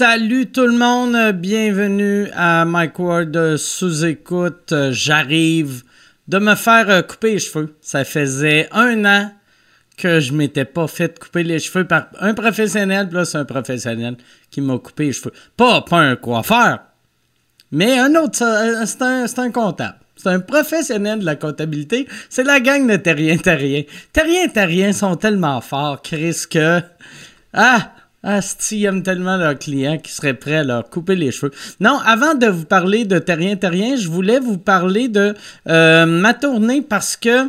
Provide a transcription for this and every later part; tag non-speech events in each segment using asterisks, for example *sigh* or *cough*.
Salut tout le monde, bienvenue à Mike Ward sous écoute. J'arrive de me faire euh, couper les cheveux. Ça faisait un an que je m'étais pas fait couper les cheveux par un professionnel, plus un professionnel qui m'a coupé les cheveux. Pas, pas un coiffeur, mais un autre, euh, c'est un, un comptable. C'est un professionnel de la comptabilité. C'est la gang de Terrien Terrien. Terrien Terrien sont tellement forts, Chris, que... Ah! Ah, ils aiment tellement leurs clients qui seraient prêts à leur couper les cheveux. Non, avant de vous parler de Terrien Terrien, je voulais vous parler de euh, ma tournée parce que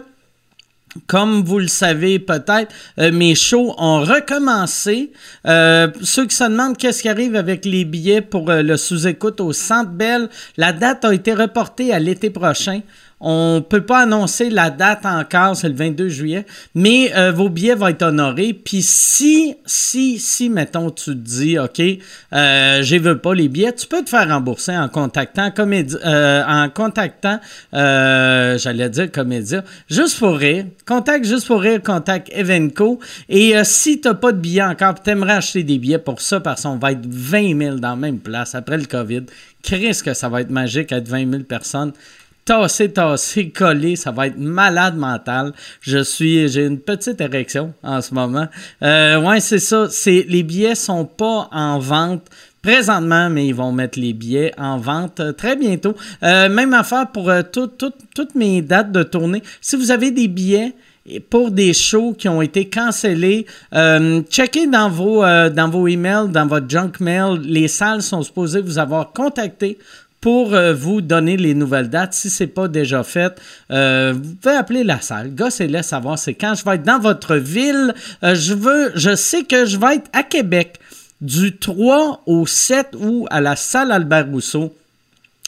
comme vous le savez peut-être, euh, mes shows ont recommencé. Euh, ceux qui se demandent qu'est-ce qui arrive avec les billets pour le sous-écoute au Centre Bell, la date a été reportée à l'été prochain. On peut pas annoncer la date encore, c'est le 22 juillet, mais euh, vos billets vont être honorés. Puis si, si, si, mettons, tu te dis, OK, euh, je veux pas les billets, tu peux te faire rembourser en contactant euh, en contactant, euh, j'allais dire comédia, juste pour rire. Contact juste pour rire, contact Evenco. Et si t'as pas de billets encore, tu aimerais acheter des billets pour ça, parce qu'on va être 20 000 dans la même place après le COVID. Qu'est-ce que ça va être magique être 20 000 personnes tassé, tassé, collé. Ça va être malade mental. Je suis, j'ai une petite érection en ce moment. Euh, ouais, c'est ça. C'est, les billets sont pas en vente présentement, mais ils vont mettre les billets en vente euh, très bientôt. Euh, même affaire pour euh, toutes mes dates de tournée. Si vous avez des billets, pour des shows qui ont été cancellés. checkez dans vos, dans vos emails, dans votre junk mail. Les salles sont supposées vous avoir contacté pour euh, vous donner les nouvelles dates. Si ce n'est pas déjà fait, euh, vous pouvez appeler la salle. Gossez-les savoir c'est quand je vais être dans votre ville. Euh, je veux, je sais que je vais être à Québec du 3 au 7 août à la salle Albert Rousseau.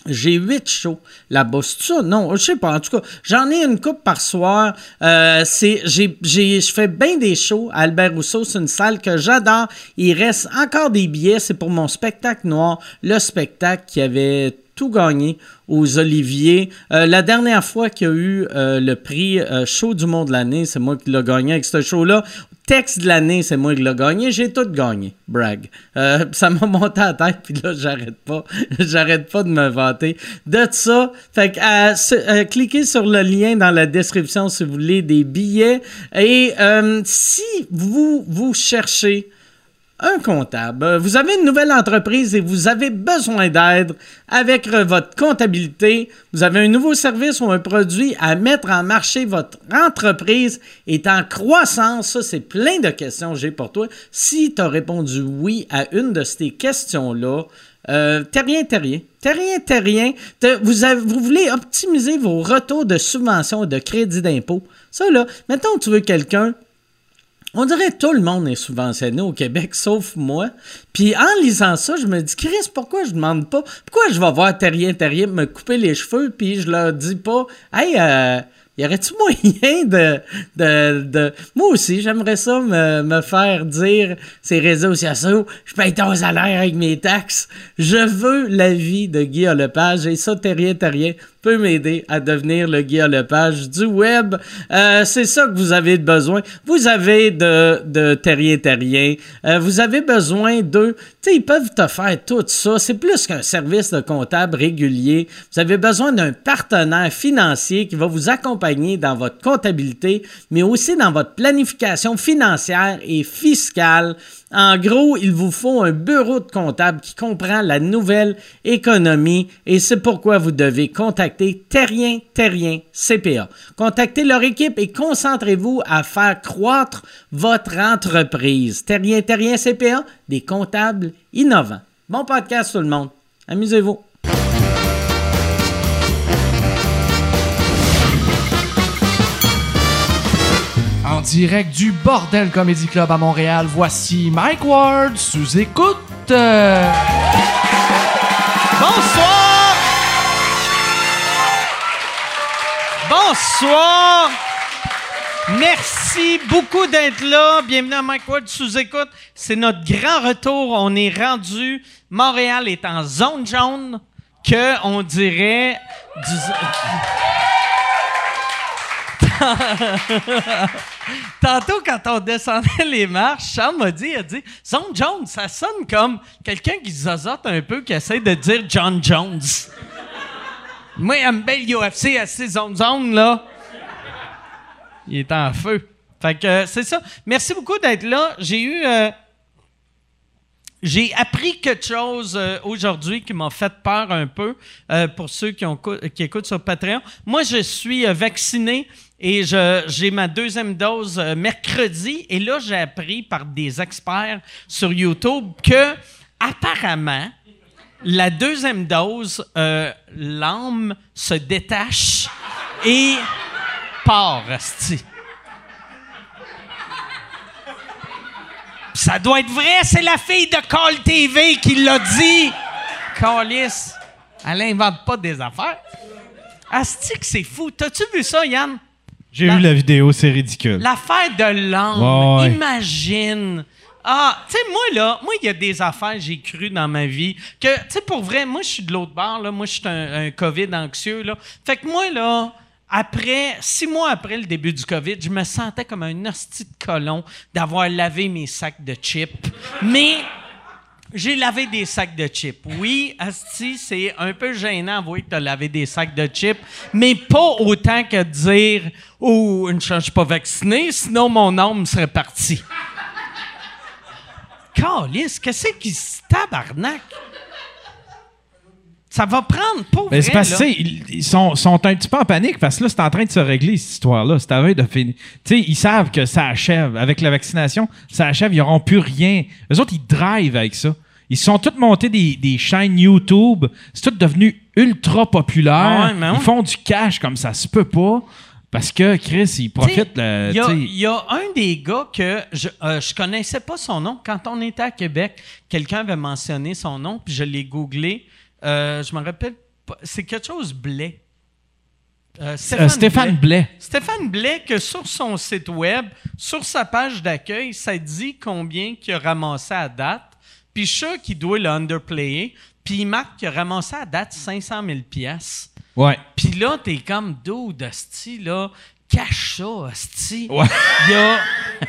J'ai huit shows là-bas. C'est ça? Non, je sais pas. En tout cas, j'en ai une coupe par soir. Je fais bien des shows à Albert Rousseau. C'est une salle que j'adore. Il reste encore des billets. C'est pour mon spectacle noir. Le spectacle qui avait gagné aux Oliviers. Euh, la dernière fois qu'il y a eu euh, le prix euh, Show du monde de l'année, c'est moi qui l'ai gagné avec ce show-là. Texte de l'année, c'est moi qui l'ai gagné. J'ai tout gagné. Brag. *laughs* ça m'a monté à la tête, puis là, j'arrête pas. *laughs* j'arrête pas de me vanter. De ça, fait que cliquez sur le lien dans la description si vous voulez des billets. Et si vous, vous cherchez un comptable. Vous avez une nouvelle entreprise et vous avez besoin d'aide avec votre comptabilité. Vous avez un nouveau service ou un produit à mettre en marché. Votre entreprise est en croissance. Ça, c'est plein de questions que j'ai pour toi. Si tu as répondu oui à une de ces questions-là, euh, terrien, terrien. Terrien, terrien. Vous, vous voulez optimiser vos retours de subventions et de crédit d'impôt. Ça, là, mettons tu veux quelqu'un on dirait tout le monde est subventionné au Québec, sauf moi. Puis en lisant ça, je me dis, Chris, pourquoi je demande pas, pourquoi je vais voir Terrien Terrien me couper les cheveux, puis je leur dis pas, hey, euh, y aurait-tu moyen de, de, de, Moi aussi, j'aimerais ça me, me, faire dire ces réseaux sociaux, je paye ton salaire avec mes taxes. Je veux la vie de Guy Lepage et ça, Terrien Terrien peut m'aider à devenir le Guy Lepage du web. Euh, c'est ça que vous avez besoin. Vous avez de, de terrien terrien. Euh, vous avez besoin d'eux. Tu sais, ils peuvent te faire tout ça. C'est plus qu'un service de comptable régulier. Vous avez besoin d'un partenaire financier qui va vous accompagner dans votre comptabilité, mais aussi dans votre planification financière et fiscale. En gros, il vous faut un bureau de comptable qui comprend la nouvelle économie et c'est pourquoi vous devez contacter Terrien Terrien CPA. Contactez leur équipe et concentrez-vous à faire croître votre entreprise. Terrien Terrien CPA, des comptables innovants. Bon podcast tout le monde. Amusez-vous. Direct du Bordel Comedy Club à Montréal, voici Mike Ward sous écoute. Bonsoir! Bonsoir! Merci beaucoup d'être là. Bienvenue à Mike Ward sous écoute. C'est notre grand retour. On est rendu. Montréal est en zone jaune que on dirait *laughs* Tantôt, quand on descendait les marches, Charles m'a dit, il a dit, Zone Jones, ça sonne comme quelqu'un qui zozote un peu, qui essaie de dire John Jones. Moi, un bel UFC à ces zones zone là. Il est en feu. Fait que euh, c'est ça. Merci beaucoup d'être là. J'ai eu. euh, j'ai appris quelque chose euh, aujourd'hui qui m'a fait peur un peu pour ceux qui, ont, qui écoutent sur Patreon. Moi, je suis vacciné et j'ai ma deuxième dose euh, mercredi. Et là, j'ai appris par des experts sur YouTube que, apparemment, la deuxième dose, euh, l'âme se détache et part, asti. Ça doit être vrai, c'est la fille de Call TV qui l'a dit. Callis, elle invente pas des affaires. Asti c'est fou. T'as-tu vu ça, Yann? J'ai vu la vidéo, c'est ridicule. L'affaire de l'âme, Ouais, ouais. imagine. Ah, tu sais, moi, là, moi, il y a des affaires, j'ai cru dans ma vie, que, tu sais, pour vrai, moi, je suis de l'autre bord, là, moi, je suis un, un COVID anxieux, là. Fait que moi, là, après, six mois après le début du COVID, je me sentais comme un hostie de colon d'avoir lavé mes sacs de chips. Mais j'ai lavé des sacs de chips. Oui, Asti, c'est un peu gênant d'avouer que tu as lavé des sacs de chips, mais pas autant que de dire Oh, une chance, je suis pas vacciné, sinon mon âme serait partie. Calice, qu'est-ce qui se tabarnak? Ça va prendre, pour Ben, vrai, c'est parce là. ils, ils sont, sont un petit peu en panique parce que là, c'est en train de se régler, cette histoire-là. C'est à eux de finir. Tu sais, ils savent que ça achève. Avec la vaccination, ça achève. Ils n'auront plus rien. Eux autres, ils drivent avec ça. Ils sont tous montés des, des chaînes YouTube. C'est tout devenu ultra populaire. Ah ouais, mais ouais. Ils font du cash comme ça se peut pas. Parce que Chris, ils profitent. là, Il y, a- tu sais. il y a un des gars que je, euh, je connaissais pas son nom. Quand on était à Québec, quelqu'un avait mentionné son nom, puis je l'ai googlé. Euh, je me rappelle pas. C'est quelque chose Blais. Euh, Euh, Stéphane Blais. Stéphane Blais, que sur son site web, sur sa page d'accueil, ça dit combien qu'il a ramassé à date. Puis sûr qu'il doit le underplayer. Puis il marque qu'il a ramassé à date 500 000 pièces. Ouais. Puis là, t'es comme dude, asti, là, cache ça, asti. Ouais. Il a...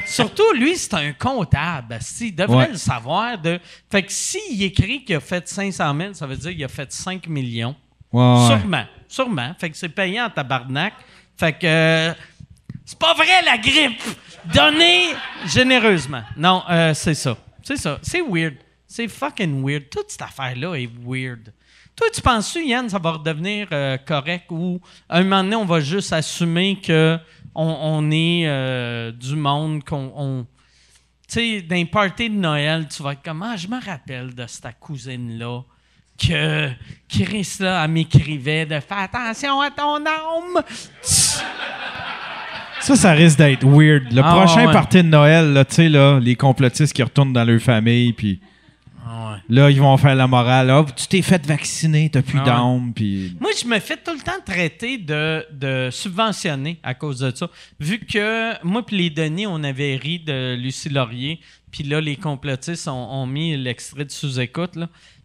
Surtout, lui, c'est un comptable, asti. Il devrait Ouais. le savoir. De... Fait que s'il écrit qu'il a fait 500 000, ça veut dire qu'il a fait 5 millions. Ouais. Sûrement, sûrement. Fait que c'est payant en tabarnak. Fait que... euh, c'est pas vrai, la grippe! Donnez généreusement. Non, euh, c'est ça. C'est ça. C'est weird. C'est fucking weird. Toute cette affaire-là est weird. Toi, tu penses-tu, Yann, ça va redevenir euh, correct ou à un moment donné, on va juste assumer que on, on est euh, du monde, qu'on. on- Tu sais, les parties de Noël, tu vas être comme Ah, je me rappelle de cette cousine-là que Chris, là, elle m'écrivait de faire attention à ton âme. Ça, ça risque d'être weird. Le Ah, prochain ouais. party de Noël, là, tu sais, là, les complotistes qui retournent dans leur famille, puis Ah là, ils vont faire la morale. Ah, tu t'es fait vacciner, t'as plus Ah, d'âme. Moi, je me fais tout le temps traiter de, de subventionné à cause de ça. Vu que moi puis les Denis, on avait ri de Lucie Laurier, puis là, les complotistes ont, ont mis l'extrait de sous-écoute.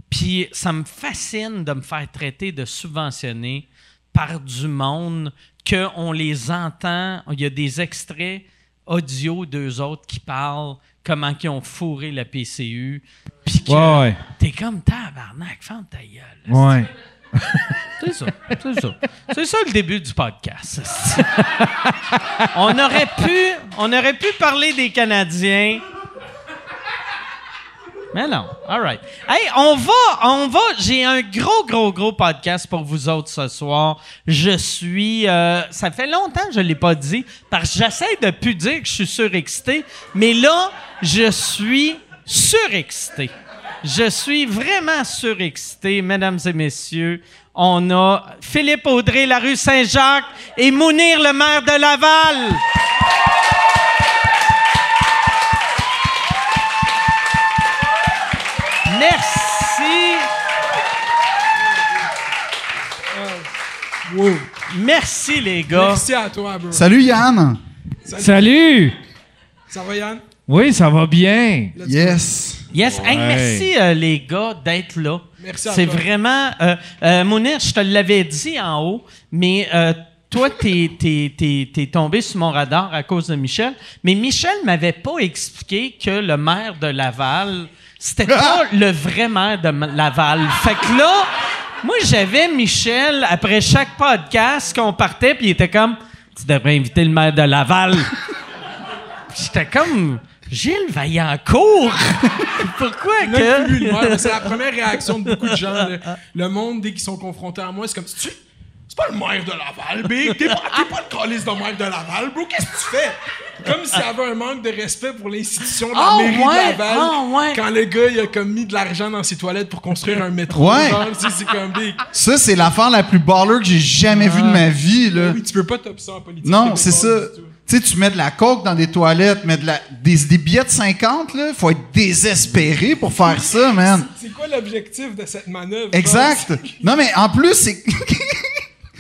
Puis ça me fascine de me faire traiter de subventionné par du monde qu'on les entend. Il y a des extraits audio d'eux autres qui parlent comment ils ont fourré la PCU. Puis que Ouais, ouais. t'es comme tabarnak, ferme ta gueule. Ouais. C'est ça. C'est ça. C'est ça le début du podcast. *laughs* on aurait pu, on aurait pu parler des Canadiens. Mais non. All right. Hey, on va, on va. J'ai un gros, gros, gros podcast pour vous autres ce soir. Je suis. euh, ça fait longtemps que je l'ai pas dit parce que j'essaie de plus dire que je suis surexcité, mais là, je suis surexcité. Je suis vraiment surexcité, mesdames et messieurs. On a Philippe Audrey, la rue Saint-Jacques, et Mounir, le maire de Laval. Merci. Merci, les gars. Merci à toi, bro. Salut Yann! Salut! Ça va, Yann? Oui, ça va bien. Yes! Yes. Hey, merci, euh, les gars, d'être là. Merci à C'est vraiment. Euh, euh, Mounir, je te l'avais dit en haut, mais euh, toi, t'es, t'es, t'es, t'es tombé sur mon radar à cause de Michel. Mais Michel m'avait pas expliqué que le maire de Laval, c'était pas *laughs* le vrai maire de Laval. Fait que là, moi, j'avais Michel, après chaque podcast qu'on partait, puis il était comme, tu devrais inviter le maire de Laval. *laughs* J'étais comme, Gilles Vaillancourt! *laughs* Pourquoi que... C'est la première réaction de beaucoup de gens. Le, le monde, dès qu'ils sont confrontés à moi, c'est comme tu pas le maire de Laval, Big. T'es pas, t'es pas le calice de maire de Laval, bro. Qu'est-ce que tu fais? Comme s'il y avait un manque de respect pour l'institution de la Ah, mairie ouais, de Laval. ah, ouais. Quand le gars, il a comme mis de l'argent dans ses toilettes pour construire un métro. Ouais. C'est comme Big. Ça, c'est l'affaire la plus baller que j'ai jamais vue de ma vie, là. Oui, tu peux pas top ça en politique. Non, c'est ça. Tu sais, tu mets de la coke dans des toilettes, mets de la, des, des billets de 50, là. Faut être désespéré pour faire ça, man. C'est quoi l'objectif de cette manœuvre? Exact. Non, mais en plus, c'est. *laughs*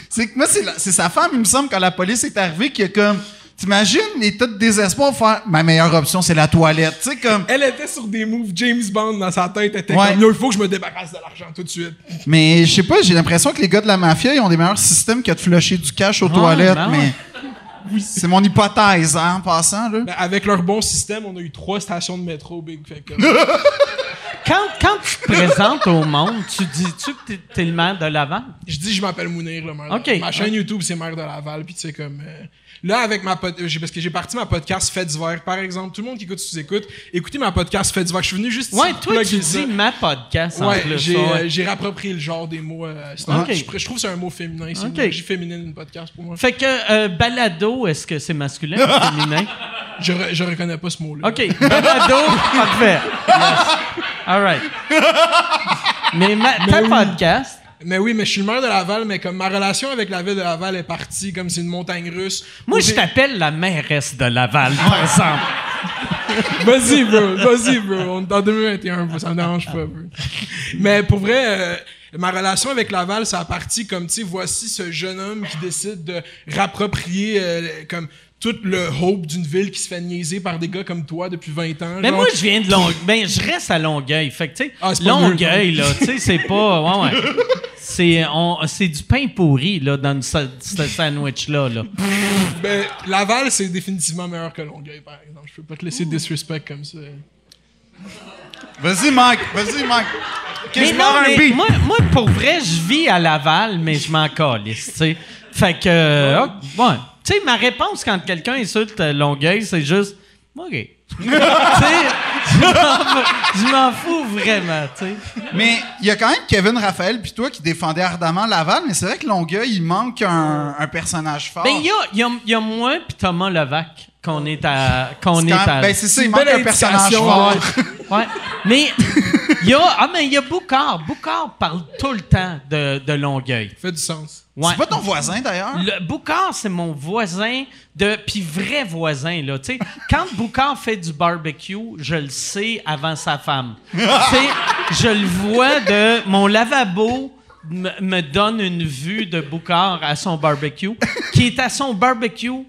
c'est que moi, c'est, sa femme, il me semble, quand la police est arrivée, qui a comme. T'imagines l'état de désespoir faire ma meilleure option, c'est la toilette. Tu sais, comme. Elle était sur des moves James Bond dans sa tête. Elle était Ouais. comme, là, il faut que je me débarrasse de l'argent tout de suite. Mais je sais pas, j'ai l'impression que les gars de la mafia, ils ont des meilleurs systèmes que de flusher du cash aux toilettes, ben mais. C'est mon hypothèse, hein, en passant, là. Ben, avec leur bon système, on a eu trois stations de métro, Big. Fait que, *laughs* Quand, quand tu te présentes au monde, tu dis-tu que t'es, t'es le maire de Laval? je dis, je m'appelle Mounir, le maire. de-. Ma chaîne YouTube, c'est maire de Laval. Puis tu sais, comme. euh, là, avec ma pod- parce que j'ai parti ma podcast Fait d'hiver, par exemple. Tout le monde qui écoute sous-écoute, écoutez ma podcast Fait d'hiver. Je suis venu juste. Ouais, ici toi, tu plugger ça. dis ma podcast Ouais, j'ai, ouais. euh, rapproprié le genre des mots. euh, je, je trouve que c'est un mot féminin. C'est Ok. une féminine, une podcast pour moi. Fait que euh, balado, est-ce que c'est masculin ou féminin? *laughs* Je, re- je reconnais pas ce mot-là. OK, balado, parfait. Yes. All right. *laughs* Mais ma, ta oui. podcast, Mais oui, mais je suis le maire de Laval, mais comme ma relation avec la ville de Laval est partie comme c'est une montagne russe. moi, je t'appelle la mairesse de Laval, par exemple. *laughs* Vas-y, bro. Vas-y, bro. On est en 2021, bro. Ça me dérange pas, bro. Mais pour vrai, euh, ma relation avec Laval, ça a parti comme, tu sais, voici ce jeune homme qui décide de rapproprier euh, comme tout le hope d'une ville qui se fait niaiser par des gars comme toi depuis 20 ans. Mais genre. moi, je viens de Longueuil. Ben, je reste à Longueuil. Fait que, tu sais, Ah, mieux, Longueuil, là, tu sais, c'est pas. Ouais, ouais. *laughs* C'est, on, c'est du pain pourri, là, dans ce, ce sandwich-là, là. Ben, Laval, c'est définitivement meilleur que Longueuil, par exemple. Je peux pas te laisser disrespect comme ça. Vas-y, Mike. Vas-y, Mike. Mais je non, un mais beat. moi, moi, pour vrai, je vis à Laval, mais je m'en calisse, tu sais. Fait que, euh, ouais. Tu sais, ma réponse quand quelqu'un insulte Longueuil, c'est juste, OK. *laughs* tu sais, je m'en- je m'en fous vraiment, tu sais. Mais il y a quand même Kevin Raphaël puis toi qui défendait ardemment Laval, mais c'est vrai que Longueuil, il manque un, un personnage fort. Ben, il y a, y, a, y a moi puis Thomas Levac qu'on est à. Qu'on est quand- à ben, c'est ça, il une manque belle un personnage fort. *laughs* Ouais. Mais il y a. Ah, mais il y a Boucard. Boucard parle tout le temps de, de Longueuil. Fait du sens. Ouais. C'est pas ton voisin, d'ailleurs? Le Boucard, c'est mon voisin de. Puis vrai voisin, là. Tu sais, quand Boucard fait du barbecue, je le sais avant sa femme. *laughs* tu sais, je le vois de. Mon lavabo me, me donne une vue de Boucard à son barbecue, qui est à son barbecue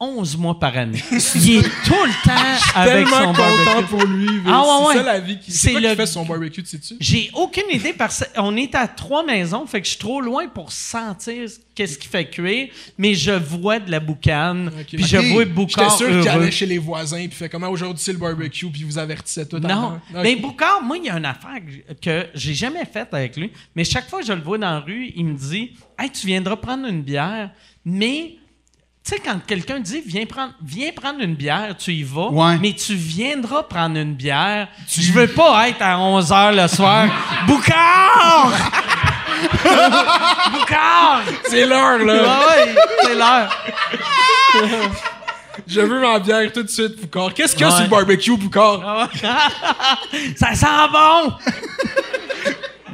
11 mois par année. *laughs* Il est tout le temps avec Tellement son content barbecue. pour lui. Ah, ouais, c'est ouais. ça la vie. qui- C'est quoi le- qui fait son barbecue, tu sais-tu? J'ai aucune idée parce qu'on est à trois maisons, fait que je suis trop loin pour sentir qu'est-ce qui fait cuire, mais je vois de la boucane, puis je vois J'étais Boucard sûr qu'il allait chez les voisins, puis fait comment aujourd'hui c'est le barbecue, puis il vous avertissait tout Non, mais Ok. Boucard, moi, il y a une affaire que, que j'ai jamais faite avec lui, mais chaque fois que je le vois dans la rue, il me dit Hey, tu viendras prendre une bière, mais. Tu sais, quand quelqu'un dit viens prendre, viens prendre une bière, tu y vas, Ouais. mais tu viendras prendre une bière. Je veux pas être à 11 h le soir. *laughs* Boucard! *laughs* Boucard! C'est l'heure, Ouais, là! ouais, c'est l'heure. Je veux ma bière tout de suite, Boucard. Qu'est-ce qu'il y a Ouais. sur le barbecue, Boucard? *laughs* Ça sent bon!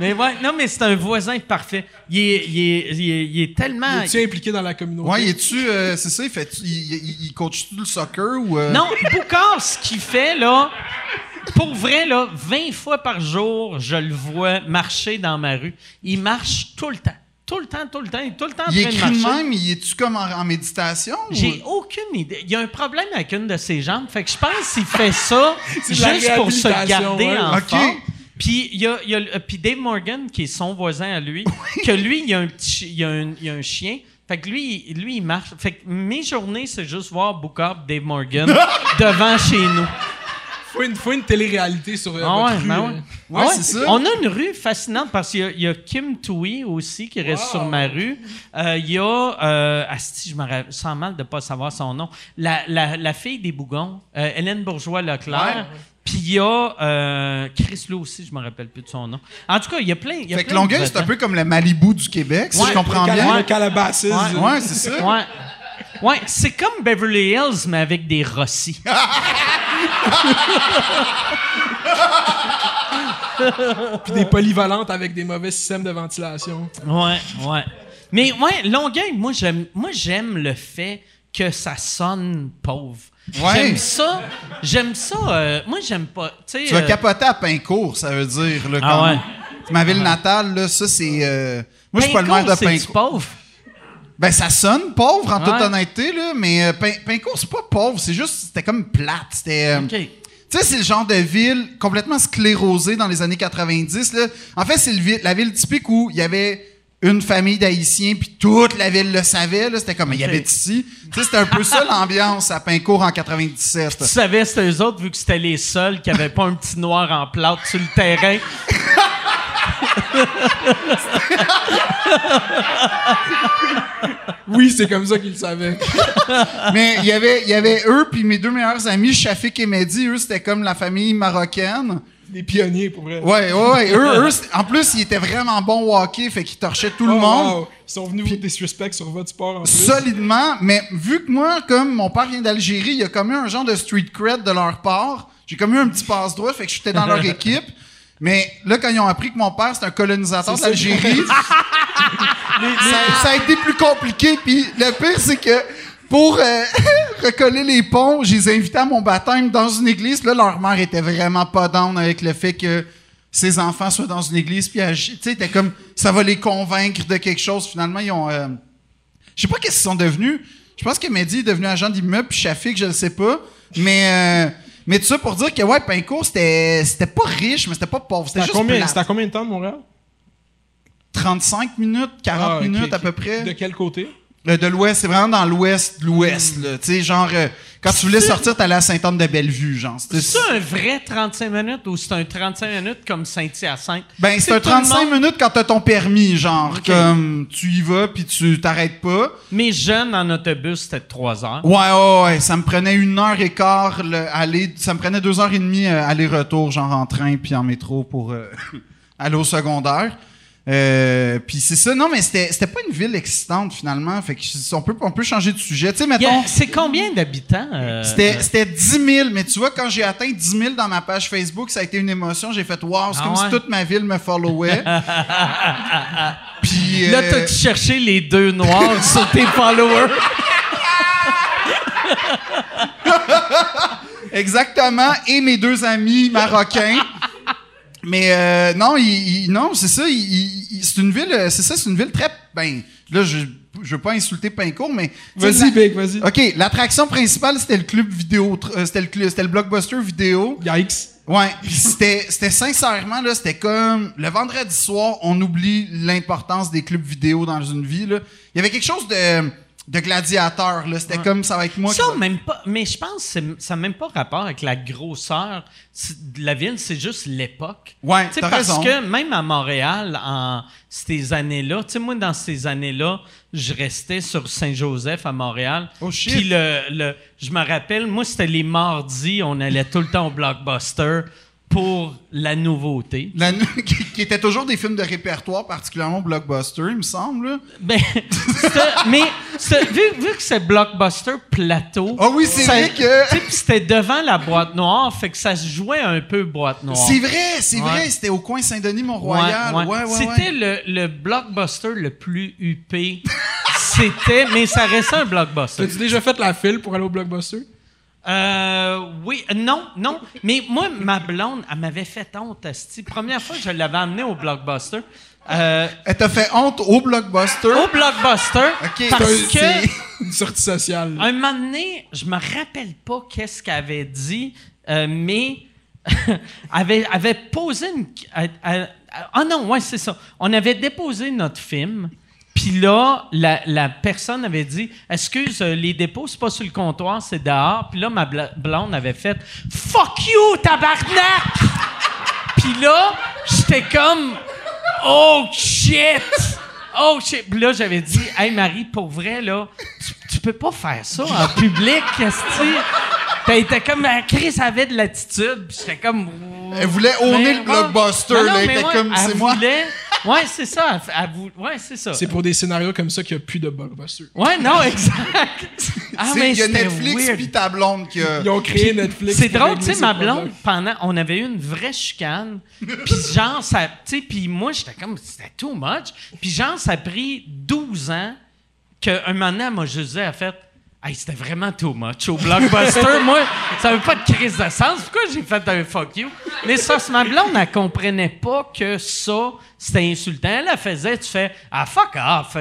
Mais ouais, non, mais c'est un voisin parfait. Il est, il est, il est, il est tellement. Es-tu impliqué dans la communauté? Ouais, es-tu. euh, c'est ça, il fait. Il, il, il coach-tu le soccer ou. euh? Non, Boucard, ce qu'il fait, là, pour vrai, là, 20 fois par jour, je le vois marcher dans ma rue. Il marche tout le temps. Tout le temps, tout le temps. Il est tout le temps en Il train de écrit de marcher. même, il est-tu comme en, en méditation? ou- J'ai aucune idée. Il y a un problème avec une de ses jambes. Fait que je pense qu'il fait ça *laughs* juste pour se garder ouais. en Ok. forme. Puis il y a, y a puis Dave Morgan, qui est son voisin à lui, que lui, il y a un petit il a un, il y a un chien. Fait que lui, lui, il marche. Fait que mes journées, c'est juste voir Booker Dave Morgan *laughs* devant chez nous. Faut une, faut une télé-réalité sur euh, Ah votre rue, ben là. ouais. Ouais, Ah c'est ça. On a une rue fascinante parce qu'il y a- il y, a Kim Tui aussi qui reste Wow. sur ma rue. Euh, Il y a, euh, asti, je me sens mal de pas savoir son nom, la, la, la fille des Bougons, euh, Hélène Bourgeois-Leclerc. Puis il y a euh, Chris Lou aussi, je me rappelle plus de son nom. En tout cas, il y a plein. il Y a Fait que plein Longueuil, c'est un peu comme le Malibu du Québec, si je comprends Le bien. Le Calabasas. Ouais. Ouais, c'est ça. Ouais. Ouais, c'est comme Beverly Hills, mais avec des Rossi. *laughs* Puis des polyvalentes avec des mauvais systèmes de ventilation. Ouais, ouais. Mais ouais, Longueuil, moi j'aime moi j'aime le fait que ça sonne pauvre. Ouais. J'aime ça. J'aime ça. euh, moi j'aime pas, tu vas euh, capoter à Pincourt, ça veut dire. Là, Ah ouais. C'est ma ville natale, là, ça, c'est... euh, Moi, je suis pas le maire de Pincourt, pauvre? Ben, ça sonne pauvre, en toute honnêteté, là, mais euh, Pin- Pincourt, c'est pas pauvre, c'est juste... C'était comme plate. C'était... Tu sais, c'est le genre de ville complètement sclérosée dans les années 90. Là. En fait, c'est la ville typique où il y avait une famille d'Haïtiens, puis toute la ville le savait. là. C'était comme, il y avait ici. Tu sais, c'était un peu ça l'ambiance à Pincourt en 97. Tu savais c'était eux autres vu que c'était les seuls qui avaient pas un petit noir en plâtre sur le terrain. *laughs* Oui, c'est comme ça qu'ils le savaient. Mais il y avait, il y avait eux, puis mes deux meilleurs amis, Shafik et Mehdi, eux, c'était comme la famille marocaine. Des pionniers, pour vrai. Ouais, ouais, ouais. Eux, eux, en plus, ils étaient vraiment bons au hockey, fait qu'ils torchaient tout le Oh, monde. wow. Ils sont venus vous disrespect sur votre sport en plus. solidement, mais vu que moi, comme mon père vient d'Algérie, il y a comme eu un genre de street cred de leur part. J'ai comme eu un petit passe-droit, fait que j'étais dans leur *laughs* équipe. Mais là, quand ils ont appris que mon père, c'est un colonisateur d'Algérie, *laughs* ça, ça a été plus compliqué. Puis le pire, c'est que pour euh, *laughs* recoller les ponts, je les ai invités à mon baptême dans une église. Là, leur mère était vraiment pas down avec le fait que ses enfants soient dans une église. Puis, tu sais, était comme, ça va les convaincre de quelque chose. Finalement, ils ont... euh, je sais pas qu'est-ce qu'ils sont devenus. Je pense que Mehdi est devenu agent d'immeuble, puis Shafik, je le sais pas. Mais, euh, mais tout ça pour dire que, ouais, Pincourt, c'était, c'était pas riche, mais c'était pas pauvre. C'était juste combien, c'était à combien de temps de Montréal? 35 minutes, 40 Ah, minutes à peu près. De quel côté? De l'ouest, c'est vraiment dans l'ouest de l'ouest, Hmm. là. Tu sais, genre, euh, quand tu voulais sortir, t'allais à Sainte-Anne-de-Bellevue, genre. C'était- C'est un vrai 35 minutes ou c'est un 35 minutes comme Saint-Hyacinthe? Ben, c'est un tout le 35 monde- minutes quand t'as ton permis, genre, Ok. comme, tu y vas, puis tu t'arrêtes pas. Mes jeunes en autobus, c'était 3 heures. Ouais, ouais, ouais, ça me prenait une heure et quart, le, aller, ça me prenait deux heures et demie euh, aller-retour, genre en train puis en métro pour euh, *laughs* aller au secondaire. Euh, puis c'est ça, non, mais c'était c'était pas une ville excitante finalement, fait que on peut, on peut changer de sujet. Tu sais, mettons, C'est combien d'habitants? euh, c'était c'était 10 000, mais tu vois, quand j'ai atteint 10 000 dans ma page Facebook, ça a été une émotion. J'ai fait, wow, c'est Ah comme ouais? si toute ma ville me followait. *laughs* puis. Là, euh, t'as-tu cherché les deux noirs *laughs* sur tes followers? Exactement. Et mes deux amis marocains. Mais euh, non, il, il- non, c'est ça. il- il- il- c'est une ville, euh, c'est ça, c'est une ville très. Ben, là, je, je veux pas insulter Pincourt, mais. Vas-y, Big, vas-y. Ok, l'attraction principale c'était le club vidéo, euh, c'était le, c'était le blockbuster vidéo. Yikes. Ouais, c'était, c'était sincèrement là, c'était comme le vendredi soir, on oublie l'importance des clubs vidéo dans une vie là. Il y avait quelque chose de, de gladiateur là. C'était comme ça va être moi. Ça, qui va- même pas. Mais je pense que ça n'a même pas rapport avec la grosseur de la ville, c'est juste l'époque. Ouais, t'as parce raison. que même à Montréal, en ces années-là, tu sais, moi, dans ces années-là, je restais sur Saint-Joseph à Montréal. Oh, shit. Puis le, le- je me rappelle, moi, c'était les mardis, on allait tout le temps au Blockbuster pour la nouveauté. La- *laughs* qui, qui étaient toujours des films de répertoire, particulièrement blockbuster, il me semble. Ben, c'était- mais vu, vu que c'est Blockbuster plateau. Ah oui, c'est vrai que- tu sais, puis c'était devant la boîte noire, fait que ça se jouait un peu boîte noire. C'est vrai, c'est Ouais. vrai, c'était au coin Saint-Denis-Mont-Royal. Ouais, ouais, ouais. C'était le, le blockbuster le plus huppé. C'était, mais ça restait un blockbuster. T'as-tu déjà fait la file pour aller au Blockbuster? Euh, oui, euh, non, non. Mais moi, ma blonde, elle m'avait fait honte, asti. Première fois que je l'avais amenée au blockbuster. Euh, Elle t'a fait honte au blockbuster? au blockbuster, Ok. parce que Une sortie sociale. un moment donné, je me rappelle pas qu'est-ce qu'elle avait dit, euh, mais *laughs* avait, avait posé une. Ah non, ouais, c'est ça. On avait déposé notre film, Puis là, la, personne avait dit Excuse, euh, les dépôts, c'est pas sur le comptoir, c'est dehors. Puis là, ma blonde avait fait Fuck you, tabarnak! *laughs* Puis là, j'étais comme Oh shit! Oh shit! Puis là, j'avais dit Hey Marie, pour vrai, là, tu, peux pas faire ça en public, qu'est-ce que tu. Puis était comme Ah, Chris avait de l'attitude. Puis j'étais comme. Elle voulait owner le blockbuster, Non, non, là. Elle était ouais, comme, c'est moi. voulait- Ouais, c'est ça. elle- elle vou- Ouais, c'est ça. C'est pour des scénarios comme ça qu'il n'y a plus de blockbuster. Ouais, non, exact. *laughs* Ah, C'est- mais Il y a Netflix puis ta blonde qui a... Ils ont créé Netflix. C'est drôle, tu sais, ma blonde, pendant, on avait eu une vraie chicane, puis genre, ça, tu sais, puis moi, j'étais comme, c'était too much, puis genre, ça a pris 12 ans qu'un moment donné, elle m'a juste dit, elle a fait, hey, c'était vraiment too much au Blockbuster, *laughs* moi, ça veut pas de crise de sens, pourquoi j'ai fait un fuck you? Mais ça, ma blonde, elle comprenait pas que ça, c'était insultant. Elle, elle faisait, tu fais, ah, fuck off,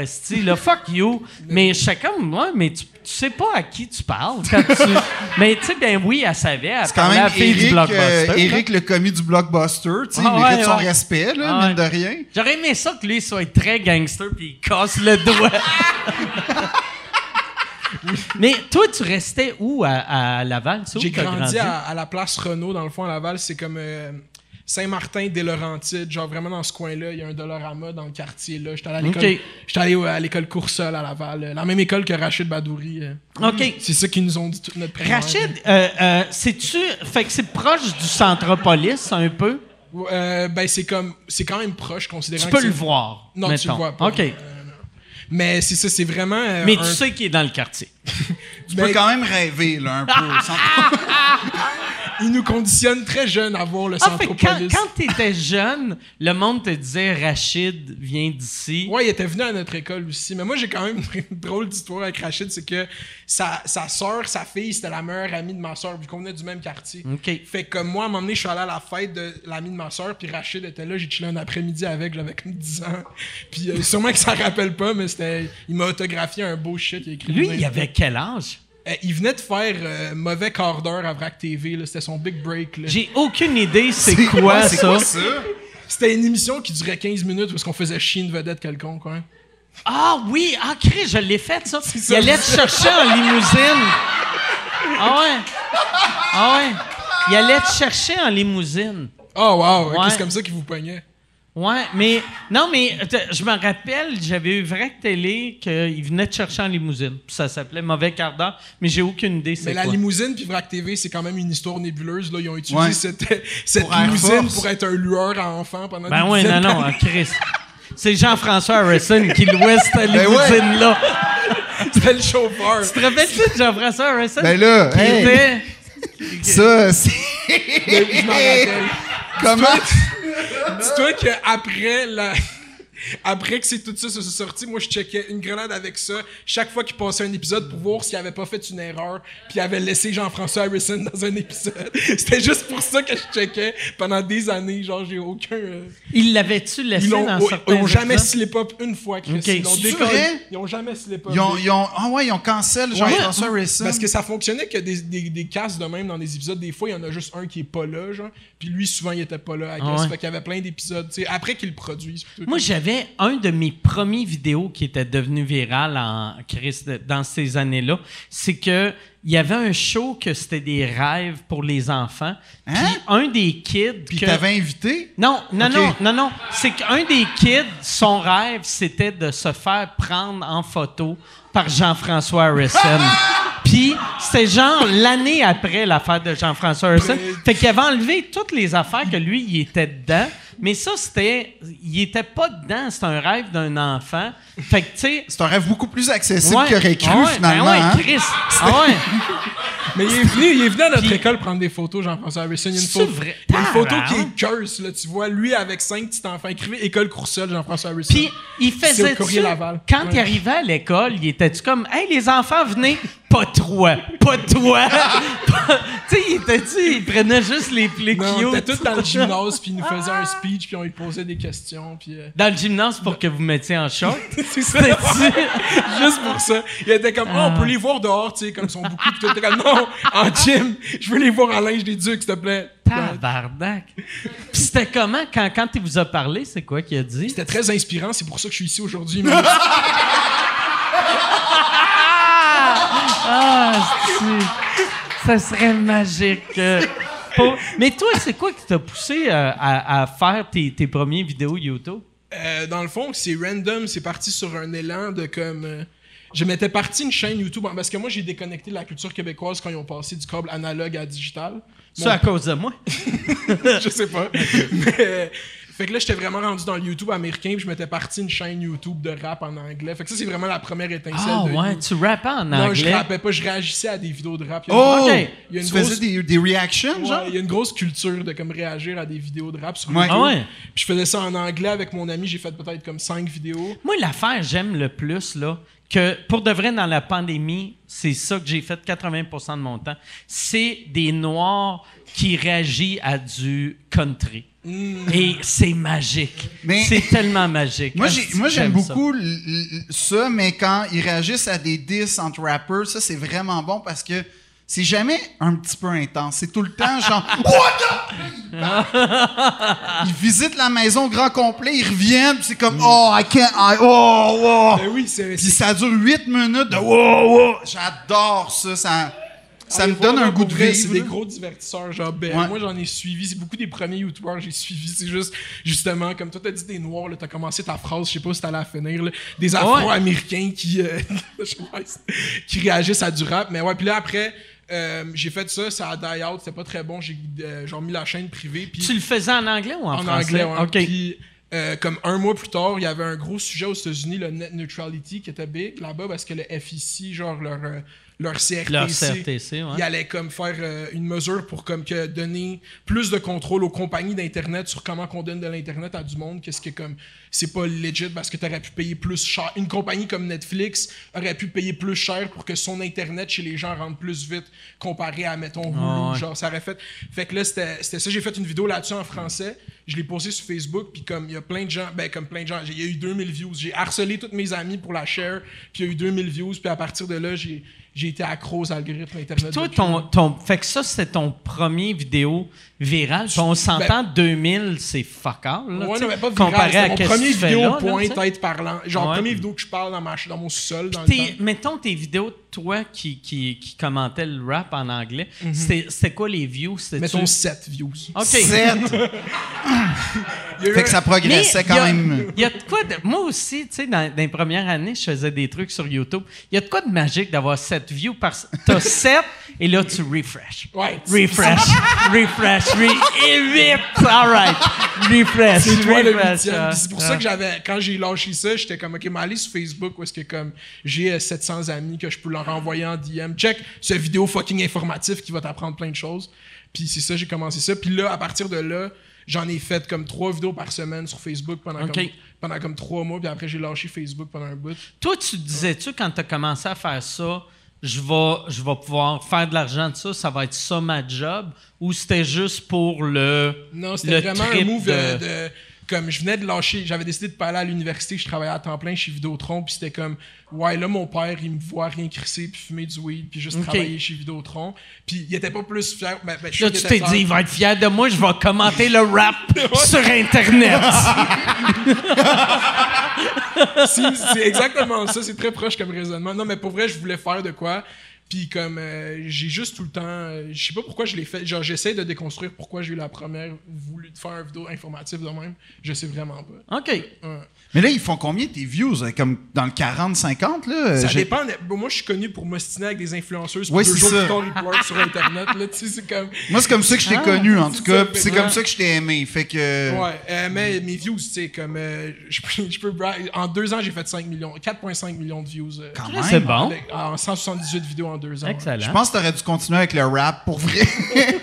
là, fuck you. Mais je comme, ouais, mais tu, tu sais pas à qui tu parles quand tu. *laughs* mais tu sais, ben oui, elle savait, elle C'est quand même la fille du Eric, Blockbuster. euh. Eric, le commis du blockbuster. Tu sais, Ah il mérite ouais, son ouais. respect, là, Ah mine ouais. de rien. J'aurais aimé ça que lui soit très gangster puis il casse le doigt. *laughs* *laughs* Mais toi, tu restais où à, à Laval? J'ai grandi à, à la place Renault, dans le fond, à Laval. C'est comme euh, Saint-Martin, des Laurentides, genre vraiment dans ce coin-là. Il y a un Dollarama dans le quartier. là. J'étais allé à l'école Ok. j'étais allé au- à l'école Coursol à Laval. euh, La même école que Rachid Badouri. euh. OK. C'est ça qu'ils nous ont dit toute notre primaire. Rachid, euh, euh, c'est-tu. Fait que c'est proche du Centropolis, un peu? Euh, ben, c'est comme. C'est quand même proche, considérant Tu que peux le voir. Non, tu le vois pas. OK. Mais c'est ça, c'est vraiment. euh, Mais un- tu sais qu'il est dans le quartier. Tu Ben- peux quand même rêver, là, un peu. sans- *laughs* *laughs* Il nous conditionne très jeunes à voir le Ah, fait quand, quand t'étais jeune, le monde te disait Rachid vient d'ici. Ouais, il était venu à notre école aussi. Mais moi, j'ai quand même une drôle d'histoire avec Rachid. C'est que sa, sa soeur, sa fille, c'était la meilleure amie de ma soeur, vu qu'on venait du même quartier. OK. Fait que moi, à un moment donné, je suis allé à la fête de l'ami de ma soeur, puis Rachid était là. J'ai chillé un après-midi avec, j'avais comme 10 ans. *laughs* Puis euh, sûrement que ça rappelle pas, mais c'était. Il m'a autographié un beau shit. Il, a écrit Lui, il avait quel âge? Euh, il venait de faire euh, mauvais quart d'heure à Vrac TV. là. C'était son big break. là. J'ai aucune idée c'est quoi ça. C'était une émission qui durait 15 minutes parce qu'on faisait chier une vedette quelconque. hein. Ah oui, ah Chris, je l'ai fait ça. ça. Il allait te chercher en limousine. Ah ouais. Ah ouais. Il allait te chercher en limousine. Oh wow, ok, Ouais. c'est comme ça qu'il vous pognait. Ouais, mais non, mais je me rappelle, j'avais eu vrai télé qu'il venait te chercher en limousine. Ça s'appelait Mauvais quart d'heure, mais j'ai aucune idée Mais la quoi. limousine puis Vrac TV, c'est quand même une histoire nébuleuse. Là. Ils ont utilisé Ouais. cette, cette Pour limousine pour être un lueur à enfants pendant Ben des ouais, non, non, hein, Chris. C'est Jean-François Harrison qui louait cette Ben ouais. limousine-là. C'était le chauffeur. Tu te rappelles-tu de Jean-François Harrison? Ben là, Qui hey, était- ça, c'est... Je m'en rappelle. Comment? Dis-toi qu'après la... *laughs* Après que c'est tout ça se soit sorti, moi je checkais une grenade avec ça chaque fois qu'il passait un épisode pour voir s'il avait pas fait une erreur puis il avait laissé Jean-François Harrison dans un épisode. *laughs* C'était juste pour ça que je checkais pendant des années, genre j'ai aucun euh, Il l'avait-tu laissé Ils dans ils certains ont jamais slip up une fois, Chris. Ok. Ils l'ont? Ils ont jamais slip up. Ils ont, ils ont, ah ouais, ils ont cancel Jean-François Harrison. Parce que ça fonctionnait que des, des, des de même dans des épisodes, des fois, il y en a juste un qui est pas là, genre. Puis lui, souvent, il était pas là, I guess. Ah ouais. Fait qu'il y avait plein d'épisodes, tu sais, après qu'il le produise. Moi, j'avais un de mes premiers vidéos qui était devenu viral en dans ces années-là. C'est que il y avait un show que c'était des rêves pour les enfants. Puis Hein? un des kids. Puis que- t'avais invité? Non, non, non, non, non. C'est qu'un des kids, son rêve, c'était de se faire prendre en photo par Jean-François Harrison. *laughs* Puis c'était genre l'année après l'affaire de Jean-François Harrison. Fait qu'il avait enlevé toutes les affaires que lui, il était dedans. Mais ça, c'était... Il était pas dedans. C'était un rêve d'un enfant. Fait que, tu sais... C'est un rêve beaucoup plus accessible ouais. qu'il aurait cru, ouais, finalement. Ben ouais, hein? Chris. Ah ouais. *laughs* Mais il est venu, il est venu à notre Puis- école prendre des photos, Jean-François Harrison. Il y a une, C'est photo, vrai? il y a une photo qui est curse, là. Tu vois, lui avec cinq petits enfants. Écrivez École Coursol, Jean-François Harrison. Puis, il C'est faisait au Courrier Laval. Quand Ouais. il arrivait à l'école, il était-tu comme, hey, les enfants, venez, pas toi, pas toi. *laughs* tu sais, il était-tu, il prenait juste les plus Non, on était tous dans le gymnase, puis il nous faisait un speech, puis on lui posait des questions, puis... euh, Dans le gymnase pour que vous mettiez en short? *laughs* c'est ça. *laughs* Juste pour ça. Il était comme, oh, on peut les voir dehors, tu sais, comme ils sont beaucoup. Puis tout était comme, non, en gym, je veux les voir en linge des ducs, s'il te plaît. Tabarnak. Puis c'était comment, quand, quand il vous a parlé, c'est quoi qu'il a dit? C'était très inspirant, c'est pour ça que je suis ici aujourd'hui. mais- Ah, c'est- ça serait magique. pour- Mais toi, c'est quoi qui t'a poussé euh, à, à faire tes, tes premières vidéos YouTube? Euh, dans le fond, c'est random, c'est parti sur un élan de comme. euh, je m'étais parti une chaîne YouTube en- parce que moi j'ai déconnecté de la culture québécoise quand ils ont passé du câble analogue à digital. C'est Mon- à cause de moi? *laughs* je sais pas. Mais, fait que là, j'étais vraiment rendu dans le YouTube américain, puis je m'étais parti une chaîne YouTube de rap en anglais. Fait que ça, c'est vraiment la première étincelle Ah de ouais, tu rappes en Non, je anglais? rappais pas, je réagissais à des vidéos de rap. Il y a Oh! une- Ok. Il y a une tu grosse- faisais des, des reactions, Ouais, genre? il y a une grosse culture de comme réagir à des vidéos de rap sur Ouais. YouTube. Ah ouais? Puis je faisais ça en anglais avec mon ami, j'ai fait peut-être comme cinq vidéos. Moi, l'affaire j'aime le plus, là, que pour de vrai, dans la pandémie, c'est ça que j'ai fait 80% de mon temps. C'est des Noirs qui réagissent à du country. Et c'est magique. Mais- c'est tellement magique. Moi, j'ai, moi, j'aime ça. beaucoup l- l- ça, mais quand ils réagissent à des diss entre rappers, ça, c'est vraiment bon parce que c'est jamais un petit peu intense. C'est tout le temps *laughs* genre What the? Ils visitent la maison au grand complet, ils reviennent, puis c'est comme Oh, I can't, I, oh, oh. Ben oui, c'est. Puis ça dure 8 minutes de wow, wow. J'adore ça. Ça, ça Allez me donne un goût de vrai, vivre. C'est des gros divertisseurs. Genre, ben, Ouais. moi, j'en ai suivi. C'est beaucoup des premiers youtubeurs que j'ai suivis. C'est juste, justement, comme toi, t'as dit des noirs, là, t'as commencé ta phrase, je sais pas si t'allais la finir, là, des afro-américains qui, euh, *laughs* qui réagissent à du rap. Mais ouais, puis là, après, euh, j'ai fait ça, ça a die out, c'était pas très bon. J'ai euh, genre mis la chaîne privée. Tu le faisais en anglais ou en, en français? anglais, ouais. OK. Puis, euh, comme un mois plus tard, il y avait un gros sujet aux États-Unis, le net neutrality, qui était big là-bas parce que le FEC, genre leur, euh, leur CRTC, Leur CRTC, ouais. il allait comme faire euh, une mesure pour comme que donner plus de contrôle aux compagnies d'internet sur comment qu'on donne de l'internet à du monde, qu'est-ce que comme c'est pas legit parce que tu aurais pu payer plus cher. Une compagnie comme Netflix aurait pu payer plus cher pour que son internet chez les gens rentre plus vite comparé à mettons Hulu, Ah ouais. genre ça aurait fait. Fait que là c'était c'était ça, j'ai fait une vidéo là-dessus en français, je l'ai posée sur Facebook puis comme il y a plein de gens, ben comme plein de gens, il y a eu 2000 views, j'ai harcelé tous mes amis pour la share, puis il y a eu 2000 views, puis à partir de là, j'ai j'ai été accro aux algorithmes internet. Toi, ton, ton, fait que ça, c'est ton premier vidéo virale. On s'entend 2000, c'est fuck. Là, Ben Ouais, non, mais pas comparé à mon premier vidéo là, là, point tu sais. tête parlant. Genre, Ouais. première vidéo que je parle dans, ma, dans mon sous-sol, dans le Tes- temps. mettons tes vidéos de toi qui, qui, qui commentaient le rap en anglais, Mhm. c'était c'était quoi les views? Mettons 7 views. OK. Sept. *laughs* Il y a eu Fait que ça progressait Mais quand y a- même. Il y a de quoi de. Moi aussi, tu sais, dans, dans les premières années, je faisais des trucs sur YouTube. Il y a de quoi de magique d'avoir 7 views par. T'as *laughs* 7 et là, tu refresh. Ouais. Refresh. refresh. Re et 8. All right. Refresh. C'est toi le refresh. Ah, Puis C'est pour ça que j'avais, quand j'ai lâché ça, j'étais comme, OK, mais allez sur Facebook où est-ce que comme j'ai euh, 700 amis que je peux leur envoyer en DM. Check ce vidéo fucking informatif qui va t'apprendre plein de choses. Puis c'est ça, j'ai commencé ça. Puis là, à partir de là, j'en ai fait comme trois vidéos par semaine sur Facebook pendant, OK. comme, pendant comme trois mois. Puis après, j'ai lâché Facebook pendant un bout. Toi, tu disais-tu quand tu as commencé à faire ça, je vais, je vais pouvoir faire de l'argent de ça, ça va être ça ma job, ou c'était juste pour le. Non, c'était vraiment un move de- de... Comme je venais de lâcher, j'avais décidé de pas aller à l'université, je travaillais à temps plein chez Vidéotron, puis c'était comme, ouais, là, mon père, il me voit rien crisser, puis fumer du weed, puis juste Ok. travailler chez Vidéotron. Puis il était pas plus fier. Ben, ben, Là, tu t'es dit, il va être fier de moi, je vais commenter le rap *laughs* sur Internet. *laughs* C'est exactement ça, c'est très proche comme raisonnement. Non, mais pour vrai, je voulais faire de quoi? Puis comme euh, j'ai juste tout le temps, euh, je sais pas pourquoi je l'ai fait. Genre j'essaie de déconstruire pourquoi j'ai eu la première voulu faire une vidéo informative de même. Je sais vraiment pas. OK. Ouais. Mais là, ils font combien tes views? hein, Comme dans le 40-50, là? Ça J'ai- dépend. de- bon, moi, je suis connu pour m'ostiner avec des influenceuses. Ouais, c'est jours ça. sur Internet. Là, tu sais, c'est comme. Moi, c'est comme ça que je t'ai Ah, connu, en c'est tout cas. C'est comme ça que je t'ai aimé. Fait que. Ouais, euh, mais mes views, tu sais, comme. euh, je peux, je peux En deux ans, j'ai fait 5 millions, 4,5 millions de views. euh, Quand C'est même. bon. avec- en 178 vidéos en deux ans. ouais. Je Excellent. pense que t'aurais dû continuer avec le rap pour vrai. *laughs*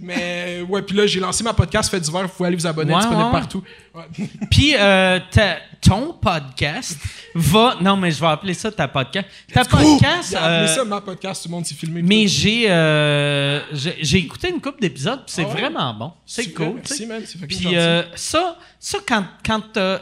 Mais ouais, puis là, j'ai lancé ma podcast Fait d'hiver. Vous pouvez aller vous abonner, Ouais, disponible ouais. partout. Ouais. Puis euh, ton podcast va. Non, mais je vais appeler ça ta podcast. Ta podcast. J'ai appelé euh, ça ma podcast, tout le monde s'est filmé. mais j'ai euh, j'ai j'ai écouté une couple d'épisodes, puis c'est Ah vraiment bon. C'est cool. vrai, tu merci, man, Puis euh, ça, ça, quand, quand t'as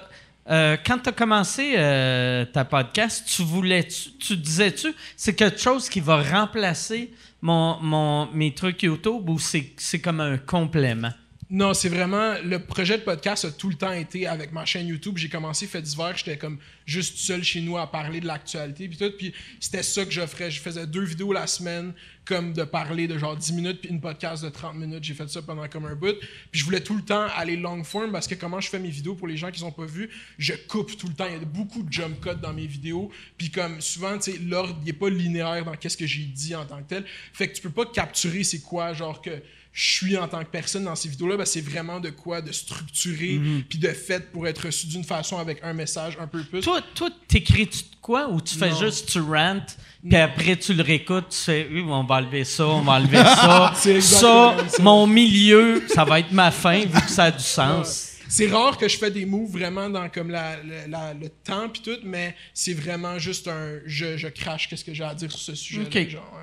euh, quand t'as commencé euh, ta podcast, tu voulais, tu, tu disais-tu, c'est quelque chose qui va remplacer mon, mon, mes trucs YouTube ou c'est c'est comme un complément? Non, c'est vraiment. Le projet de podcast a tout le temps été avec ma chaîne YouTube. J'ai commencé fait d'hiver, j'étais comme juste seul chez nous à parler de l'actualité puis tout. Puis c'était ça que j'offrais. Je faisais deux vidéos la semaine, comme de parler de genre 10 minutes, puis une podcast de 30 minutes. J'ai fait ça pendant comme un bout. Puis je voulais tout le temps aller long form parce que comment je fais mes vidéos pour les gens qui sont pas vus, je coupe tout le temps. Il y a beaucoup de jump cuts dans mes vidéos. Puis comme souvent, tu sais, l'ordre n'est pas linéaire dans qu'est-ce que j'ai dit en tant que tel. Fait que tu peux pas capturer c'est quoi, genre que je suis en tant que personne dans ces vidéos-là, ben, c'est vraiment de quoi de structuré puis de fait pour être reçu d'une façon avec un message un peu plus. Toi, toi t'écris-tu de quoi ou tu fais Non. juste tu rant, puis après tu le réécoutes, tu fais oui, on va enlever ça, on va enlever *laughs* ça. Ça, mon milieu, ça va être ma fin vu que ça a du sens. C'est rare que je fais des moves vraiment dans comme la, la- la- le temps puis tout, mais c'est vraiment juste un je, je crache qu'est-ce que j'ai à dire sur ce sujet genre. ouais.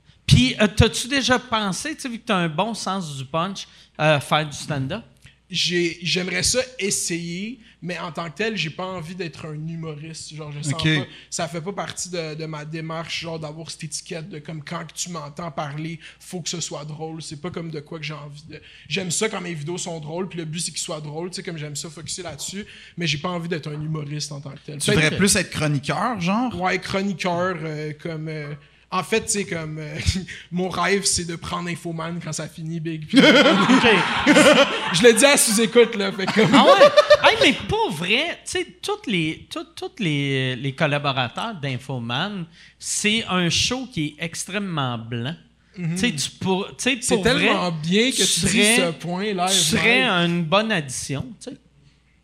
Puis, euh, t'as-tu déjà pensé, tu sais, vu que t'as un bon sens du punch, euh, faire du stand-up? j'ai j'aimerais ça essayer mais en tant que tel j'ai pas envie d'être un humoriste genre je sens pas ça fait pas partie de, de ma démarche genre d'avoir cette étiquette de comme quand que tu m'entends parler faut que ce soit drôle c'est pas comme de quoi que j'ai envie de j'aime ça quand mes vidéos sont drôles puis le but c'est qu'ils soient drôles tu sais comme j'aime ça focuser là-dessus mais j'ai pas envie d'être un humoriste en tant que tel Tu devrais plus être chroniqueur, genre? Ouais, chroniqueur, euh, comme. euh, en fait, sais, comme. euh, *laughs* mon rêve, c'est de prendre Infoman quand ça finit, Big. Puis- *laughs* je le dis à sous-écoute, là. Fait comme. Ah ouais? Hey, mais pour vrai, tu sais, tous les, tous, tous les, les collaborateurs d'Infoman, c'est un show qui est extrêmement blanc. Tu sais, tu pour. C'est tellement vrai, bien que tu, dis serais- ce point là. Tu serais une bonne addition, tu sais.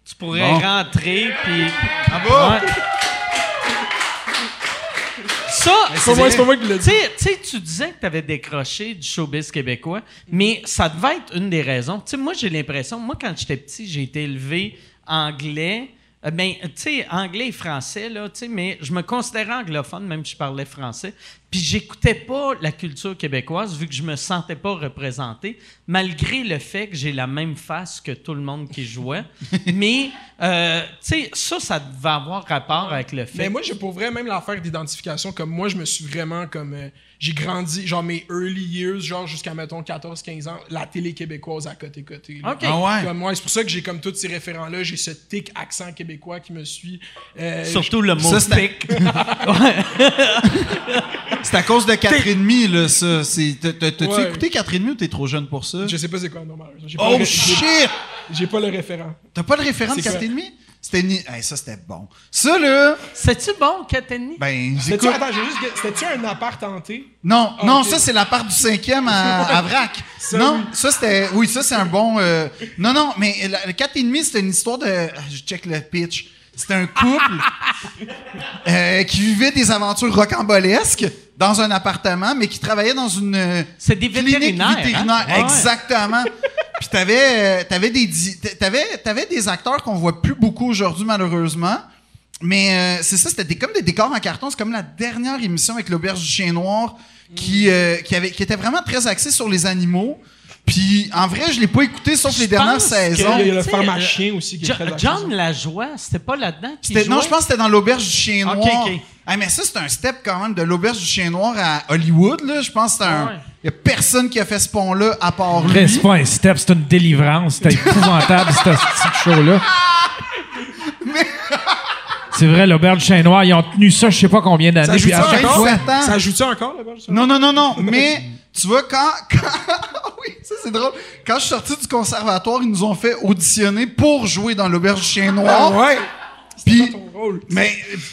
Tu pourrais Bon. rentrer, puis... Bravo! Ouais. Ça, C'est pas moi, c'est pas moi qui l'ai dit. tu sais, tu disais que tu avais décroché du showbiz québécois, mais ça devait être une des raisons. Tu sais, moi, j'ai l'impression, moi, quand j'étais petit, j'ai été élevé anglais. Euh, ben, tu sais, anglais et français, là, tu sais, mais je me considérais anglophone, même si je parlais français. Puis j'écoutais pas la culture québécoise, vu que je me sentais pas représenté, malgré le fait que j'ai la même face que tout le monde qui jouait. *laughs* mais, euh, tu sais, ça, ça devait avoir rapport avec le fait Mais moi, j'ai pour vrai même l'affaire d'identification. Comme moi, je me suis vraiment comme. euh, j'ai grandi, genre mes early years, genre jusqu'à mettons 14-15 ans, la télé québécoise à côté-côté. là. OK. Ah ouais? Comme moi, c'est pour ça que j'ai comme tous ces référents-là. J'ai ce tic accent québécois qui me suit. Euh, Surtout le mot pic. *laughs* *laughs* C'est à cause de 4,5, là, ça. C'est- t'as- t'as- T'as-tu Ouais. écouté 4,5 ou t'es trop jeune pour ça? Je sais pas c'est quoi normal. Oh shit! J'ai pas le référent. T'as pas le référent de C'est quoi? 4,5? C'était ni... Hey, ça, c'était bon. Ça, là, C'est-tu bon, Katani? ben, C'était-tu, j'écoute... attends, j'ai juste. C'était-tu un appart hanté? Non, Ah, non, ok. ça, c'est la part du cinquième à, *laughs* à Vrac. Ça, non, oui. ça, c'était... Oui, ça, c'est un bon... euh, Non, non, mais le 4,5, c'était une histoire de... Je check le pitch. C'était un couple euh, qui vivait des aventures rocambolesques dans un appartement, mais qui travaillait dans une euh, C'est des clinique vétérinaires, vétérinaire. hein? Ouais. Exactement. Puis t'avais, euh, t'avais des, di- t'avais, t'avais des acteurs qu'on voit plus beaucoup aujourd'hui, malheureusement. Mais euh, c'est ça, c'était des- comme des décors en carton. C'est comme la dernière émission avec l'auberge du chien noir qui, euh, qui, avait, qui était vraiment très axée sur les animaux. Puis en vrai, je l'ai pas écouté sauf Je les dernières saisons. Il y a le sais, pharmacien aussi qui est très. John Lajoie, c'était pas là-dedans non, je pense que c'était dans l'auberge du chien noir. Ah, mais ça, c'est un step quand même de l'auberge du chien noir à Hollywood. Là. Je pense que c'est un. Ouais. Il y a personne qui a fait ce pont-là à part lui. Après, c'est pas un step, c'est une délivrance. C'était *laughs* épouvantable, ce petit show-là. C'est vrai, l'auberge du chien noir, ils ont tenu ça je sais pas combien Ça d'années. joue Puis à ça chaque encore? Ça joue-tu encore, là-bas? ça? Non, non, non, non. Mais tu vois, quand. quand- ça c'est drôle. Quand je suis sorti du conservatoire, ils nous ont fait auditionner pour jouer dans l'auberge du chien Ah noir. ouais! Puis, pas ton rôle. mais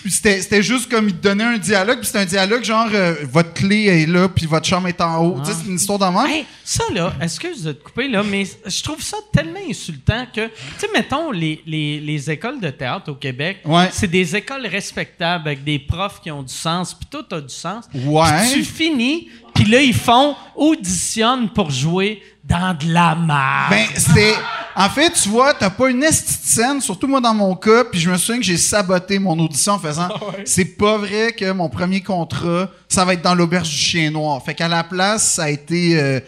c'était c'était juste comme il te donnait un dialogue, puis c'était un dialogue genre euh, votre clé est là, puis votre chambre est en haut. Tu sais, c'est une histoire. Hey, ça, là, excuse de te couper, là, mais je trouve ça tellement insultant que, tu sais, mettons, les, les, les écoles de théâtre au Québec, Ouais. c'est des écoles respectables avec des profs qui ont du sens, puis tout a du sens. Ouais. Puis tu finis, puis là, ils font auditionne pour jouer dans de la merde. Ben, c'était. En fait, tu vois, t'as pas une scène, surtout moi dans mon cas, puis je me souviens que j'ai saboté mon audition en faisant c'est pas vrai que mon premier contrat, ça va être dans l'auberge du chien noir. Fait qu'à la place, ça a été. euh,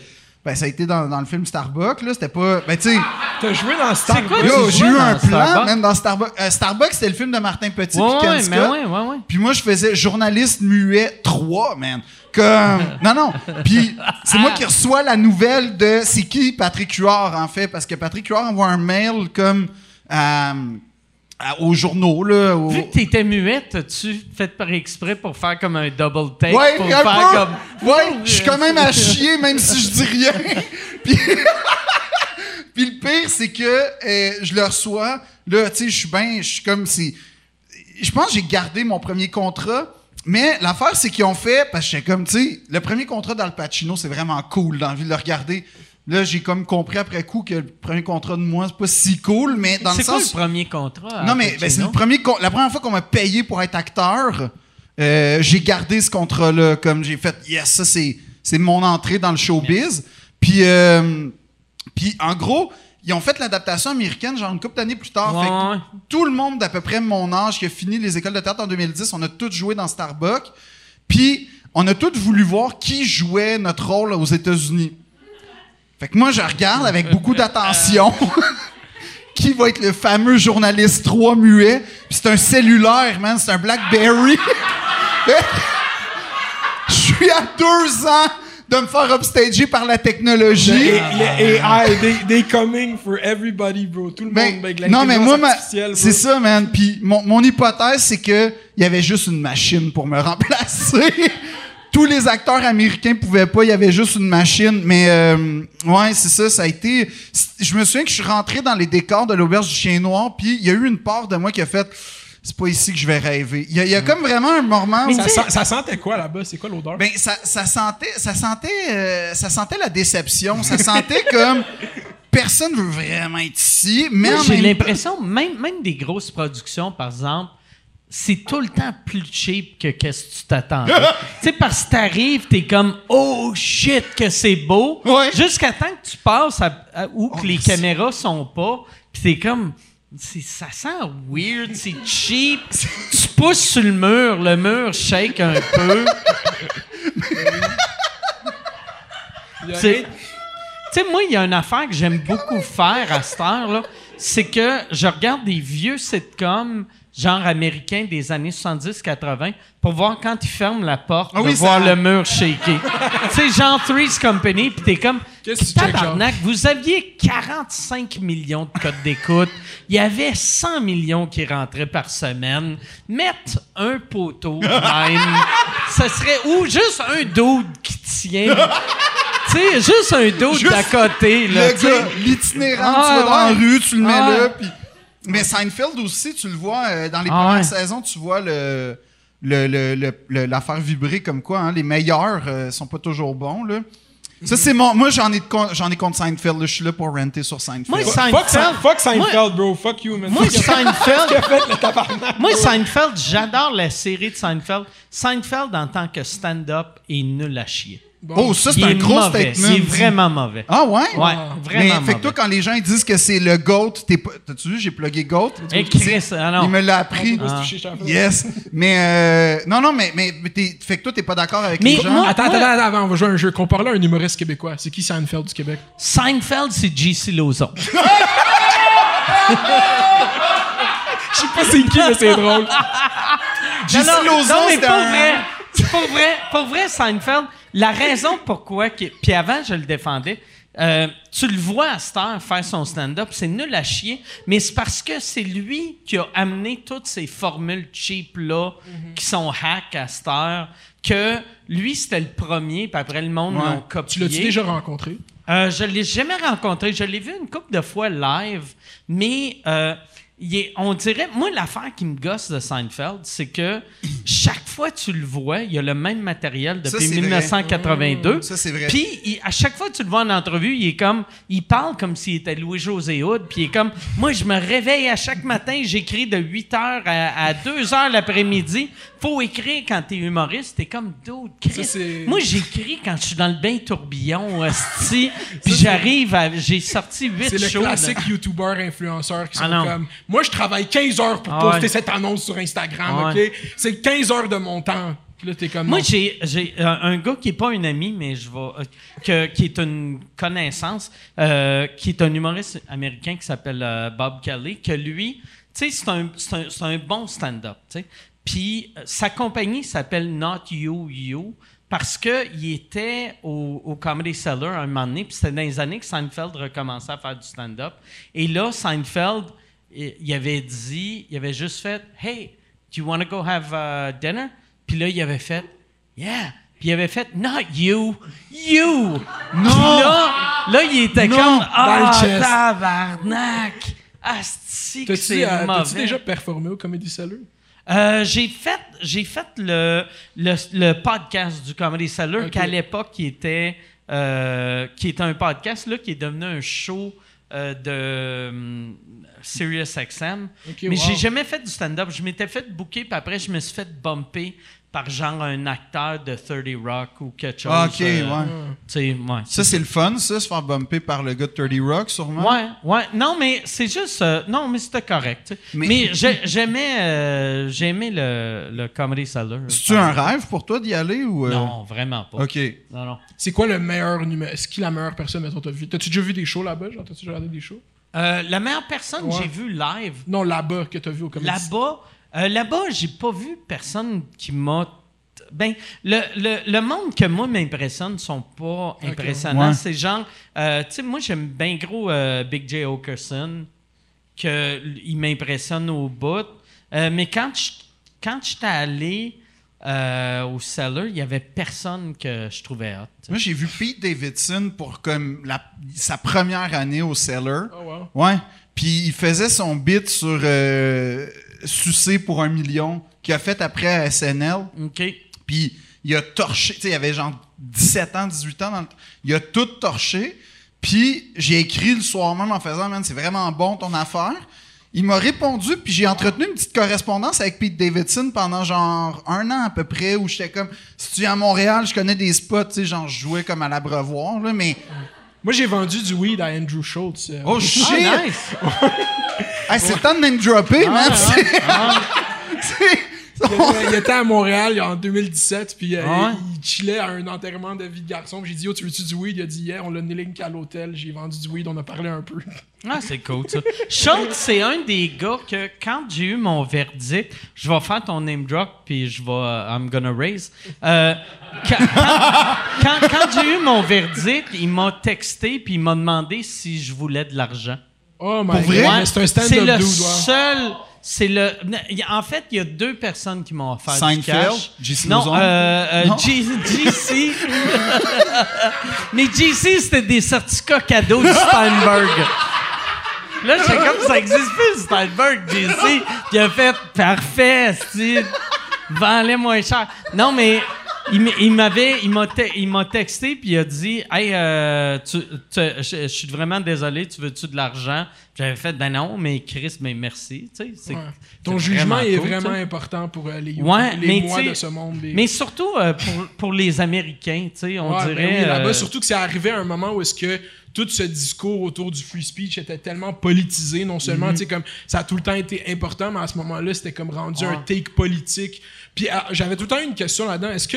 ben, ça a été dans, dans le film Starbucks, là. C'était pas. Ben, tu sais. T'as joué dans Star quoi, j'ai eu un plan, Starbucks? même dans Starbucks. Euh, Starbucks, c'était le film de Martin Petit ouais, puis ouais, Ken mais Scott. ouais, ouais, ouais. Puis moi, je faisais journaliste muet 3, man. Comme. *laughs* Non, non. Puis c'est moi qui reçois la nouvelle de c'est qui Patrick Huard, en fait, parce que Patrick Huard envoie un mail comme. euh, aux journaux, là. Vu que t'étais muette, as-tu fait par exprès pour faire comme un double take? Ouais, pour faire peu. comme. Ouais, je suis quand même à chier, même si je dis rien. *laughs* Puis, *laughs* Puis le pire, c'est que euh, je le reçois. Là, tu sais, je suis bien, je suis comme si. Je pense que j'ai gardé mon premier contrat. Mais l'affaire, c'est qu'ils ont fait, parce que j'étais comme, tu sais, le premier contrat d'Al Pacino, c'est vraiment cool, d'envie de le regarder. Là, j'ai comme compris après coup que le premier contrat de moi, c'est pas si cool, mais dans le C'est quoi sens. le premier contrat? Non, mais ben, c'est le premier la première fois qu'on m'a payé pour être acteur. euh, j'ai gardé ce contrat-là. Comme j'ai fait, yes, ça, c'est, c'est mon entrée dans le showbiz. Puis, euh, puis, en gros, ils ont fait l'adaptation américaine, genre une couple d'années plus tard. Fait que tout le monde d'à peu près mon âge qui a fini les écoles de théâtre en 2010, on a tous joué dans Starbucks. Puis, on a tous voulu voir qui jouait notre rôle aux États-Unis. Fait que moi, je regarde avec beaucoup d'attention. *laughs* qui va être le fameux journaliste 3 muet. Puis c'est un cellulaire, man. C'est un Blackberry. *laughs* Je suis à deux ans de me faire upstager par la technologie. Les AI, they, they coming for everybody, bro. Tout le Ben, monde avec non, mais moi, c'est ça, man. Puis mon, mon hypothèse, c'est que il y avait juste une machine pour me *laughs* remplacer. Tous les acteurs américains pouvaient pas, il y avait juste une machine. Mais euh, ouais, c'est ça, ça a été. Je me souviens que je suis rentré dans les décors de l'auberge du chien noir, puis il y a eu une part de moi qui a fait. C'est pas ici que je vais rêver. Il y a, il y a comme vraiment un moment où. Ça, sent- ça sentait quoi là-bas? C'est quoi l'odeur? Ben ça, ça sentait, ça sentait, euh, ça sentait la déception. Ça sentait comme *laughs* personne veut vraiment être ici, mais j'ai l'impression, même, même des grosses productions, par exemple, c'est tout le temps plus cheap que qu'est-ce que tu t'attendais. *laughs* tu sais, parce que t'arrives, t'es comme « Oh shit, que c'est beau! Ouais. Jusqu'à temps que tu passes à, à- où que Oh, les caméras sont pas, puis t'es comme... Ça sent weird, c'est cheap. tu pousses sur le mur, le mur shake un peu. Tu sais, moi, il y a une affaire que j'aime beaucoup faire à cette heure-là, c'est que je regarde des vieux sitcoms, genre américains des années 70-80, pour voir quand ils ferment la porte, Ah de voir ça- le mur shaker. *laughs* tu sais, genre Three's Company, puis t'es comme... Tabarnak, vous aviez 45 millions de codes d'écoute. Il y avait 100 millions qui rentraient par semaine. Mettre un poteau *laughs* même, ce serait... Ou juste un dude qui tient... Tu sais, juste un Juste d'à côté, là. le gars, l'itinérant, Ah, tu vas dans la rue, tu le mets Ah, là, puis... Mais Seinfeld aussi, tu le vois, euh, dans les Ah, premières ouais. saisons, tu vois le... le- le- le- le- l'affaire vibrer comme quoi hein, les meilleurs euh, sont pas toujours bons là. Ça c'est mon moi j'en ai j'en ai contre Seinfeld je suis là pour renter sur Seinfeld. Moi, Fuck, Seinfeld- Sein- fuck Seinfeld, Moi- bro. Fuck you, man. Moi. Seinfeld... *laughs* Fait? Moi, Seinfeld, j'adore la série de Seinfeld. Seinfeld, en tant que stand-up, est nul à chier. Oh ça c'est un est gros mauvais. statement. Il est vraiment mauvais. Ah ouais? Ouais, Mais vraiment fait que toi quand les gens disent que c'est le GOAT, t'es pas t'as-tu vu j'ai plugué GOAT? Eh, Chris, ah non. Il me l'a appris. Ah. Yes. Mais euh, non non mais mais mais t'es- fait que toi t'es pas d'accord avec Mais les gens? moi- Attends, attends, attends, avant, on va jouer à un jeu. Compare-le à un humoriste québécois. C'est qui Seinfeld du Québec? Seinfeld, c'est J.C. Lozon. *laughs* Je sais pas c'est qui, mais c'est drôle. J.C. Mais c'était pour un- vrai, pour vrai, pour vrai, Seinfeld, la raison pourquoi, puis avant je le défendais, euh, tu le vois à cette heure faire son stand-up, c'est nul à chier, mais c'est parce que c'est lui qui a amené toutes ces formules cheap-là, qui sont hack à cette heure, que lui, c'était le premier, puis après le monde Ouais. l'a copié. Tu l'as-tu déjà rencontré? Euh, je l'ai jamais rencontré. Je l'ai vu une couple de fois live, mais euh, il est- on dirait, moi, l'affaire qui me gosse de Seinfeld, c'est que chaque fois que tu le vois, il y a le même matériel depuis c'est vrai. 1982. Ça, c'est vrai. Puis, il- à chaque fois que tu le vois en entrevue, il est comme, il parle comme s'il était Louis-José Hood, puis il est comme, moi, je me réveille à chaque matin, j'écris de 8 h à, à 2 h l'après-midi. Faut écrire quand t'es humoriste. T'es comme, c'est- Moi, j'écris quand je suis dans le bain tourbillon, hostie, *laughs* puis j'arrive à, j'ai sorti 8 C'est le shows. classique YouTuber influenceur qui sont Ah comme moi je travaille 15 heures pour Ah poster cette annonce sur Instagram, Ah OK? C'est 15 heures de mon temps. Puis là t'es comme Moi, j'ai, j'ai euh, un gars qui est pas un ami, mais je vais, euh, que- qui est une connaissance, euh, qui est un humoriste américain qui s'appelle Bob Kelly, que lui, tu sais, c'est un, c'est un, c'est un bon stand-up, tu sais. Puis sa compagnie s'appelle Not You You parce que il était au, au Comedy Cellar un moment donné, puis c'était dans les années que Seinfeld recommençait à faire du stand-up. Et là, Seinfeld, il avait dit, il avait juste fait, Hey, do you want to go have uh, dinner? Puis là, il avait fait, Yeah. Puis il avait fait, Not you, you. Non. Là, là, il était comme, Ah, chest. tabarnak. Asti, que T'as-tu c'est euh, t'as-tu mauvais. déjà performé au Comedy Cellar? Euh, j'ai fait, j'ai fait le, le, le podcast du Comedy Cellar Ok. qu'à l'époque qui était, euh, qui était un podcast là, qui est devenu un show euh, de hum, Sirius XM. Mais wow. j'ai jamais fait du stand-up. Je m'étais fait booker, puis après je me suis fait bumper par genre un acteur de 30 Rock ou quelque chose. Ah, ok, euh, ouais. tu sais, ouais, Ça, c'est le fun, ça, se faire bumper par le gars de 30 Rock, sûrement. Ouais, ouais. Non, mais c'est juste. euh, non, mais c'était correct. Mais- Mais, j'ai- j'aimais, euh, j'aimais le, le Comedy Cellar. C'est-tu un rêve pour toi d'y aller ou. euh? Non, vraiment pas. OK. Non, non. C'est quoi le meilleur numéro Est-ce qui est la meilleure personne mettons t'as vu? T'as-tu déjà vu des shows là-bas Genre t'as-tu déjà regardé des shows? Euh, la meilleure personne que Ouais. j'ai vue live, Non, là-bas que t'as vu au Comedy là-bas, euh, là-bas, j'ai pas vu personne qui m'a. Ben, le, le, le monde que moi m'impressionne sont pas impressionnants. Ouais. C'est genre, euh, tu sais, moi j'aime bien gros euh, Big J. Okerson, que l- il m'impressionne au bout. Euh, mais quand je quand j'étais allé euh, au cellar, il y avait personne que je trouvais hot. Moi, j'ai vu Pete Davidson pour comme la, sa première année au Cellar. Oh wow. Ouais. Puis il faisait son bit sur euh, Sucer pour un million qu'il a fait après à SNL. OK. Puis il a torché. Tu sais, il avait genre 17 ans, 18 ans. Dans le- il a tout torché. Puis j'ai écrit le soir même en faisant, man, c'est vraiment bon ton affaire. Il m'a répondu, puis j'ai entretenu une petite correspondance avec Pete Davidson pendant genre un an à peu près, où j'étais comme, si tu viens à Montréal, je connais des spots, tu sais, genre je jouais comme à l'abreuvoir, là, mais... Moi j'ai vendu du weed à Andrew Schultz. euh, Oh shit! Ah, nice! *laughs* Hey, c'est temps de name dropper, man! C'est- c'est- Il était, à Montréal en 2017, puis euh, Ah ouais? il chillait à un enterrement de vie de garçon. J'ai dit, yo, tu veux-tu du weed? Il a dit, yeah, on l'a link à l'hôtel, j'ai vendu du weed, on a parlé un peu. Ah, c'est cool, ça. Schultz, c'est un des gars que quand j'ai eu mon verdict, je vais faire ton name drop, puis je vais. I'm gonna raise. Euh, quand quand- quand- quand j'ai eu mon verdict, il m'a texté, puis il m'a demandé si je voulais de l'argent. Oh my Pour vrai? god, c'est un c'est stand-up le dude, ouais. seul. C'est le. En fait, il y a deux personnes qui m'ont offert du Seinfeld? cash. JC non, Lauzon? euh, euh, Non? G- GC. *laughs* Mais GC, c'était des certificats cadeaux du Steinberg. Là, j'étais comme ça existe plus, le Steinberg, JC. Puis il a fait parfait, style. Vends-les moins cher. Non, mais il m'avait, il m'a, te- texté puis il a dit, hey, euh, tu, tu- je, je suis vraiment désolé, tu veux-tu de l'argent J'avais fait, ben non, mais Chris, mais merci, tu sais. Ouais. Ton jugement est vraiment important pour euh, les, Ouais, les mois de ce monde. les- Mais surtout euh, pour, pour les Américains, tu sais, on Ouais, ben dirait. oui, là-bas, euh, surtout que c'est arrivé à un moment où est-ce que tout ce discours autour du free speech était tellement politisé, non seulement, Mhm. tu sais, comme ça a tout le temps été important, mais à ce moment-là, c'était comme rendu un take politique. Puis ah, j'avais tout le temps une question là-dedans. Est-ce que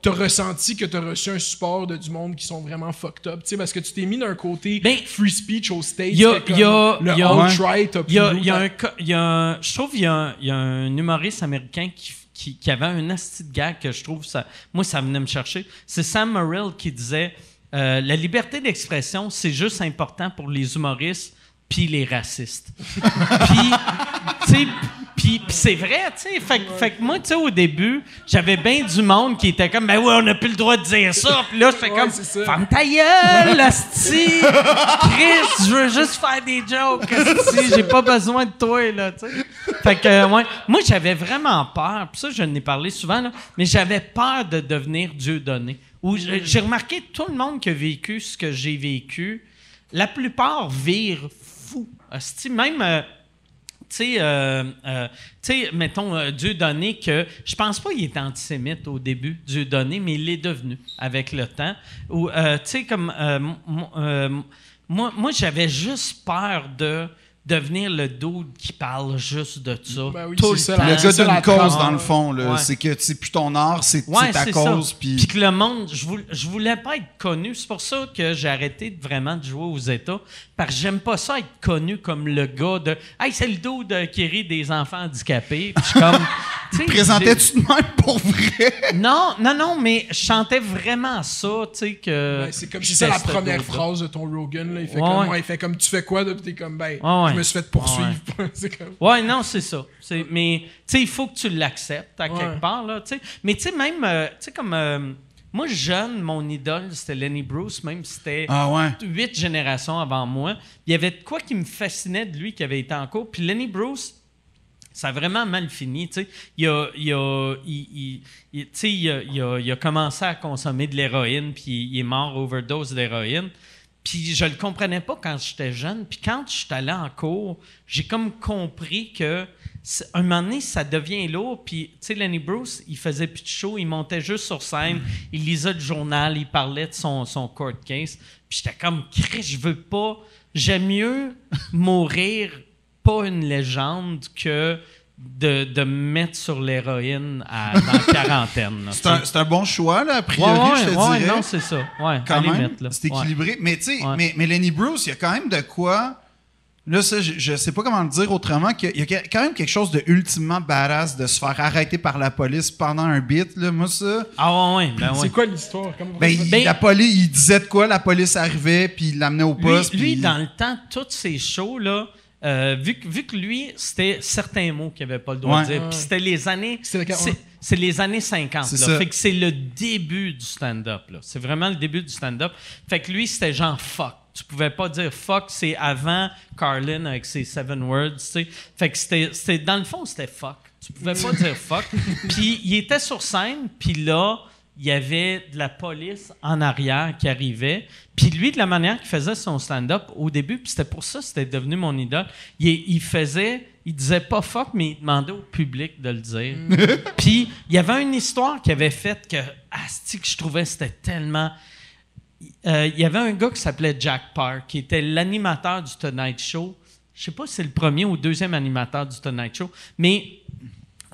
t'as ressenti que t'as reçu un support de du monde qui sont vraiment fucked up, tu sais, parce que tu t'es mis d'un côté Ben, free speech au States, il y a- y a- le alt-right Il y a, y a un, co- il y a un- je trouve qu'il y a un, il y a un humoriste américain qui, qui, qui avait un asti de gag que je trouve ça, moi ça venait me chercher. C'est Sam Morrill qui disait euh, la liberté d'expression c'est juste important pour les humoristes puis les racistes. *laughs* puis, c'est vrai, tu sais. Fait, que- fait que moi, tu sais, au début, j'avais bien du monde qui était comme, ben ouais, on n'a plus le droit de dire ça. Puis là, je fais Ouais, comme, ferme ta gueule, asti! Chris, je veux juste faire des jokes, asti. J'ai pas besoin de toi, là, tu sais. Fait que, euh, ouais. Moi, j'avais vraiment peur. Puis ça, je n'ai parlé souvent, là. Mais j'avais peur de devenir Dieu donné. Ou j'ai remarqué tout le monde qui a vécu ce que j'ai vécu, la plupart virent fou. Même. euh, tu sais, euh, euh, tu sais, mettons, Dieu donné que je pense pas qu'il était antisémite au début, Dieu donné, mais il l'est devenu avec le temps. Ou, tu sais, comme moi, moi j'avais juste peur de devenir le dude qui parle juste de ça. Ben oui, tout le c'est ça, temps. Le c'est gars d'une cause, dans le fond, là. Ouais. C'est que, tu sais, plus ton art, c'est Ouais, c'est ta c'est cause. Puis Puis que le monde, je voulais, je voulais pas être connu. C'est pour ça que j'ai arrêté de vraiment de jouer aux États. Parce que j'aime pas ça être connu comme le gars de Hey, c'est le dos de qui rit des enfants handicapés. Puis je suis comme. *laughs* tu sais, présentais-tu de même pour vrai? Non, non, non, mais je chantais vraiment ça, tu sais, que. Ben, c'est comme c'est j'étais ça la première phrase de ton Rogan. Là. Il, fait Ouais, comme, ouais. il fait comme tu fais quoi? Là, Puis t'es comme ben, Ouais, ouais. Je me suis fait poursuivre. *laughs* comme. Ouais, non, c'est ça. Mais, tu sais, il faut que tu l'acceptes à Ouais. quelque part, là. Mais, tu sais, même, euh, tu sais, comme. euh, moi, jeune, mon idole, c'était Lenny Bruce, même si c'était. Ah huit générations avant moi. Il y avait de quoi qui me fascinait de lui qui avait été en cours. Puis Lenny Bruce, ça a vraiment mal fini. Il a, il il, il- il- a commencé à consommer de l'héroïne, puis il est mort overdose d'héroïne. Puis je le comprenais pas quand j'étais jeune. Puis quand je suis allé en cours, j'ai comme compris que un moment donné, ça devient lourd. Puis, tu sais, Lenny Bruce, il faisait plus de show, il montait juste sur scène, il lisait le journal, il parlait de son, son court case. Puis j'étais comme, je veux pas. J'aime mieux *laughs* mourir pas une légende que de, de me mettre sur l'héroïne à- dans la quarantaine. là, *laughs* C'est un, c'est un bon choix, là, a Ouais, priori, je te ouais, dirais. non, c'est ça. Ouais, quand même. là. C'est Ouais. équilibré. Mais tu sais, Ouais. mais, mais Lenny Bruce, il y a quand même de quoi. Là, ça, je, je sais pas comment le dire autrement, qu'il y a quand même quelque chose de ultimement badass de se faire arrêter par la police pendant un beat. Là. Moi, ça. Ah ouais, ouais, ben ouais. C'est quoi l'histoire? Ben, il, Ben- la police, il disait de quoi, la police arrivait, puis il l'amenait au poste. lui, puis- dans le temps, tous ces shows-là, euh, vu, que, vu que lui, c'était certains mots qu'il n'avait pas le droit Ouais. de dire. Puis c'était les années. C'est- les années 50. C'est là. ça. Fait que c'est le début du stand-up. là. C'est vraiment le début du stand-up. Fait que lui, c'était genre fuck. Tu pouvais pas dire fuck, c'est avant Carlin avec ses seven words, tu sais. Fait que c'était, c'était- dans le fond, c'était fuck. Tu pouvais pas dire fuck. *laughs* Puis il était sur scène, puis là, il y avait de la police en arrière qui arrivait. Puis lui, de la manière qu'il faisait son stand-up au début, puis c'était pour ça que c'était devenu mon idole, il, il faisait, il disait pas fuck, mais il demandait au public de le dire. *laughs* puis il y avait une histoire qu'il avait faite que, asti, que je trouvais c'était tellement... Euh, il y avait un gars qui s'appelait Jack Parr, qui était l'animateur du Tonight Show. Je sais pas si c'est le premier ou le deuxième animateur du Tonight Show, mais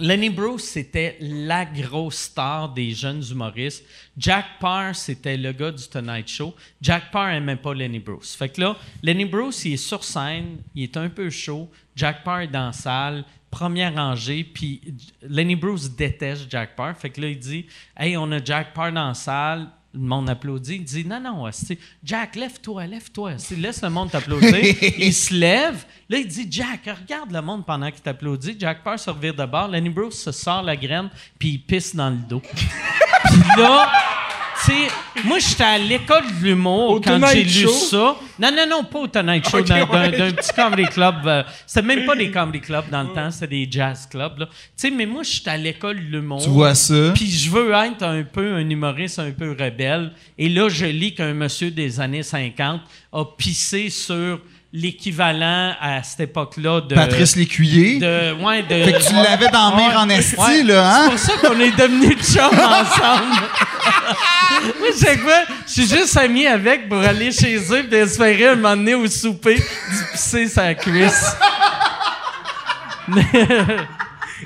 Lenny Bruce, c'était la grosse star des jeunes humoristes. Jack Parr, c'était le gars du Tonight Show. Jack Parr aimait pas Lenny Bruce. Fait que là, Lenny Bruce, il est sur scène, il est un peu chaud. Jack Parr est dans la salle, première rangée, puis Lenny Bruce déteste Jack Parr. Fait que là, il dit Hey, on a Jack Parr dans la salle. Le monde applaudit. Il dit Non, non, Jack, lève-toi, lève-toi. Laisse le monde t'applaudir. *laughs* il se lève. Là, il dit Jack, regarde le monde pendant qu'il t'applaudit. Jack Parr se revire de bord. Lenny Bruce se sort la graine, puis il pisse dans le dos. *laughs* Puis là, sais, moi, j'étais à l'école de l'humour quand j'ai lu Show? ça. Non, non, non, pas au Tonight Show, d'un, ouais. petit comedy *laughs* club. euh, c'était même pas des comedy clubs dans le temps, c'était des jazz clubs. là. Tu sais, mais moi, j'étais à l'école de l'humour. Tu vois ça? Puis je veux être un peu un humoriste un peu rebelle. Et là, je lis qu'un monsieur des années 50 a pissé sur l'équivalent à cette époque-là de... Patrice Lécuyer. De, ouais, de, Fait que tu l'avais dans Ouais. Mire en esti, Ouais. là, hein? C'est pour ça qu'on est devenus chums *laughs* ensemble. Moi, c'est quoi? Je suis juste ami avec pour aller chez eux et espérer un moment donné au souper du pisser sa cuisse.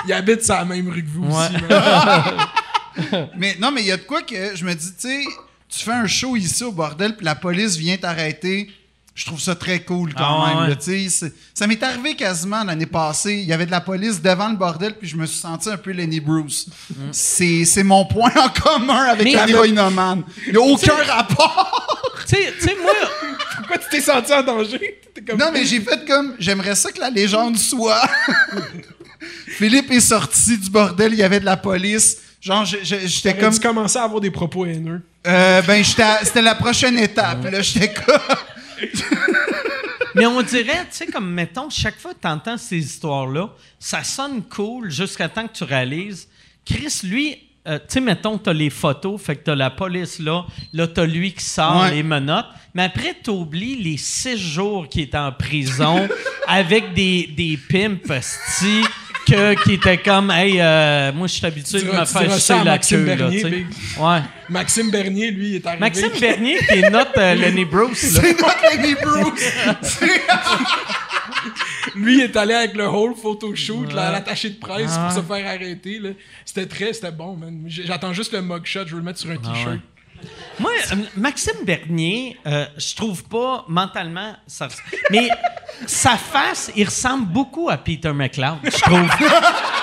Il habite sur la même rue que vous Ouais. aussi. *laughs* Mais non, mais il y a de quoi que je me dis, tu sais, tu fais un show ici au bordel, puis la police vient t'arrêter. Je trouve ça très cool quand Ah, même. ouais. là, tu Ça m'est arrivé quasiment l'année passée. Il y avait de la police devant le bordel, puis je me suis senti un peu Lenny Bruce. C'est c'est mon point en commun avec héroïnomane. Il n'y a aucun rapport. Tu sais, tu sais, moi, *laughs* Pourquoi tu t'es senti en danger? Comme- Non, mais j'ai fait comme. J'aimerais ça que la légende soit. *laughs* Philippe est sorti du bordel, il y avait de la police. Genre, j'étais comme. dû commencer à avoir des propos haineux. Euh, ben, c'était la prochaine étape. Là, j'étais comme. *laughs* Mais on dirait, tu sais, comme mettons, chaque fois que tu entends ces histoires-là, ça sonne cool jusqu'à temps que tu réalises. Chris, lui, euh, tu sais, mettons, tu as les photos, fait que tu as la police là, là, tu as lui qui sort Ouais. les menottes, mais après, tu oublies les six jours qu'il est en prison *laughs* avec des, des pimps, que, qui étaient comme, hey, euh, moi, je suis habitué Tu de me faire à la Maxime queue, Bernier. Ouais. Maxime Bernier, lui, il est arrivé. Maxime Bernier, qui est notre euh, Lenny *laughs* Bruce. C'est notre Lenny Bruce. *laughs* Lui, il est allé avec le whole photoshoot, à l'attaché de presse Ah. pour se faire arrêter. là. C'était très, c'était bon, man. J'attends juste le mugshot, je veux le mettre sur un Ah t-shirt. Moi, euh, Maxime Bernier, euh, je trouve pas mentalement. Ça, mais sa face, il ressemble beaucoup à Peter McLeod, je trouve.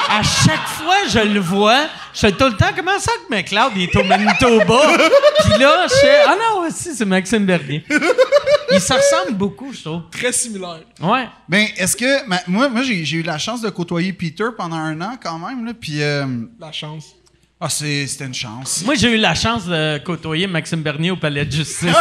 À chaque fois je le vois, je fais tout le temps comment ça que McLeod il est au Manitoba? Puis là, je fais ah non, si c'est Maxime Bernier. Il se ressemble beaucoup, je trouve. Très similaire. Ouais. Ben, est-ce que. moi, moi j'ai j'ai eu la chance de côtoyer Peter pendant un an quand même, là. Puis. euh, La chance. Ah, c'était une chance. Moi, j'ai eu la chance de côtoyer Maxime Bernier au Palais de Justice. *laughs*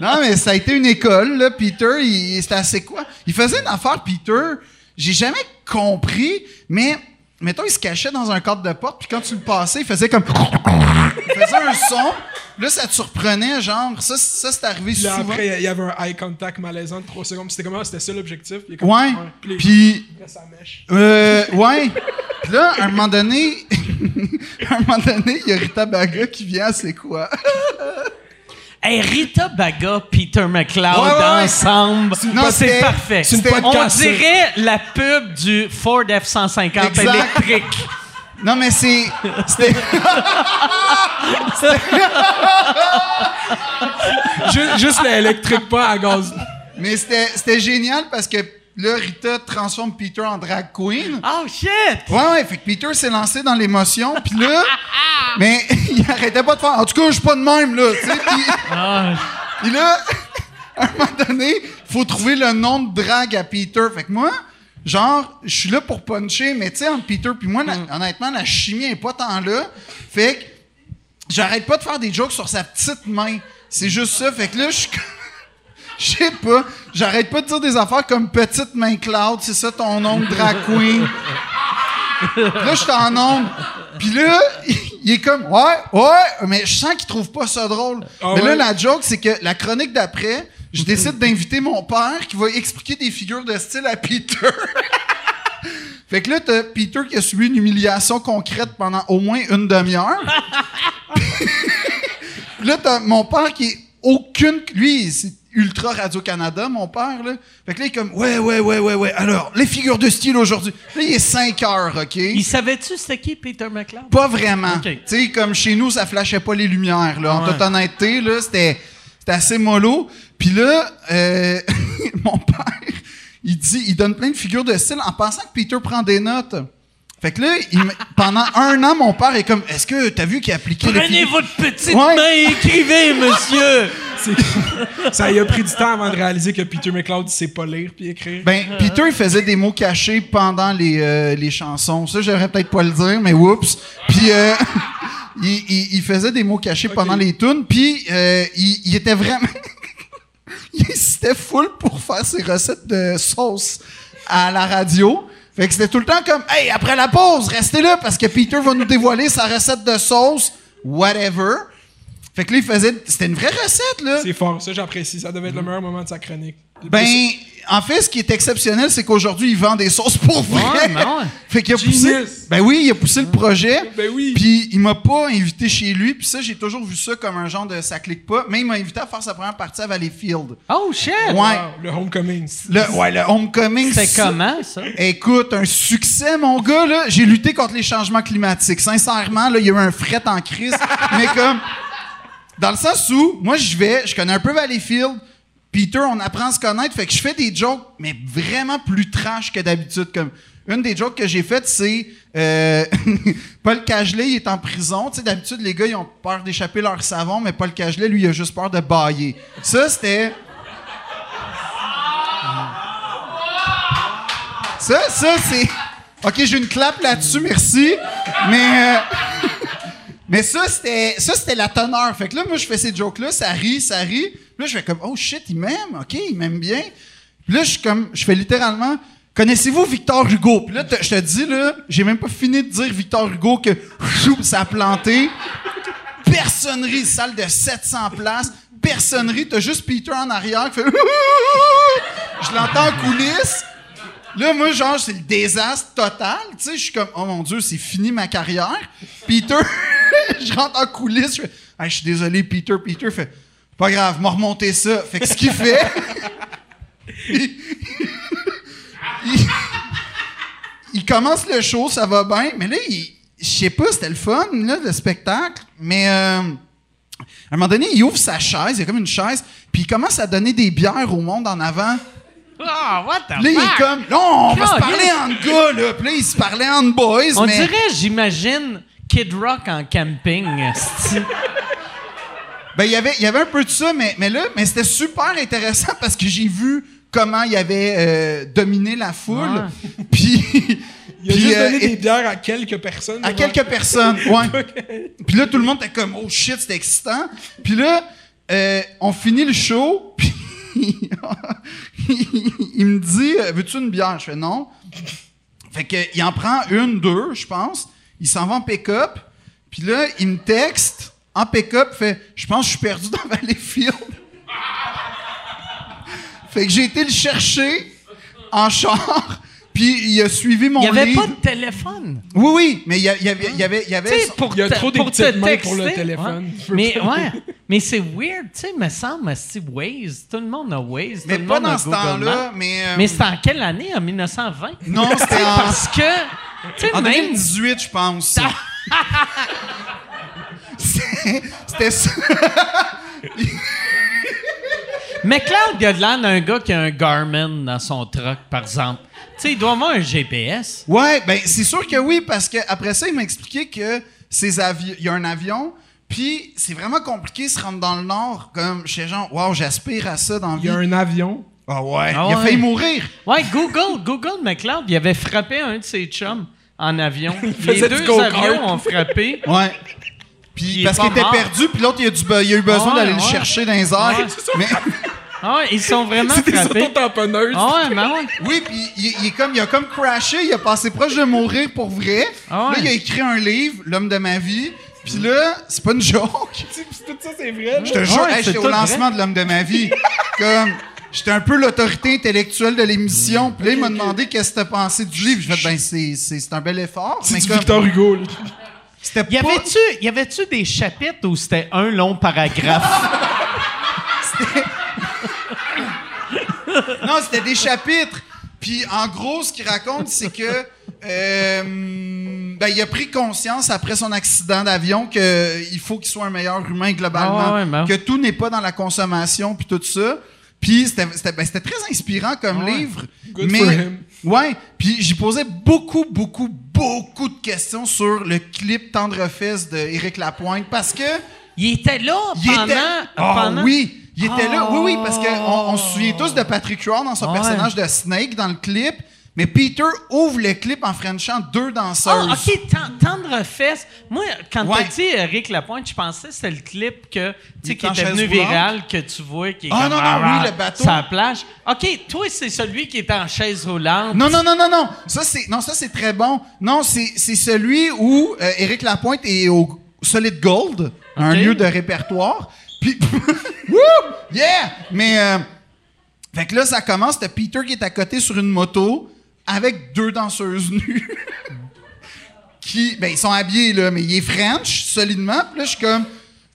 Non, mais ça a été une école, là. Peter, il, c'était assez quoi? Il faisait une affaire, Peter. J'ai jamais compris, mais. Mettons, il se cachait dans un cadre de porte, puis quand tu le passais, il faisait comme. Il faisait un son. Là, ça te surprenait, genre. Ça, ça c'est arrivé Puis là, souvent. après, il y avait un eye contact malaisant de 3 secondes. C'était comment? C'était ça l'objectif. Puis comme- Ouais. Puis, Puis. après, ça mèche. Euh, ouais. Puis là, à un moment donné, *laughs* à un moment donné, il y a Rita Baga qui vient, c'est quoi? *laughs* Hey, Rita Baga, Peter McLeod Ouais, ouais, ouais. ensemble, Non, c'est c'était- parfait. c'est une On dirait la pub du Ford F-150 Exact. électrique. Non, mais c'est. C'était. *laughs* Ju- juste l'électrique, pas à gaz. Mais c'était c'était génial parce que là, Rita transforme Peter en drag queen. Oh shit! Ouais, ouais, fait que Peter s'est lancé dans l'émotion, puis là, mais *laughs* il arrêtait pas de faire. En tout cas, je suis pas de même, là, tu sais, puis- *laughs* puis là, à un moment donné, faut trouver le nom de drag à Peter. Fait que moi, genre, je suis là pour puncher, mais tu sais, entre Peter puis moi, la- honnêtement, la chimie est pas tant là. Fait que j'arrête pas de faire des jokes sur sa petite main. C'est juste ça. Fait que là, je suis comme- *laughs* Je sais pas. J'arrête pas de dire des affaires comme petite main Cloud, c'est ça ton nom de drag queen. Là, je suis en onde. Puis là, *laughs* il est comme, ouais, ouais, mais je sens qu'il trouve pas ça drôle. Ah mais là, la joke, c'est que la chronique d'après, je décide d'inviter mon père qui va expliquer des figures de style à Peter. *laughs* fait que là, t'as Peter qui a subi une humiliation concrète pendant au moins une demi-heure. *laughs* Là, t'as mon père qui est aucune. Lui, c'est ultra Radio-Canada, mon père, là. Fait que là, il est comme, ouais, ouais, ouais, ouais, ouais. Alors, les figures de style aujourd'hui. Là, il est 5 heures, OK? Il savait-tu c'était qui Peter McLeod? Pas vraiment. Tu sais, comme chez nous, ça flashait pas les lumières, là. En Ouais. toute honnêteté, là, c'était, c'était assez mollo. Puis là, euh, *laughs* mon père, il dit, il donne plein de figures de style en pensant que Peter prend des notes. Fait que là, il *laughs* pendant un an, mon père est comme, est-ce que t'as vu qu'il a appliqué les Prenez votre petite Ouais. main et écrivez, monsieur! *laughs* Ça y a pris du temps avant de réaliser que Peter McLeod, il sait pas lire puis écrire. Ben, Peter, il faisait des mots cachés pendant les, euh, les chansons. Ça, j'aurais peut-être pas le dire, mais whoops. Puis, euh, il, il- il faisait des mots cachés pendant les tunes. Puis, euh, il, il était vraiment... *laughs* il insistait full pour faire ses recettes de sauce à la radio. Fait que c'était tout le temps comme, hey, après la pause, restez là parce que Peter va nous dévoiler sa recette de sauce, whatever. Fait que là, il faisait, c'était une vraie recette, là. C'est fort, ça j'apprécie. Ça devait être le meilleur moment de sa chronique. Ben, en fait, ce qui est exceptionnel, c'est qu'aujourd'hui, il vend des sauces pour vrai. Ouais. *laughs* Fait qu'il a Genius. poussé. Ben oui, il a poussé le projet. Ben oui. Puis il m'a pas invité chez lui. Puis ça, j'ai toujours vu ça comme un genre de ça clique pas. Mais il m'a invité à faire sa première partie à Valleyfield. Oh shit! Ouais. Wow, le homecoming. Le, ouais, le homecoming. C'est comment, ça? Écoute, un succès, mon gars, là. J'ai lutté contre les changements climatiques. Sincèrement, là, il y a eu un fret en crise. *laughs* mais comme, dans le sens où, moi, je vais, je connais un peu Valleyfield, Peter, on apprend à se connaître, fait que je fais des jokes, mais vraiment plus trash que d'habitude. Comme une des jokes que j'ai faites, c'est euh, *laughs* Paul Cagelet, est en prison. Tu sais, d'habitude, les gars, ils ont peur d'échapper leur savon, mais Paul Cagelet, lui, il a juste peur de bailler. Ça, c'était. Ça, ça, c'est. *laughs* OK, j'ai une clap là-dessus, merci. Mais. euh, *laughs* Mais ça, c'était, ça, c'était la teneur. Fait que là, moi, je fais ces jokes-là, ça rit, ça rit. Là, je fais comme, oh shit, il m'aime, OK, il m'aime bien. Puis là, je suis comme, je fais littéralement, connaissez-vous Victor Hugo? Puis là, je te dis, là, j'ai même pas fini de dire Victor Hugo que, ça a planté. Personnerie, salle de 700 places. Personnerie, t'as juste Peter en arrière qui fait, *laughs* je l'entends en coulisses. Là, moi, genre, c'est le désastre total. Tu sais, je suis comme, oh mon Dieu, c'est fini ma carrière. Peter, *laughs* je rentre en coulisses. Je fais, Hey, je suis désolé, Peter. Peter fait, pas grave, m'a remonté ça. Fait que ce qu'il fait, il, *laughs* il- il commence le show, ça va bien. Mais là, il- je sais pas, c'était le fun, là, le spectacle. Mais euh, à un moment donné, il ouvre sa chaise, il y a comme une chaise, puis il commence à donner des bières au monde en avant. Ah, what the Là, il est comme, non, on va se parler entre gars, là. Puis là, il se parlait entre boys, On mais... dirait, j'imagine, Kid Rock en camping. Ben, il y avait, il y avait un peu de ça, mais, mais là, mais c'était super intéressant parce que j'ai vu comment il avait euh, dominé la foule. *laughs* Puis... *laughs* Il a puis, juste euh, donné et- des bières à quelques personnes. À devant- quelques personnes, ouais. *laughs* Puis là, tout le monde était comme, oh shit, c'était excitant. Puis là, euh, on finit le show, puis il me dit, euh, veux-tu une bière? Je fais non. Fait que, il en prend une, deux, je pense. Il s'en va en pick-up. Puis là, il me texte en pick-up, fait, je pense que je suis perdu dans Valleyfield. fait que j'ai été le chercher en char. Puis il a suivi mon Il n'y avait livre. pas de téléphone. Oui, oui, mais il y, a- il y avait, il y avait, il y avait son- pour Il y a trop des pour petites te mains pour le téléphone. ouais. Mais ouais, mais c'est weird, tu sais, me semble, c'est Waze, tout le monde a Waze, mais tout le pas monde a dans ce temps-là, mais, euh, Mais c'était en quelle année? En 1920? non, *laughs* c'était en, Parce que, en même... 2018, je pense. *laughs* *laughs* C'était- ça. McLeod, il a de l'air d'un gars qui a un Garmin dans son truck, par exemple. Tu sais, il doit avoir un GPS. Ouais, ben c'est sûr que oui, parce que après ça, il m'a expliqué que ces avions, il y a un avion, puis c'est vraiment compliqué de se rendre dans le nord. Comme chez gens, waouh, j'aspire à ça dans la Il y a un avion. Ah ouais. Ah il a ouais. failli mourir. Ouais, Google, Google McLeod, il avait frappé un de ses chums en avion. Les faisait du deux avions ont frappé. Ouais. Puis parce qu'il était mort. perdu, puis l'autre, il, a il eu besoin Ouais, d'aller le chercher dans les airs. Ouais. *laughs* Mais, Ah ouais, ils sont vraiment C'est des frappés. autotamponneuses. Ah ouais, mais ouais. oui, puis il, il est comme, il a comme crashé, il a passé proche de mourir pour vrai. Ah ouais. Là, il a écrit un livre, L'homme de ma vie. Puis là, c'est pas une joke. *laughs* Tout ça, c'est vrai. Je te jure, hey, j'étais au lancement de l'homme de ma vie. *laughs* Comme, j'étais un peu l'autorité intellectuelle de l'émission. Puis là, il m'a demandé qu'est-ce que t'as pensé du livre. Je fait, ben, c'est, c'est, c'est un bel effort. C'est Victor Hugo. là. C'était Y pas... avait-tu, y avait-tu des chapitres où c'était un long paragraphe? *laughs* Non, c'était des chapitres. Puis en gros, ce qu'il raconte, c'est que euh, ben, il a pris conscience après son accident d'avion qu'il faut qu'il soit un meilleur humain globalement, Ah ouais, ben. que tout n'est pas dans la consommation puis tout ça. Puis c'était ben, c'était très inspirant comme Ah ouais. livre. Good mais for him. ouais, puis j'y posais beaucoup beaucoup beaucoup de questions sur le clip Tendre fesses de Éric Lapointe parce que Il était là il pendant... était Ah pendant- oui, il était là. Oui oui parce que on, se souvient Oh. tous de Patrick Huard dans son Ouais. personnage de Snake dans le clip, mais Peter ouvre le clip en frenchant deux danseuses. Ah, OK, ten- tendre fesses. Moi, quand Ouais. t'as dit Eric Lapointe, je pensais que c'était le clip que, tu qui était chaise venu roulante. viral, que tu vois, qui est Ah, comme... non, non, ah, oui, le bateau. Sur la plage. OK, toi, c'est celui qui est en chaise roulante. Non, non, non, non, non. Ça, c'est, non, ça, c'est très bon. Non, c'est, c'est celui où euh, Éric Lapointe est au Solid Gold, un lieu de répertoire. Puis, *laughs* wouh! Yeah! Mais, euh, fait que là, ça commence. T'as Peter qui est à côté sur une moto avec deux danseuses nues. qui, ben, ils sont habillés, là, mais il est French, solidement. Puis là, je suis comme,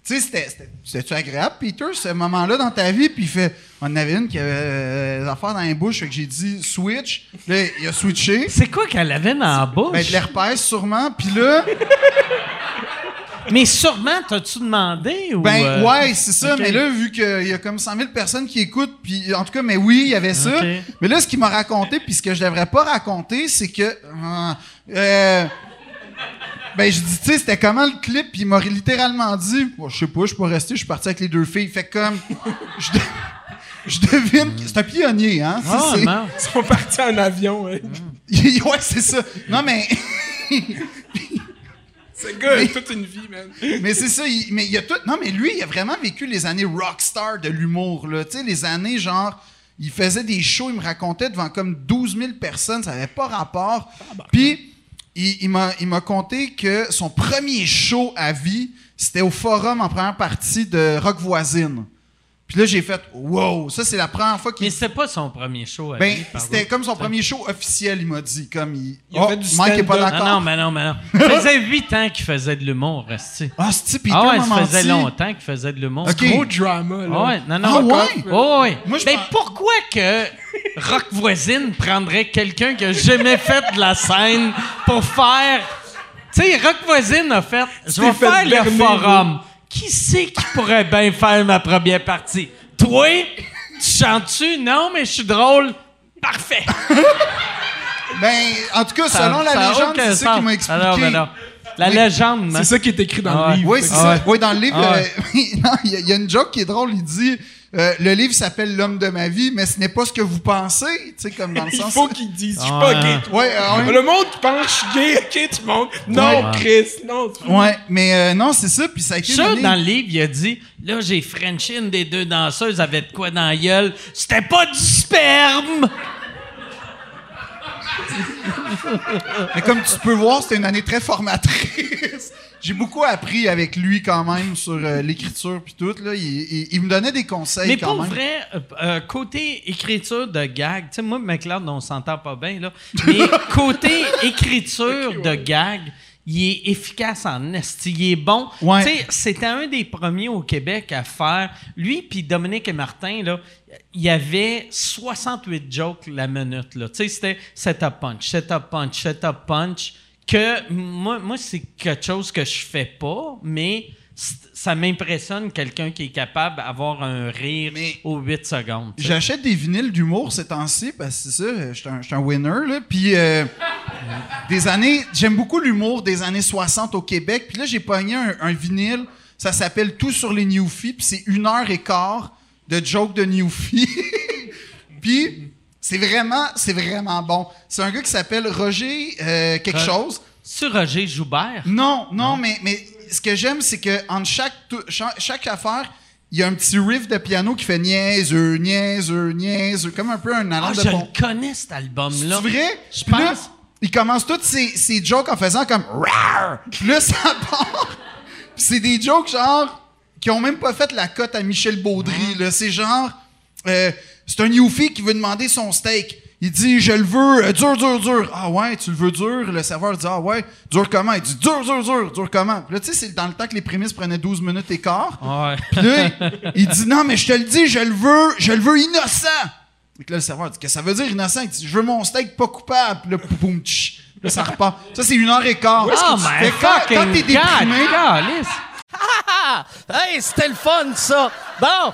tu sais, c'était, c'était, c'était-tu agréable, Peter, ce moment-là dans ta vie? Puis il fait, on en avait une qui avait euh, des affaires dans les bouches, fait que j'ai dit switch. Là, il a switché. C'est quoi qu'elle avait dans la bouche? Ben, de l'herpès, sûrement. Puis là, Mais sûrement, t'as-tu demandé ou. Ben euh, ouais, c'est ça. Mais là, vu qu'il y a comme 100 000 personnes qui écoutent, puis en tout cas, mais oui, il y avait ça. Mais là, ce qu'il m'a raconté, puis ce que je devrais pas raconter, c'est que... euh, euh, ben, je dis, tu sais, c'était comment le clip, puis il m'a littéralement dit, Bon, je sais pas, je suis pas resté, je suis parti avec les deux filles. Fait comme... Je, de- je devine... C'est un pionnier, hein? Non. Ils sont partis en avion. ouais. *laughs* ouais, c'est ça. Non, mais... *laughs* Ce gars a toute une vie, man. mais c'est ça, il- mais il y a tout. Non, mais lui, il a vraiment vécu les années rockstar de l'humour, là. Tu sais, les années genre. Il faisait des shows, il me racontait devant comme 12 000 personnes, ça n'avait pas rapport. Puis, il, il m'a il m'a conté que son premier show à vie, c'était au Forum en première partie de Rock Voisine. Puis là, j'ai fait wow, ça c'est la première fois qu'il Mais c'était pas son premier show. à ben, lui, c'était comme son premier show officiel, il m'a dit. Comme il. Il a Oh, fait du Mike est pas d'accord. Ah non, mais non, mais non. *laughs* Ça faisait huit ans qu'il faisait de l'humour, resti. Ah, c'est Peter Ah ouais, ça faisait longtemps qu'il faisait de l'humour. Ok. Gros drama, là. Ah ouais, non, non. Ah ouais? Oh ouais. Moi, je ben pense- pourquoi que Rock Voisine prendrait quelqu'un qui a jamais fait de la scène pour faire... Tu sais, Rock Voisine a fait... Je vais fait faire le forum. Qui c'est qui pourrait bien faire ma première partie? Toi? Tu chantes-tu? Non, mais je suis drôle. Parfait. Ben, en tout cas, Ça- selon la ça a légende, aucun c'est ça sens. qu'il m'a expliqué. Alors, ben non. La Oui. légende, man. C'est ça qui est écrit dans Ah le ouais. livre. Oui, c'est que- ça. Oui, dans le livre, Ah euh, *laughs* non, il y, a- il y a une joke qui est drôle. Il dit euh, le livre s'appelle L'homme de ma vie, mais ce n'est pas ce que vous pensez. Tu sais, comme dans le *laughs* Il sens. faut qu'ils disent, je suis Ah, pas gay. Ouais, euh, ouais. Le monde pense que je suis gay, ok, tout le monde. Non, Ouais. Chris, non. tu- Ouais, mais euh, non, c'est ça. Puis ça a été. Ça, dans le livre, il a dit Là, j'ai Frenché une des deux danseuses avec de quoi dans la gueule. C'était pas du sperme Mais comme tu peux voir, c'était une année très formatrice. J'ai beaucoup appris avec lui quand même sur euh, l'écriture puis tout. Là. Il, il- il me donnait des conseils Mais quand pour même. vrai, euh, euh, côté écriture de gag, tu sais, moi, McLeod, on s'entend pas bien, là. Mais *laughs* côté écriture de gag, il est efficace en esti. Il est bon. Ouais. Tu sais, c'était un des premiers au Québec à faire. Lui puis Dominique et Martin, là, il y avait 68 jokes la minute, là. Tu sais, c'était setup punch, setup punch, setup punch. Que moi, moi c'est quelque chose que je fais pas, mais ça m'impressionne quelqu'un qui est capable d'avoir un rire Mais- aux 8 secondes. J'achète des vinyles d'humour ces temps-ci parce que c'est ça, je suis un, un winner. Là. Puis euh, des années, j'aime beaucoup l'humour des années 60 au Québec. Puis là, j'ai pogné un, un vinyle, ça s'appelle Tout sur les Newfies, puis c'est une heure et quart de jokes de Newfies. *laughs* puis c'est vraiment, c'est vraiment bon. C'est un gars qui s'appelle Roger euh, quelque Ro- chose. Sur Roger Joubert? Non, non, mais, mais ce que j'aime, c'est que entre chaque, chaque, chaque affaire, il y a un petit riff de piano qui fait niaiseux, niaiseux, niaiseux, comme un peu un Ah, alarme je de pont. le connais, cet album-là. C'est vrai? Je là, pense. il commence toutes ses, ses jokes en faisant comme Rawr! Puis là, ça part. Puis c'est des jokes genre qui ont même pas fait la cote à Michel Baudry. C'est genre euh, c'est un Yuffie qui veut demander son steak. Il dit je le veux euh, dur, dur, dur. Ah ouais, tu le veux dur? Le serveur dit Ah ouais, dur comment? Il dit dur, dur, dur, dur comment? Puis là, tu sais, c'est dans le temps que les prémices prenaient 12 minutes et quart. Ouais. Puis là, il dit non, mais je te le dis, je le veux, je le veux innocent. Que là, le serveur dit Qu'est-ce que ça veut dire innocent? Il dit Je veux mon steak pas coupable. Puis là, poum, tch. Là, ça repart. Ça, c'est une heure et quart. Oh my quand, t'es God, déprimé, calice. Ah! *laughs* Hey, c'était le fun, ça! Bon!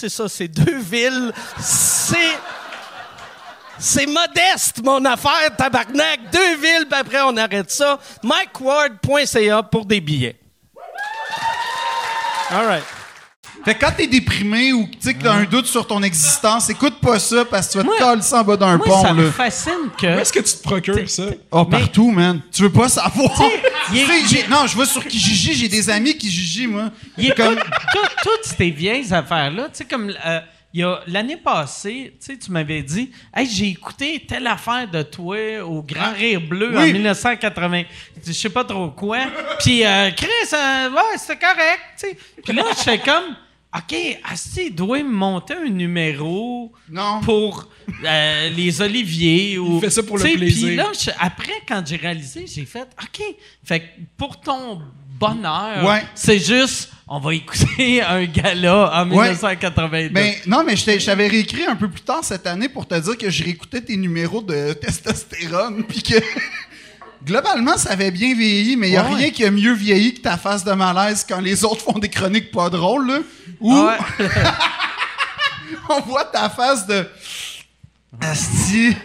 c'est ça. C'est deux villes. C'est... C'est modeste, mon affaire, tabarnak. Deux villes, puis après, on arrête ça. MikeWard.ca pour des billets. All right. Fait que quand t'es déprimé ou tu sais que t'as un doute sur ton existence, écoute pas ça parce que tu vas te coller ça en bas d'un pont. ça me là. fascine Où que... est-ce que tu te procures ça? Oh, Mais- partout, man. Tu veux pas savoir? non, je vais sur Kijiji, j'ai des amis Kijiji, moi. Il Comme- toutes ces vieilles affaires-là. Tu sais, comme euh, il y a l'année passée, tu sais, tu m'avais dit, hey, j'ai écouté telle affaire de toi au Grand Rire Bleu en Oui. 1980, je sais pas trop quoi. Puis euh, Chris, euh, ouais, c'était correct, tu sais. Puis là, j'étais comme, ok, il doit me monter un numéro Non. pour euh, les Oliviers ou. Il fait ça pour le plaisir. Puis là, je- après, quand j'ai réalisé, j'ai fait, ok, fait que pour ton bonheur, Ouais. c'est juste, on va écouter *laughs* un gala en Ouais. 1982. Ben, non, mais je t'avais réécrit un peu plus tard cette année pour te dire que je réécoutais tes numéros de testostérone, *laughs* puis que globalement, ça avait bien vieilli, mais il n'y a Ouais. rien qui a mieux vieilli que ta face de malaise quand les autres font des chroniques pas drôles, là, où ouais. *laughs* on voit ta face de Asti.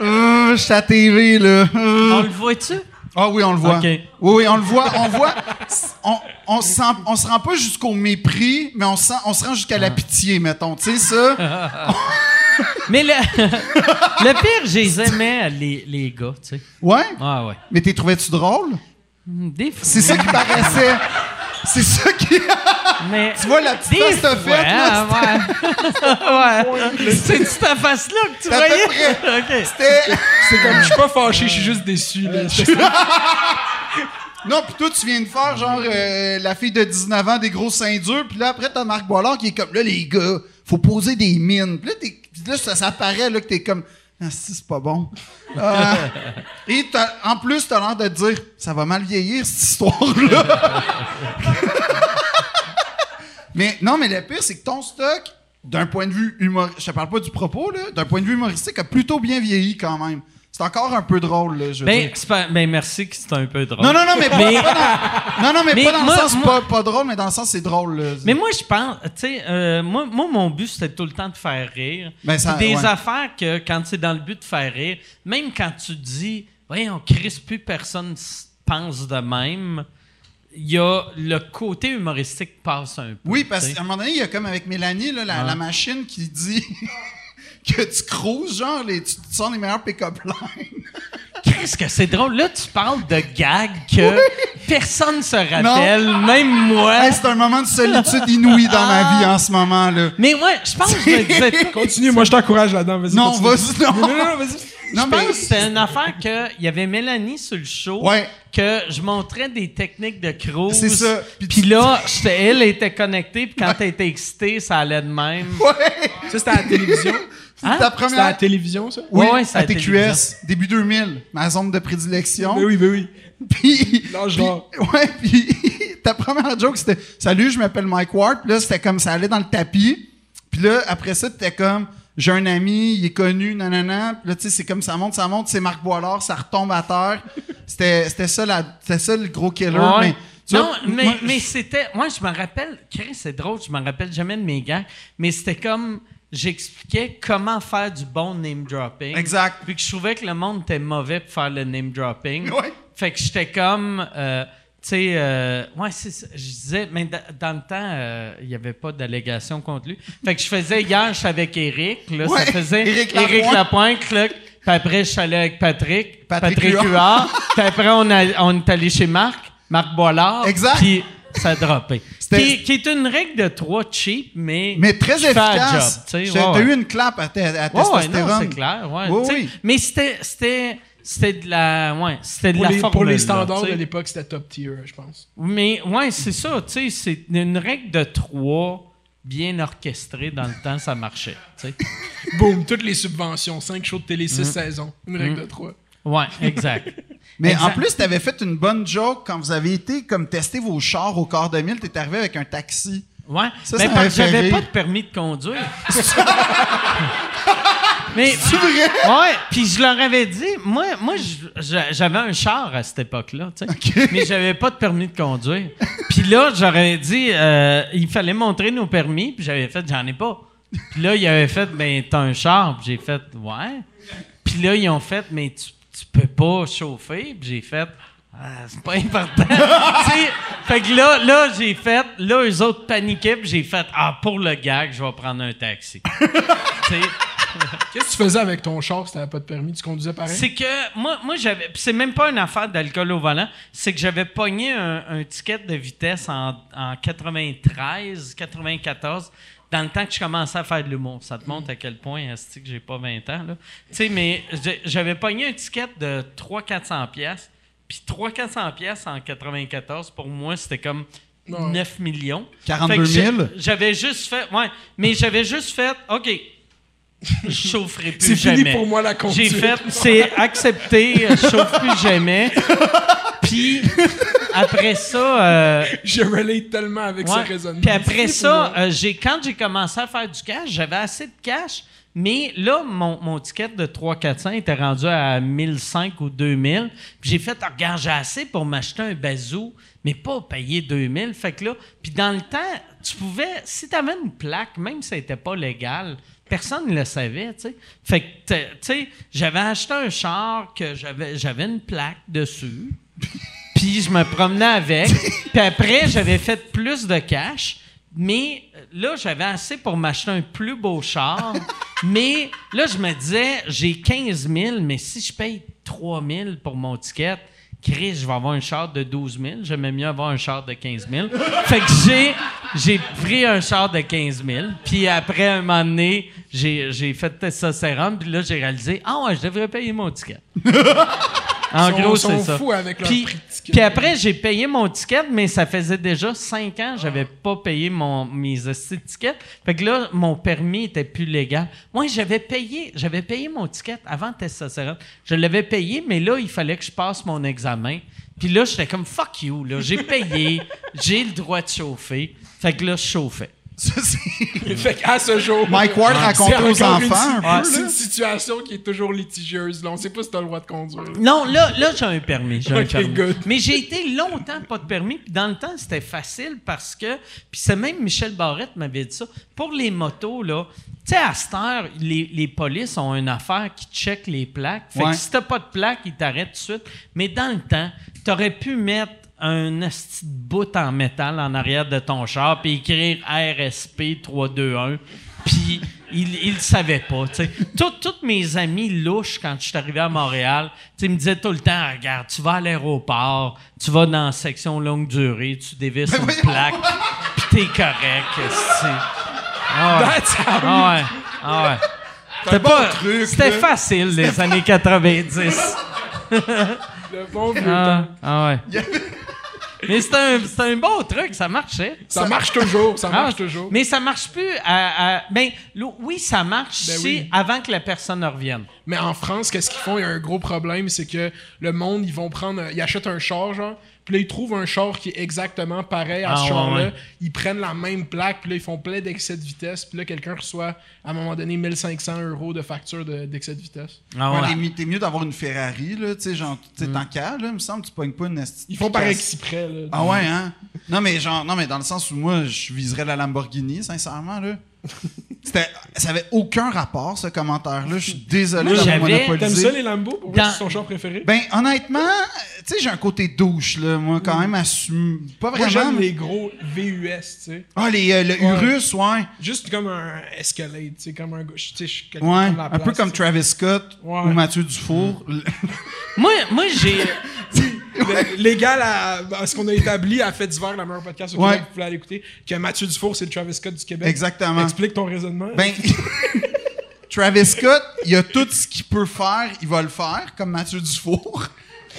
Euh, je suis à TV, là. Euh. on le voit-tu? Ah oui, on le voit. Oui, oui, on le voit. On voit. On, on, se sent- on se rend pas jusqu'au mépris, mais on, se sent- on se rend jusqu'à Ah. la pitié, mettons. Tu sais, ça? *laughs* Mais le, *laughs* le pire, les aimais, les, les gars, tu sais. Ouais? Ah ouais. Mais t'es trouvais-tu drôle? Des fois. C'est ça qui paraissait. C'est ça qui. Mais, Tu vois la petite face fois, faite, là? ouais. ouais. C'est cette face-là que tu voyais? près. OK. C'était. C'est comme, je suis pas fâché, je suis juste déçu. Là. *laughs* Non, puis toi, tu viens de faire genre euh, la fille de 19 ans, des gros seins durs, puis là, après, t'as Marc Boilard qui est comme là, les gars, faut poser des mines. Puis là, t'es- puis là ça, ça paraît là, que t'es comme. Ah, si, c'est pas bon. Euh, *laughs* et en plus, t'as l'air de te dire, ça va mal vieillir, cette histoire-là. *laughs* mais non, mais le pire, c'est que ton stock, d'un point de vue humoristique, je te parle pas du propos, là, d'un point de vue humoristique, a plutôt bien vieilli quand même. C'est encore un peu drôle, là, je veux Ben, dire. c'est pas- ben, merci que c'est un peu drôle. Non, non, non, mais, pas, Mais- pas dans, non, non, mais, Mais pas dans moi- le sens moi- pas, pas drôle, mais dans le sens c'est drôle. Là. Mais moi, je pense, tu sais, euh, moi, moi, mon but, c'était tout le temps de faire rire. Ben, ça- Puis des ouais. affaires que, quand c'est dans le but de faire rire, même quand tu dis, voyons, Chris, plus personne s- pense de même, il y a le côté humoristique passe un peu. oui, parce tu sais. qu'à un moment donné, il y a comme avec Mélanie, là, la, la machine qui dit que tu cruises, genre, les, tu, tu sors les meilleurs pick-up lines. *laughs* Qu'est-ce que c'est drôle? Là, tu parles de gags que personne se rappelle, même moi. Hey, c'est un moment de solitude inouï dans ma vie en ce moment. là. Mais ouais, je pense que je me disais, *laughs* Continue, moi je t'encourage là-dedans. Vas-y, Non, vas-y, non. Non, vas-y. Non, Je pense que c'était une affaire que il y avait Mélanie sur le show Ouais. que je montrais des techniques de cruise. C'est ça. Puis là, j'étais- elle était connectée, puis quand elle était excitée, ça allait de même. Ouais. Ça, c'était à la télévision? *laughs* Hein? Ta C'était à la première. télévision, ça? Oui, Ouais, à à TQS, télévision. début 2000, ma zone de prédilection. Ben oui, ben oui. *laughs* Puis, L'âge puis- ouais, puis *laughs* ta première joke c'était Salut, je m'appelle Mike Ward. Puis là, c'était comme ça allait dans le tapis. Puis là, après ça, t'étais comme J'ai un ami, il est connu, nanana. Puis là, tu sais, c'est comme ça monte, ça monte, c'est Marc Boilard, ça retombe à terre. C'était c'était ça, la- c'était ça le gros killer. Ouais. Mais, tu non, vois, mais, moi, mais c'était. Moi, je me rappelle. Chris, c'est drôle, je me rappelle jamais de mes gars, mais c'était comme. J'expliquais comment faire du bon name dropping. Exact. Puis que je trouvais que le monde était mauvais pour faire le name dropping. *laughs* Ouais. Fait que j'étais comme. euh, tu sais, euh, ouais, c'est ça. Je disais, mais da- dans le temps, euh, il n'y avait pas d'allégation contre lui. Fait que je faisais hier, je suis avec Eric. Là, Ouais, ça faisait Éric Lapointe. Lapointe. là. Puis après, je suis allé avec Patrick. Patrick Patrick, Huard. Huard. Puis après, on, a- on est allé chez Marc, Marc Boilard. Exact. Puis ça a droppé. Qui, qui est une règle de trois cheap, mais. mais très efficace. tu sais. J'ai- Ouais, eu une clap à, ta- à Ouais, ouais, testostérone. non, c'est clair. Ouais, Oui. Mais c'était, c'était, c'était de la, ouais, c'était de Pour la les, formule. pour les standards de l'époque, c'était top tier, je pense. Mais ouais, c'est ça. Tu sais, c'est une règle de trois bien orchestrée dans le temps, ça marchait. tu sais. Boum, toutes les subventions, 5 shows de télé, Mm. 6 saisons. Une règle de 3. Ouais, exact. Mais Exact. en plus, t'avais fait une bonne joke quand vous avez été comme tester vos chars au quart de mille. T'es arrivé avec un taxi. Ouais. Ça, mais ça parce que j'avais pas de permis de conduire. *laughs* mais C'est vrai? ouais, puis je leur avais dit, moi, moi, j'avais un char à cette époque-là, tu sais, Ok. mais j'avais pas de permis de conduire. Puis là, j'aurais dit, euh, il fallait montrer nos permis, puis j'avais fait, j'en ai pas. Puis là, il avait fait, ben t'as un char, puis j'ai fait, ouais. Puis là, ils ont fait, mais tu, tu peux pas chauffer, puis j'ai fait. Ah, c'est pas important. *laughs* Fait que là, là j'ai fait, là, eux autres paniquaient, puis j'ai fait, ah, pour le gag, je vais prendre un taxi. *laughs* *laughs* Qu'est-ce que tu faisais avec ton char si t'avais pas de permis? Tu conduisais pareil? C'est que moi, moi j'avais. c'est même pas une affaire d'alcool au volant. C'est que j'avais pogné un, un ticket de vitesse en, en 93, 94. Dans le temps que je commençais à faire de l'humour. Ça te montre à quel point est que j'ai pas 20 ans. là. Tu sais, mais j'avais pogné un ticket de 300-400 pièces. Puis 300-400 pièces en 94, pour moi, c'était comme 9 millions. 42 Fait que 000? j'ai- J'avais juste fait... Ouais, mais j'avais juste fait... OK, je chaufferai plus C'est fini jamais. pour moi, la conduite. J'ai fait, c'est accepté, euh, je chauffe plus jamais. Puis après ça, euh, Je relate tellement avec ouais. ce raisonnement. Puis après ça, euh, j'ai quand j'ai commencé à faire du cash, j'avais assez de cash, mais là mon, mon ticket de 3 400 était rendu à 1005 ou 2000. Puis j'ai fait Ah, regarde, j'ai assez pour m'acheter un bazou, mais pas payer 2000. Fait que là, puis dans le temps, tu pouvais si tu avais une plaque, même si ça n'était pas légal, personne ne le savait, tu sais. Fait que tu sais, j'avais acheté un char que j'avais j'avais une plaque dessus. *laughs* Puis je me promenais avec. Puis après, j'avais fait plus de cash. Mais euh, là, j'avais assez pour m'acheter un plus beau char. *laughs* mais là, je me disais, j'ai 15 000, mais si je paye 3 000 pour mon ticket, Chris, je vais avoir un char de 12 000. J'aimais mieux avoir un char de 15 000. *laughs* fait que j'ai, j'ai pris un char de 15 000. Puis après, un moment donné, j'ai, fait testostérone. Puis là, j'ai réalisé, ah ouais, je devrais payer mon ticket. *laughs* En gros, c'est ça. avec puis, puis après, j'ai payé mon ticket, mais ça faisait déjà cinq ans que j'avais pas payé mon, mes tickets. Fait que là, mon permis était plus légal. Moi, j'avais payé, j'avais payé mon ticket avant testostérone. Je l'avais payé, mais là, il fallait que je passe mon examen. Puis là, j'étais comme fuck you, là. J'ai payé, *laughs* j'ai le droit de chauffer. Fait que là, je chauffais. Ça, c'est- *laughs* Fait qu'à ce jour. Mike Ward c'est racontait aux une- enfants un peu, Ouais, là. C'est une situation qui est toujours litigieuse. Là. On sait pas si t'as le droit de conduire. Non, là, là j'ai un permis. J'ai un Ok, permis. good. Mais j'ai été longtemps pas de permis. Puis dans le temps, c'était facile parce que. Puis c'est même Michel Barrette m'avait dit ça. Pour les motos, là, tu sais, à cette heure, les, les polices ont une affaire qui check les plaques. Fait Ouais. que si t'as pas de plaque, ils t'arrêtent tout de suite. Mais dans le temps, t'aurais pu mettre un esti de bout en métal en arrière de ton char puis écrire RSP 321 puis il, il le savait pas. Tout- Toutes mes amis louches, quand je suis arrivé à Montréal, ils me disaient tout le temps, regarde, tu vas à l'aéroport, tu vas dans la section longue durée, tu dévisses une plaque, puis t'es correct, esti. Ah ouais. Ah ouais. Ah ouais. C'était pas- truc, C'était facile, les années 90. Le bon vieux Ah, temps. ah ouais. Mais c'était un, un bon truc, ça marchait. Ça marche toujours. Ça Ah, marche toujours. Mais ça marche plus à. à- ben, oui, ça marche Ben si oui. avant que la personne ne revienne. Mais en France, qu'est-ce qu'ils font? Il y a un gros problème, c'est que le monde, ils vont prendre, ils achètent un char, genre, puis là, ils trouvent un char qui est exactement pareil à Ah, ce ouais, char-là. ouais. Ils prennent la même plaque, puis là, ils font plein d'excès de vitesse, puis là, quelqu'un reçoit, à un moment donné, 1500 euros de facture de- d'excès de vitesse. Ah Ouais, ouais. t'es mieux- d'avoir une Ferrari, là, tu sais, genre, tu sais, tant qu'à, là, il me semble, tu pognes pas une Ils font par exprès, là. Ah ouais, hein? Non, mais genre, non, mais dans le sens où moi, je viserais la Lamborghini, sincèrement, là. *laughs* C'était, ça avait aucun rapport, ce commentaire-là. Je suis désolé Moi, d'avoir j'avais- T'aimes monopolisé. ça, les Lambo? Pour vrai, Dans- c'est ton char préféré? Ben, honnêtement, tu sais, j'ai un côté douche, là, moi, quand même, assume. Pas Moi, vraiment. j'aime mais- les gros VUS, tu sais. Ah, les, euh, le Ouais. Urus, ouais. Juste comme un Escalade, tu sais, comme un gars. Tu sais, je suis quelqu'un qui Ouais, la un peu comme. Travis Scott Ouais. ou Mathieu Dufour. Moi, moi j'ai. *laughs* Le- Légal à. à ce qu'on a établi à Fait d'hiver, la meilleure podcast au Ouais. Québec, vous pouvez aller écouter, que Mathieu Dufour, c'est le Travis Scott du Québec. Exactement. Explique ton raisonnement. Ben, *laughs* Travis Scott, il a tout ce qu'il peut faire, il va le faire, comme Mathieu Dufour.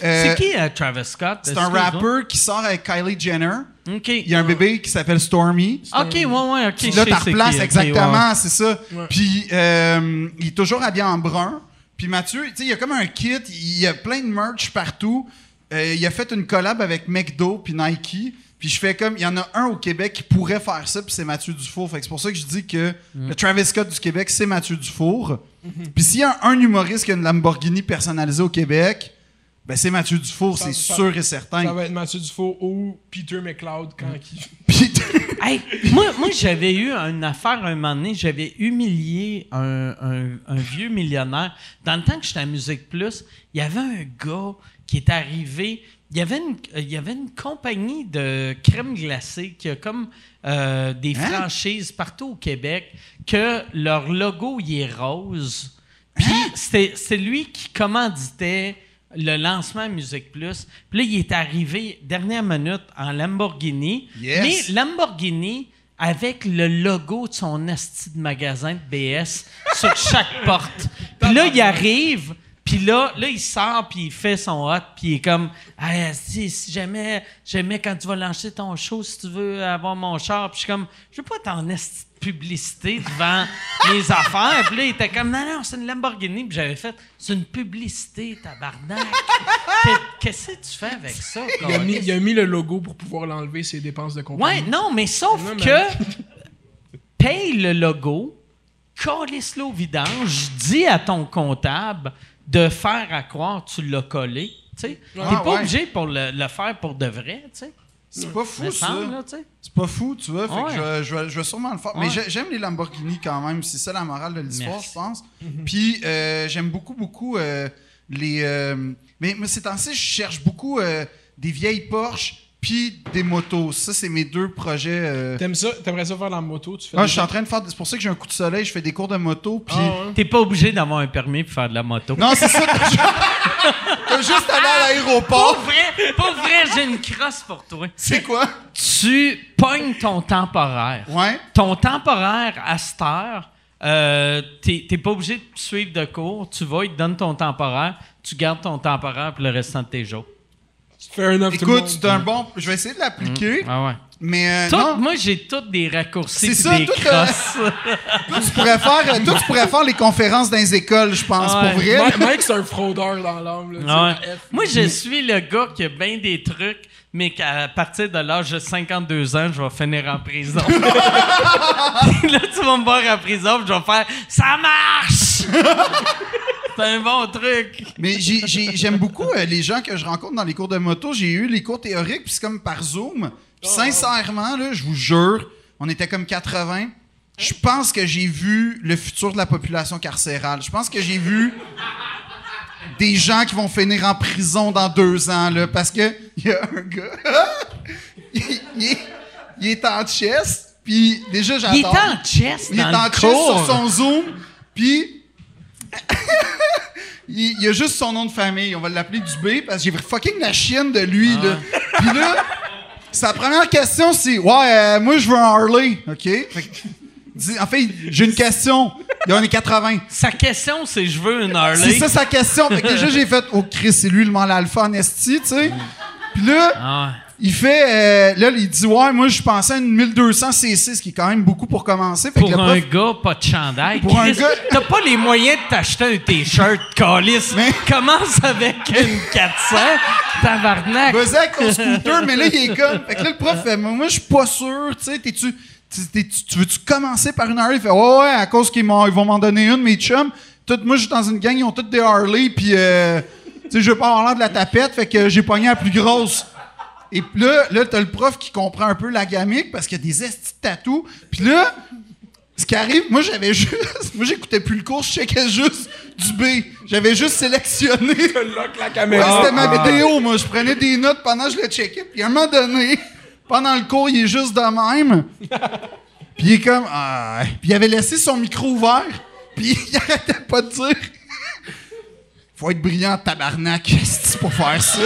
Euh, C'est qui euh, Travis Scott? C'est un rappeur qui sort avec Kylie Jenner. OK. Il y a un bébé qui s'appelle Stormy. OK, ouais, ouais, OK. Puis là, sais t'as c'est replaces qui, ok, exactement, c'est ça. Ouais. Puis euh, il est toujours habillé en brun. Puis Mathieu, tu sais, il y a comme un kit, il y a plein de merch partout. Euh, il a fait une collab avec McDo puis Nike. Puis je fais comme, il y en a un au Québec qui pourrait faire ça, puis c'est Mathieu Dufour. Fait que c'est pour ça que je dis que Mm. le Travis Scott du Québec, c'est Mathieu Dufour. Puis s'il y a un humoriste qui a une Lamborghini personnalisée au Québec, ben c'est Mathieu Dufour, Ça- c'est ça- sûr et Ça certain. va être Mathieu Dufour ou Peter McLeod quand il. *laughs* Puis Hey, moi, moi j'avais eu une affaire un moment donné, j'avais humilié un, un- un vieux millionnaire. Dans le temps que j'étais à Musique Plus, il y avait un gars qui est arrivé. Il y avait une, euh, il y avait une compagnie de crème glacée qui a comme euh, des Hein? franchises partout au Québec que leur logo il est rose. Puis Hein? c'était c'est lui qui commanditait le lancement à Musique Plus. Puis là, il est arrivé dernière minute en Lamborghini. Yes. Mais Lamborghini avec le logo de son asti de magasin de BS sur chaque *laughs* porte. Puis là, il arrive, puis là, là, il sort, puis il fait son hot, puis il est comme, hey, asti, si jamais, jamais quand tu vas lancer ton show, si tu veux avoir mon char, puis je suis comme, je veux pas ton esti de publicité devant *laughs* mes affaires. Puis là, il était comme, non, non, c'est une Lamborghini. Puis j'avais fait, c'est une publicité, tabarnak. *laughs* Que- Qu'est-ce que tu fais avec ça? Il a, mis, câlisse? il a mis le logo pour pouvoir l'enlever ses dépenses de compagnie. Ouais, non, mais sauf Non, mais- que *laughs* paye le logo, calisse-le au vidange, dis à ton comptable de faire à croire que tu l'as collé. Tu Ah, pas ouais. obligé pour le, le faire pour de vrai, tu sais. C'est pas fou, ça. C'est pas fou, tu vois. Fait Ouais. que je, je vais, je vais sûrement le faire. Mais Ouais. j'aime les Lamborghini quand même. C'est ça la morale de l'histoire, je pense. Puis euh, j'aime beaucoup, beaucoup euh, les. euh, mais moi, ces temps-ci, je cherche beaucoup des vieilles Porsche puis des motos. Ça, c'est mes deux projets. euh. T'aimes ça? T'aimerais ça faire la moto? Tu fais Ah, je suis en train de faire. C'est pour ça que j'ai un coup de soleil. Je fais des cours de moto. Puis. Ah, ouais. T'es pas obligé d'avoir un permis pour faire de la moto. Non, c'est ça. T'as ju- t'as juste allé à Pour l'aéroport. vrai, pour vrai, j'ai une crosse pour toi. *laughs* C'est quoi? Tu pognes ton temporaire. Ouais. Ton temporaire à cette heure, euh, t'es t'es pas obligé de suivre de cours. Tu vas, il te donne ton temporaire, tu gardes ton temporaire pour le restant de tes jours. Fair enough, Écoute, c'est un bon. Je vais essayer de l'appliquer. Ah ouais. Mais euh, Tout- non. moi, j'ai toutes des raccourcis C'est ça, des tout, euh, crosses. *laughs* Toi, tu pourrais faire, euh, toi, tu pourrais faire les conférences dans les écoles, je pense, Ouais. pour vrai. Mike, Mike, c'est un fraudeur dans l'âme. là, tu sais, ouais. la F. Moi, je suis le gars qui a bien des trucs, mais qu'à partir de l'âge de 52 ans, je vais finir en prison. *laughs* Puis là, tu vas me voir en prison, puis je vais faire « Ça marche! » C'est un bon truc. Mais j'ai- j'ai- j'aime beaucoup euh, les gens que je rencontre dans les cours de moto. J'ai eu les cours théoriques, puis c'est comme par Zoom. Puis sincèrement, là, je vous jure, on était comme 80. Je pense que j'ai vu le futur de la population carcérale. Je pense que j'ai vu des gens qui vont finir en prison dans deux ans, là, parce que il y a un gars, *laughs* il, il est, il est en chest, puis déjà j'adore. Il est en chest Il est en le chest cours. sur son Zoom, puis il, il a juste son nom de famille. On va l'appeler Dubé parce que j'ai fucking la chienne de lui. Là. Puis là, sa première question, c'est Ouais, euh, moi, je veux un Harley. OK? Fait que, dis- en fait, j'ai une question. Il y en a 80. Sa question, c'est « Je veux une Harley. » C'est ça sa question. Fait que déjà, j'ai fait Oh, Chris, c'est lui le mal alpha en esti, tu sais. Puis là, Ah il fait. euh, là, il dit Ouais, moi, je pensais à une 1200 C6, ce qui est quand même beaucoup pour commencer. Fait que Pour un gars, pas de chandail. Pour un gars- T'as pas les moyens de t'acheter un T-shirt, *laughs* calice. Mais- Commence avec une 400, tabarnak. Vas-y avec ton scooter, mais là, il est comme. Fait que là, le prof fait, moi, je suis pas sûr, tu sais, t'es-tu. t'es- t'es- Tu tu veux-tu commencer par une Harley? Il fait, ouais, ouais, à cause qu'ils ils vont m'en donner une, mes chums. Tout- moi, je suis dans une gang, ils ont toutes des Harley, puis, euh, tu sais, je veux pas avoir l'air de la tapette, fait que j'ai pogné la plus grosse. Et puis là, là t'as le prof qui comprend un peu la gamique parce qu'il y a des estis de tatous. Puis là, ce qui arrive, moi, j'avais *laughs* juste. Moi, j'écoutais plus le cours, je checkais juste du B. J'avais juste sélectionné. *laughs* La Ouais, caméra. c'était ma vidéo, moi. Je prenais des notes pendant que je le checkais. Puis à un moment donné, pendant le cours, il est juste de même. Puis il est comme... Ah. Puis il avait laissé son micro ouvert. Puis *laughs* il arrêtait pas de dire... Faut être brillant, tabarnak, pour faire ça.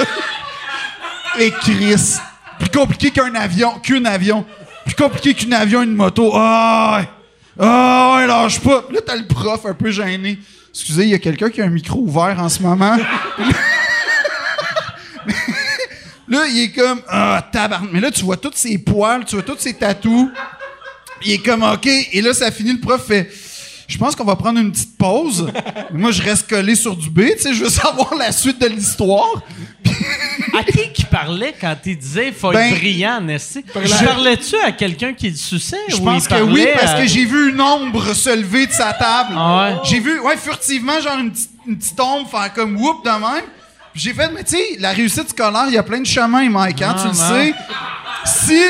Et Chris. Plus compliqué qu'un avion, qu'un avion. Plus compliqué qu'un avion, une moto. Ah! ouais. Ah, lâche pas. Là, t'as le prof un peu gêné. Excusez, il y a quelqu'un qui a un micro ouvert en ce moment? *laughs* Là, il est comme ah tabarnak. Mais là, tu vois tous ses poils, tu vois tous ses tatous. Il est comme OK. Et là, ça finit. Le prof fait. Je pense qu'on va prendre une petite pause. *laughs* Moi, je reste collé sur du B. Tu sais, je veux savoir la suite de l'histoire. À qui qui parlait quand il disait faut Ben, être brillant, Nessie? je- Parlais-tu à quelqu'un qui le suçait? Je pense que oui, parce à- que j'ai vu une ombre se lever de sa table. Ah ouais? J'ai vu, ouais, furtivement, genre une petite, une petite ombre faire comme whoop de même. J'ai fait, mais tu sais, la réussite scolaire, il y a plein de chemins, Mike, hein, Ah, tu le non. sais. Si,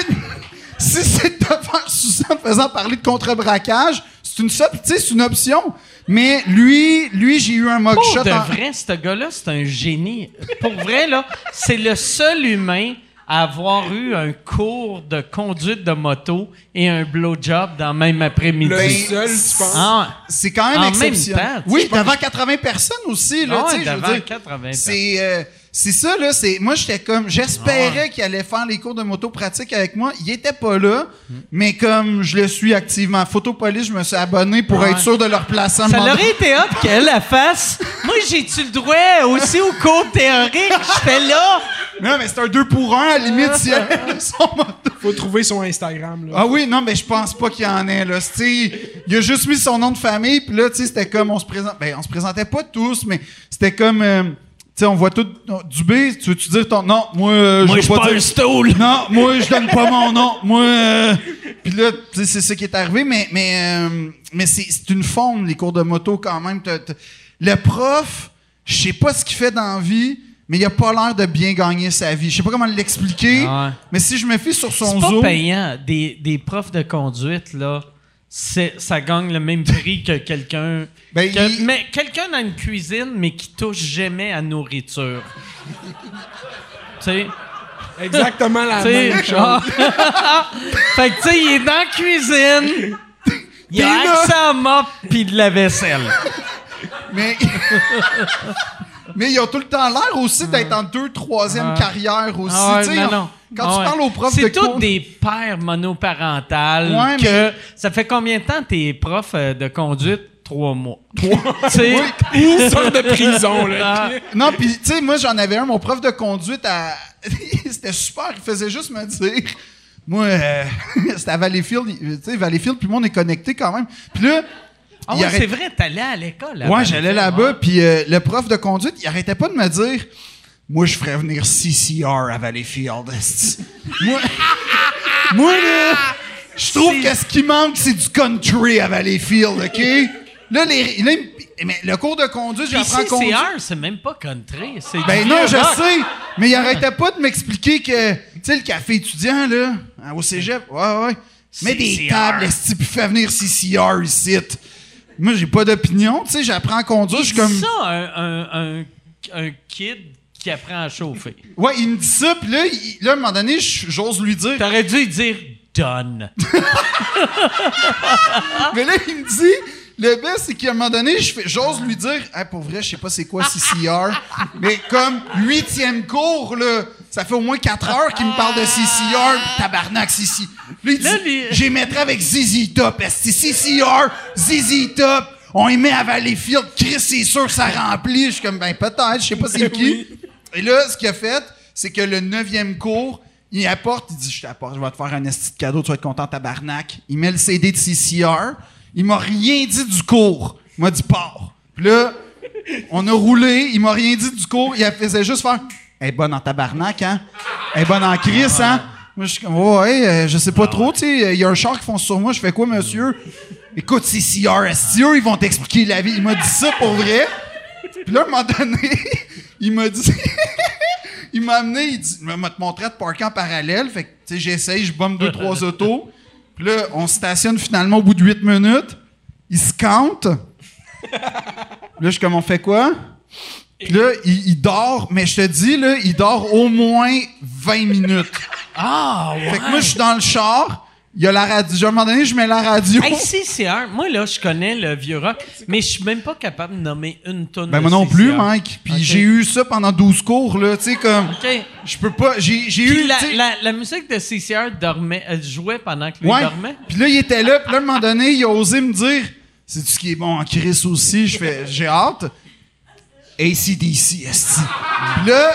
*laughs* si c'est de te faire sucer en te faisant parler de contrebraquage, c'est une, so- tu sais, c'est une option. Mais lui, lui, j'ai eu un Pour mugshot de en- vrai, ce gars-là, c'est un génie. Pour vrai, là, c'est le seul humain à avoir eu un cours de conduite de moto et un blowjob dans le même après-midi. Le seul, tu penses? Ah, C'est quand même En même exceptionnel. temps, tu sais, oui, devant 80 personnes aussi, là, ouais, tu sais, je veux devant dire. 80 C'est, euh, c'est ça, là, c'est. Moi, j'étais comme. J'espérais qu'il allait faire les cours de moto pratique avec moi. Il était pas là, mais comme je le suis activement. Photopolis, je me suis abonné pour être sûr de leur placer un Ça l'aurait été hot qu'elle la fasse. Moi, j'ai-tu le droit aussi au cours théorique? Je fais là? Non, mais c'est un 2 pour 1 à la limite si elle a son moto. Faut trouver son Instagram, là. Ah oui, non, mais je pense pas qu'il y en ait, là. Tu sais, il a juste mis son nom de famille, puis là, tu sais, c'était comme, on se présente, ben, on se présentait pas tous, mais c'était comme, euh, sais, on voit tout, Dubé, tu veux-tu dire ton, non, moi, euh, Moi, veux je suis pas dire- un stool. Non, moi, je donne pas mon nom. Moi, euh, puis là, tu sais, c'est ça qui est arrivé, mais, mais, euh, mais c'est, c'est une faune, les cours de moto, quand même. Le prof, je sais pas ce qu'il fait dans la vie, mais il a pas l'air de bien gagner sa vie. Je sais pas comment l'expliquer, Ah ouais. mais si je me fie sur son C'est pas payant. Des, des profs de conduite, là, ça gagne le même prix que quelqu'un. Ben, que- il- Mais quelqu'un dans une cuisine, mais qui touche jamais à nourriture. tu sais? Exactement la Tu sais, même chose. ah. *laughs* fait que, tu sais, il est dans la cuisine. Il a accès à mop puis de la vaisselle. Mais. *laughs* Mais ils ont tout le temps l'air aussi d'être en deux, troisième carrière aussi. Ah ouais, non, on- non. Quand Ah tu ouais. parles aux profs de C'est tous des pères monoparentales Ouais, que mais- ça fait combien de temps t'es prof euh, de conduite? Trois mois. *laughs* Trois. *laughs* *laughs* sorte de prison, là. Ah. Non, puis tu sais, moi j'en avais un, mon prof de conduite, à... c'était super, il faisait juste me dire. Moi, euh, c'était à Valleyfield, tu sais, Valleyfield, puis moi on est connecté quand même. Puis là, Ah arrête- c'est vrai, t'allais à l'école. là-bas. Ouais, j'allais là-bas, puis euh, le prof de conduite, il arrêtait pas de me dire Moi, je ferais venir CCR à Valleyfield. *laughs* moi, moi, là, je trouve que ce qui manque, c'est du country à Valleyfield, OK? Là, les, là, mais le cours de conduite, j'apprends à conduire. CCR, c'est même pas country. C'est Ben non, je rock. sais, mais il arrêtait pas de m'expliquer que, tu sais, le café étudiant, là, hein, au cégep, ouais, ouais, mets des tables, puis fais venir CCR ici. Moi, j'ai pas d'opinion, tu sais, j'apprends à conduire, je suis comme... ça, un, un, un, un kid qui apprend à chauffer. Ouais, il me dit ça, puis là, il- là, à un moment donné, j- j'ose lui dire. T'aurais dû lui dire done. *laughs* Mais là, il me dit, le best, c'est qu'à un moment donné, je fais- j'ose lui dire, hey, pour vrai, je sais pas c'est quoi CCR, mais comme huitième cours, là, ça fait au moins quatre heures qu'il me parle de CCR, puis tabarnak, CC. Il dit, lui- j'ai mettrai avec ZZ Top, CCR, ZZ Top, on y met à Valleyfield, Chris, c'est sûr que ça remplit. Je suis comme, ben peut-être, je sais pas c'est *laughs* qui. Et là, ce qu'il a fait, c'est que le neuvième cours, il apporte, il dit, je t'apporte, je vais te faire un esti de cadeau, tu vas être content, tabarnak. Il met le CD de CCR. Il m'a rien dit du cours. Il m'a dit, pars. Puis là, on a roulé, il m'a rien dit du cours, il faisait juste faire, elle est bonne en tabarnak, hein? Elle est bonne en crise, hein? Moi, je suis comme, ouais, euh, je sais pas trop, tu sais, il y a un char qui fonce sur moi, je fais quoi, monsieur? Écoute, esti, eux, ils vont t'expliquer la vie. Il m'a dit ça pour vrai. Puis là, à un moment donné, *laughs* il m'a dit. *laughs* il m'a amené, il dit, m'a te montré de parker en parallèle. Fait que, tu sais, j'essaye, je bombe deux, trois *laughs* autos. Puis là, on se stationne finalement au bout de huit minutes. Il se compte. Là, je suis comme, on fait quoi? Puis là, il, il dort, mais je te dis, là, il dort au moins 20 minutes. Ah, ouais. Fait que moi, je suis dans le char. Il y a la radio. À un moment donné, je mets la radio. Hey, CCR, moi là, je connais le vieux rock, mais je suis même pas capable de nommer une tonne Ben de moi non CCR. plus, Mike. Puis j'ai eu ça pendant 12 cours, là. Tu sais, comme. OK. Je peux pas. J'ai eu. la, musique de CCR dormait, elle jouait pendant que lui Ouais. dormait? Puis là, il était là. Puis là, à un moment donné, il a osé me dire C'est-tu ce qui est bon en Chris aussi Je fais J'ai hâte. ACDC, esti. Puis là,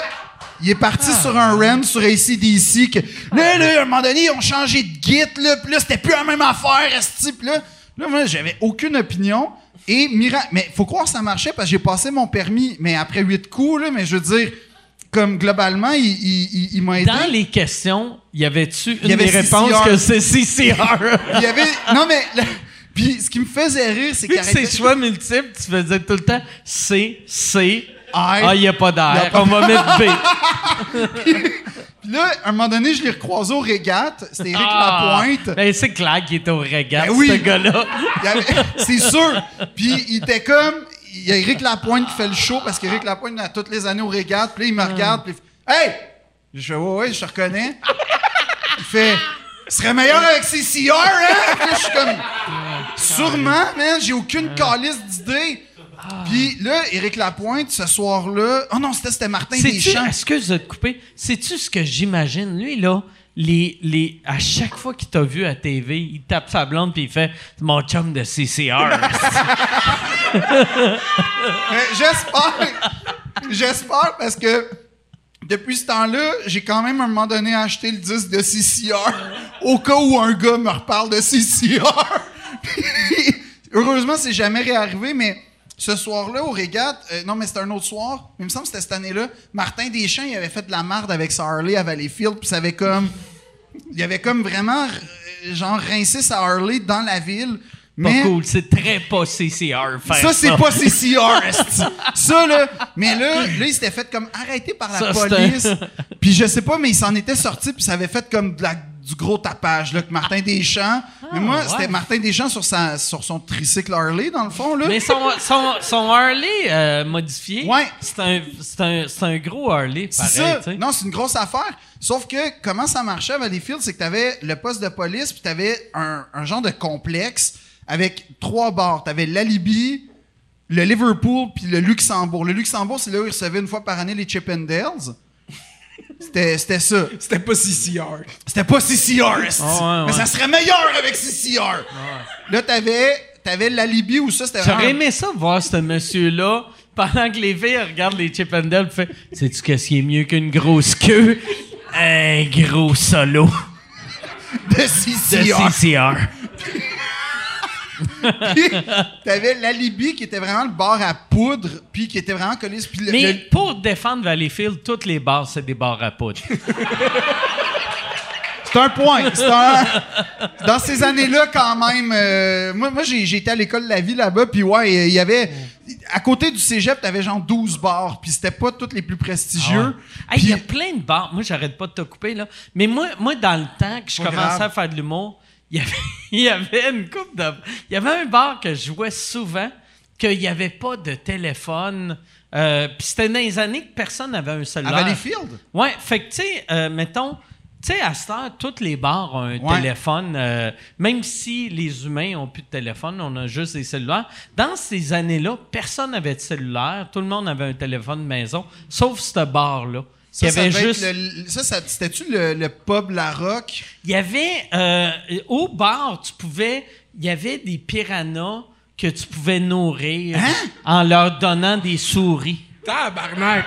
il est parti sur un rant sur ACDC. Que, là, là, à un moment donné, ils ont changé de git, là. Puis là, c'était plus la même affaire, esti. Puis là, là, moi, j'avais aucune opinion. Et mira mais faut croire que ça marchait parce que j'ai passé mon permis, mais après huit coups, là, mais je veux dire, comme globalement, il, il, il- il m'a aidé. Dans les questions, y avait-tu une y avait des réponses CCR. que c'est CCR? *laughs* Il y avait. Non, mais. là, puis ce qui me faisait rire, c'est Vu que c'est choix multiples, tu faisais tout le temps C, C. Ah, il n'y a pas d'air. pas On va mettre B. *laughs* Puis là, à un moment donné, je l'ai recroisé au régate. C'était Éric Ah. Lapointe. Ben, c'est clair qu'il était au regard, Ben oui. ce gars-là. *laughs* C'est sûr. Puis il était comme. Il y a Éric Lapointe qui fait le show parce qu'Éric Lapointe, a toutes les années au régate. Puis là, il me regarde. Puis il fait Hey! Je fais Ouais, ouais, je te reconnais. Il fait Ce serait meilleur avec CCR, hein? Puis là, je suis comme Sûrement, man. J'ai aucune calice d'idée. Puis là, Éric Lapointe, ce soir-là... Oh non, c'était c'était Martin Deschamps. excuse de te couper, sais-tu ce que j'imagine? Lui, là, les, les, à chaque fois qu'il t'a vu à TV, il tape sa blonde puis il fait « Mon chum de CCR. *laughs* Mais J'espère. J'espère parce que depuis ce temps-là, j'ai quand même à un moment donné acheté le disque de CCR au cas où un gars me reparle de CCR. *laughs* Heureusement, c'est jamais réarrivé, mais ce soir-là, au régate, euh, non, mais c'était un autre soir, mais il me semble que c'était cette année-là, Martin Deschamps, il avait fait de la marde avec sa Harley à Valleyfield, puis ça avait comme. Il avait comme vraiment, euh, genre, rincé sa Harley dans la ville. » Pas Mais cool, c'est très pas CCR faire ça, c'est pas CCR. *laughs* Ça, là. Mais là, là, il s'était fait comme arrêté par la Ça, police. Puis je sais pas, mais il s'en était sorti, puis ça avait fait comme de la- du gros tapage, là, que Martin Deschamps. mais moi, ouais. c'était Martin Deschamps sur, sa, sur son tricycle Harley, dans le fond, là. Mais son, son, son Harley euh, modifié, Ouais. c'est un, c'est un, c'est un gros Harley, C'est pareil. ça. tu. Non, c'est une grosse affaire. Sauf que comment ça marchait à Valleyfield, c'est que t'avais le poste de police, puis t'avais un, un genre de complexe avec trois bars. T'avais l'Alibi, le Liverpool, puis le Luxembourg. Le Luxembourg, c'est là où ils recevaient une fois par année les Chippendales. C'était, c'était ça. C'était pas CCR. C'était pas CCR. Ah ouais, mais ça serait meilleur avec CCR. Là, t'avais, t'avais l'Alibi où ça, c'était J'aurais vraiment... aimé ça voir ce monsieur-là pendant que les filles regardent les Chip and Dale fait Sais-tu qu'est-ce qui est mieux qu'une grosse queue? Un gros solo de de CCR. *laughs* Puis, t'avais l'Alibi qui était vraiment le bar à poudre, puis qui était vraiment collé... Le- Mais le- pour défendre Valleyfield, toutes les bars, c'est des bars à poudre. *laughs* C'est un point. Un... Dans ces années-là, quand même, euh, moi, moi j'ai, été à l'école de la vie là-bas, puis ouais, il y avait... À côté du cégep, t'avais genre 12 bars, puis c'était pas tous les plus prestigieux. Hey, Il y a plein de bars. Moi, j'arrête pas de te couper, là. Mais moi, moi dans le temps que je Pas commençais grave. à faire de l'humour, il y avait, *laughs* il y avait une coupe de. Il y avait un bar que je jouais souvent, qu'il n'y avait pas de téléphone. Euh, Puis c'était dans les années que personne n'avait un à cellulaire. Valleyfield? Ouais, fait que, tu sais, euh, mettons, tu sais, à cette heure, tous les bars ont un Ouais. téléphone, euh, même si les humains ont plus de téléphone, on a juste des cellulaires. Dans ces années-là, personne n'avait de cellulaire, tout le monde avait un téléphone de maison, sauf ce bar-là. Ça, Il y ça juste. le- ça, ça- c'était-tu le, le pub La Rock? Il y avait. euh, au bar, tu pouvais. Il y avait des piranhas que tu pouvais nourrir Hein? en leur donnant des souris. Tabarnak.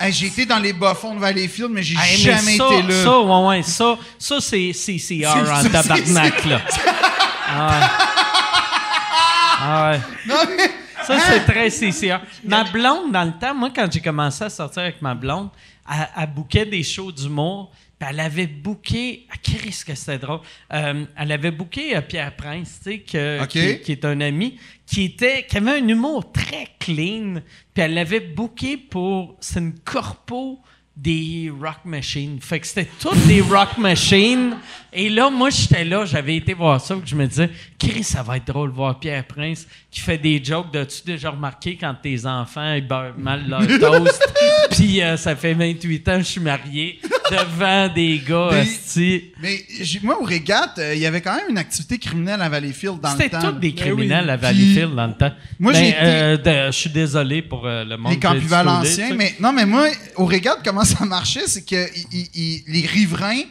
Hey, j'ai été dans les bas-fonds de Valleyfield, mais j'ai Hey, mais jamais ça, été là. Ça, ouais, ouais, ça, ça c'est CCR C'est- en tabarnak, là. Ah ouais. Ah ouais. Non, mais- Ça, c'est très CCR. Ma blonde, dans le temps, moi, quand j'ai commencé à sortir avec ma blonde, elle, elle bouquait des shows d'humour. Puis elle avait booké. Ah, qu'est-ce que c'était drôle. Euh, elle avait booké euh, Pierre Prince, tu sais, que- qui, qui est un ami, qui, était, qui avait un humour très clean. Puis elle l'avait booké pour. C'est une corpo des Rock Machines. Fait que c'était toutes des Rock Machines. Et là, moi, j'étais là, j'avais été voir ça, que je me disais, Chris, ça va être drôle de voir Pierre Prince qui fait des jokes. As-tu déjà remarqué quand tes enfants ils beurrent mal leur *laughs* toast? Puis euh, ça fait 28 ans que je suis marié devant des gars. Mais j'ai- moi, au régate, euh, il y avait quand même une activité criminelle à Valleyfield dans le C'était temps. tous des Ben criminels oui. à Valleyfield dans le temps. Moi, Ben, j'ai euh, de- je suis désolé pour euh, le monde les campus de valenciens, mais non, mais moi, au régate, comment ça marchait, c'est que les riverains,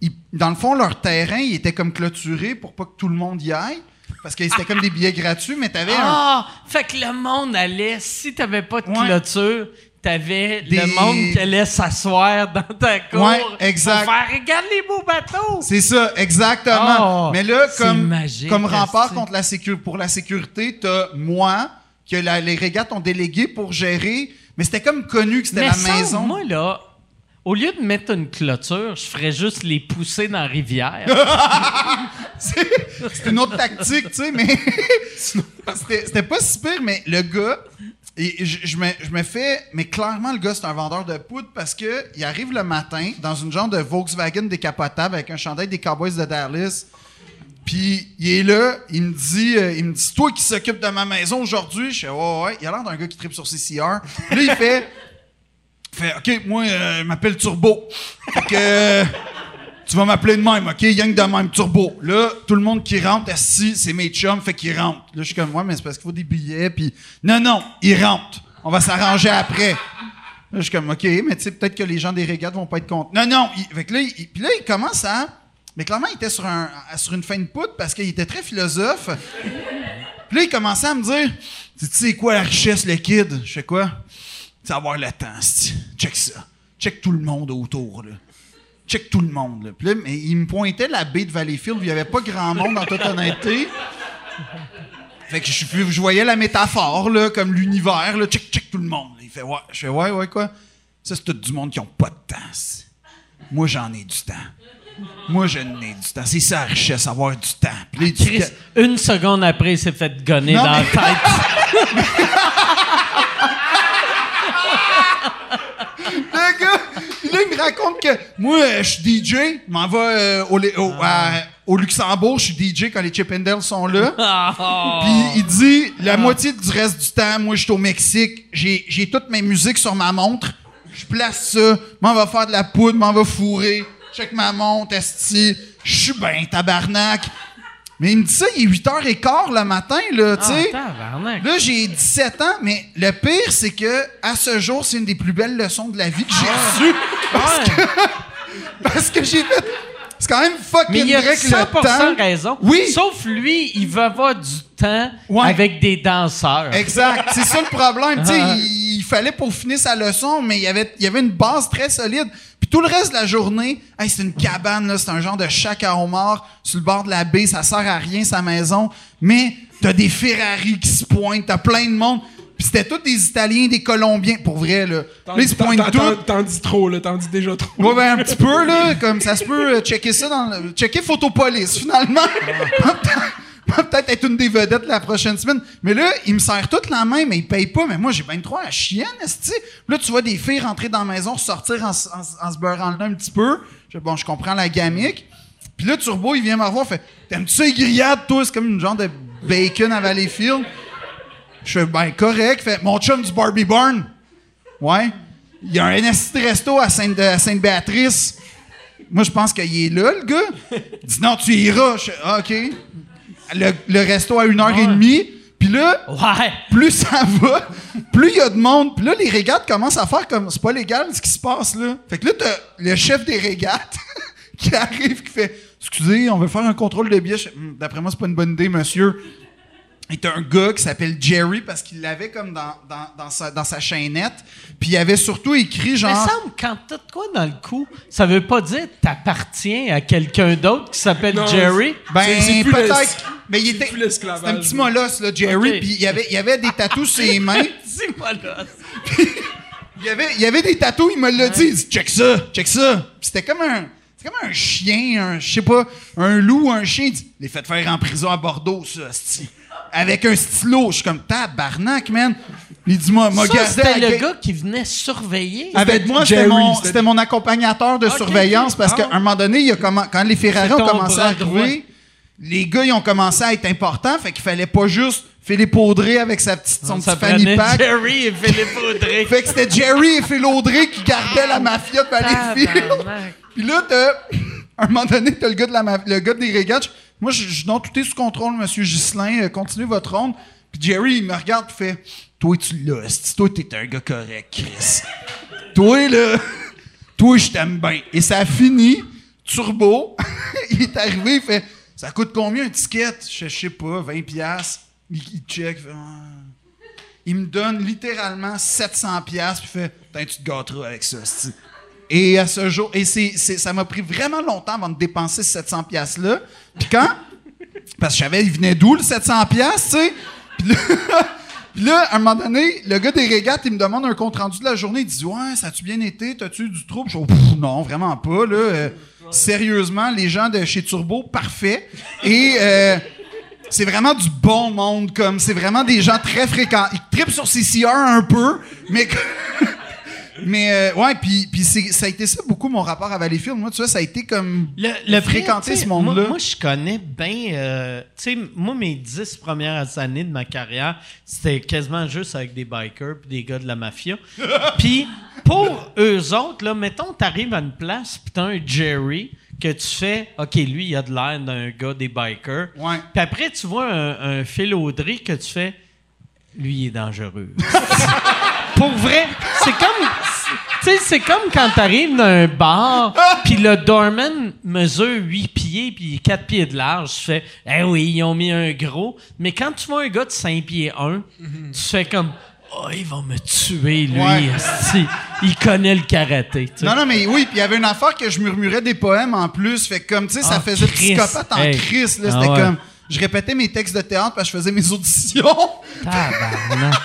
ils- dans le fond, leur terrain, il était comme clôturé pour pas que tout le monde y aille, parce que c'était comme des billets gratuits, mais t'avais un... Ah! Fait que le monde allait, si t'avais pas de Ouais. clôture, t'avais Des- le monde qui allait s'asseoir dans ta cour. Ouais, exact. Pour faire, regarde les beaux bateaux! C'est ça, exactement. Oh, mais là, comme, magique, comme rempart contre la sécurité, pour la sécurité, t'as moi, que la- les régates ont délégué pour gérer, mais c'était comme connu que c'était la maison. moi, là, au lieu de mettre une clôture, je ferais juste les pousser dans la rivière. *laughs* C'est une autre tactique, tu sais, mais *laughs* c'était c'était pas si pire, mais le gars, et je, je me, je me fais, mais clairement, le gars, c'est un vendeur de poudre parce que il arrive le matin dans une genre de Volkswagen décapotable avec un chandail des Cowboys de Dallas. Puis il est là, il me dit, euh, il me dit, toi qui s'occupe de ma maison aujourd'hui. Je fais, ouais, ouais. Il a l'air d'un gars qui tripe sur CCR. Puis là, il fait, fait, ok, moi, euh, je m'appelle Turbo. Fait que, tu vas m'appeler de même, OK? Yang de même, turbo. Là, tout le monde qui rentre, si c'est mes chums, fait qu'ils rentrent. Là, je suis comme, moi, mais c'est parce qu'il faut des billets, puis non, non, ils rentrent. On va s'arranger après. Là, je suis comme, OK, mais tu sais, peut-être que les gens des régates vont pas être contents. Non, non. Il, fait que là, il, puis là, il commence à. Mais clairement, il était sur, un, sur une fin de poutre parce qu'il était très philosophe. Puis là, il commençait à me dire, tu sais quoi la richesse, le kid? Je fais quoi? C'est avoir le temps, check ça. Check tout le monde autour. Check tout le monde. Puis mais il me pointait la baie de Valleyfield où il n'y avait pas grand monde, en toute honnêteté. Fait que je, je voyais la métaphore, comme l'univers. Check, tout le monde. Il fait, ouais. Je fais, ouais, ouais, quoi? Ça, c'est tout du monde qui n'a pas de temps. Moi, j'en ai du temps. Moi, je n'ai du temps. C'est ça la richesse, avoir du temps. Puis Chris, une seconde après, il s'est fait gonner Non, dans la mais- tête. *laughs* Le gars, là, il me raconte que moi, euh, je suis DJ, je m'en vais euh, au, au- à- au Luxembourg, je suis DJ quand les Chippendales sont là. *laughs* Ah. Puis il dit, la moitié du reste du temps, moi, je suis au Mexique, j'ai j'ai toutes mes musiques sur ma montre, je place ça, m'en va faire de la poudre, m'en va fourrer, check ma montre, esti, je suis ben tabarnak. Mais il me dit ça, il est 8h15 le matin, là, tu sais. Ah. Là, j'ai 17 ans, mais le pire, c'est que à ce jour, c'est une des plus belles leçons de la vie que j'ai reçues. Parce que, *laughs* parce que j'ai fait. C'est quand même fucking Mais il a vrai que 100% le temps. raison. Oui. Sauf lui, il veut avoir du temps Ouais. avec des danseurs. Exact. C'est ça le problème. Tu sais, Ah. il fallait pour finir sa leçon, mais il y avait, il y avait une base très solide. Puis tout le reste de la journée, hey, c'est une cabane, là, c'est un genre de chac à homard sur le bord de la baie. Ça sert à rien, sa maison. Mais t'as des Ferrari qui se pointent, t'as plein de monde. Puis c'était tous des Italiens, des Colombiens. Pour vrai, là. Là, ils se pointent t'en- t'en- tous. T'en dis trop, là. T'en dis déjà trop. Ouais, ben, un petit peu, là, comme ça se peut euh, checker ça dans le, checker Photopolis, finalement. *laughs* *laughs* Peut-être être une des vedettes la prochaine semaine. Mais là, il me serre toute la main, mais il paye pas. Mais moi, j'ai 23 à chienne, esti. Là, tu vois des filles rentrer dans la maison, sortir en, se beurrant le un petit peu. Je, bon, je comprends la gamique. Puis là, Turbo, il vient me revoir, fait T'aimes-tu ça, les grillades, toi? C'est comme une genre de bacon à Valleyfield. Je fais, ben, correct. Fait, mon chum du Barbie Barn. Ouais. Il y a un de resto à Sainte- à Sainte-Béatrice. Moi, je pense qu'il est là, le gars. Il dit, non, tu iras. Je fais, ah, OK. Le, le resto à une heure et demie. Puis là, Ouais. plus ça va, plus il y a de monde. Puis là, les régates commencent à faire comme c'est pas légal ce qui se passe là. Fait que là, t'as le chef des régates *laughs* qui arrive, qui fait Excusez, on veut faire un contrôle de fais, Hum, D'après moi, c'est pas une bonne idée, monsieur. T'as un gars qui s'appelle Jerry parce qu'il l'avait comme dans, dans, dans sa, dans sa chaînette. Puis il avait surtout écrit Mais genre. semble, quand t'as de quoi dans le cou, ça veut pas dire que t'appartiens à quelqu'un d'autre qui s'appelle Jerry. Ben, peut-être. Mais il était. C'était un petit molosse, là, Jerry. Puis il y avait, il avait des tatous sur les mains. *laughs* Dis-moi là. *laughs* Il y avait, il y avait des tatous, il me l'a dit. Il dit, check ça, check ça. Puis c'était comme un, c'est comme un chien, un, je sais pas, un loup, un chien. Il dit, les fait faire en prison à Bordeaux, ça, sti. Avec un stylo. Je suis comme, tabarnak, man. Il dit, moi, m'a Ça, gardé c'était le ga- gars qui venait surveiller. Avec moi, c'était Jerry, mon, c'était- c'était mon accompagnateur de surveillance parce Ah. qu'à un moment donné, il a commen- quand les Ferrari ont commencé à arriver, les gars, ils ont commencé à être importants, fait qu'il fallait pas juste Philippe Audrey avec sa petite, son petit fanny pack. Jerry et Philippe Audrey. Fait que c'était Jerry et Phil Audrey qui gardaient la mafia de Valleyfield. Puis là, t'as, *laughs* à un moment donné, t'as le gars, de la le gars des régates. Moi, je, je non, tout est sous contrôle, monsieur Ghislain. euh, continuez votre ronde. Puis Jerry, il me regarde et fait Toi, tu l'as. Toi, t'es un gars correct, Chris. toi, là, *laughs* toi, je t'aime bien. Et ça a fini. Turbo, *laughs* il est arrivé, il fait Ça coûte combien un ticket? Je sais pas, 20$. piastres. Il, il check, il fait. Il me donne littéralement 700 pièces puis fait Putain, tu te gâteras avec ça, esti. Et à ce jour, et c'est- ça m'a pris vraiment longtemps avant de dépenser ces 700 pièces là. Puis quand? Parce que je savais il venait d'où le 700 pièces, tu sais? Puis là, *laughs* là, à un moment donné, le gars des régates, il me demande un compte rendu de la journée, il dit "Ouais, ça a-tu bien été? T'as-tu du trouble? Je dis, non, vraiment pas là. Euh, sérieusement, les gens de chez Turbo, parfait. Et euh, c'est vraiment du bon monde, comme c'est vraiment des gens très fréquents. Ils trippent sur CCR un peu, mais *laughs* mais euh, ouais, puis ça a été ça beaucoup mon rapport à Valleyfield. Moi, tu vois, ça a été comme Le, le fréquenter ce monde-là. Moi, moi, je connais bien. euh, tu sais, moi, mes dix premières années de ma carrière, c'était quasiment juste avec des bikers puis des gars de la mafia. *laughs* puis pour eux autres, là, mettons, t'arrives à une place puis t'as un Jerry que tu fais, OK, lui, il a de l'air d'un gars des bikers. Ouais. Puis après, tu vois un, un Phil Audrey que tu fais, lui, il est dangereux. *laughs* Pour vrai, c'est comme. Tu sais, c'est comme quand t'arrives dans un bar, *laughs* puis le doorman mesure 8 pieds, puis 4 pieds de large. Tu fais, eh oui, ils ont mis un gros. Mais quand tu vois un gars de 5 pieds 1, tu fais comme, oh, il va me tuer, lui. Ouais. Il connaît le karaté. Non, non, mais oui, puis il y avait une affaire que je murmurais des poèmes en plus. Fait que comme, tu sais, ça Ah, faisait Christ. psychopathe en Hey. crise. Là, Ah C'était ouais. comme. Je répétais mes textes de théâtre parce que je faisais mes auditions. Tabarnak. *laughs*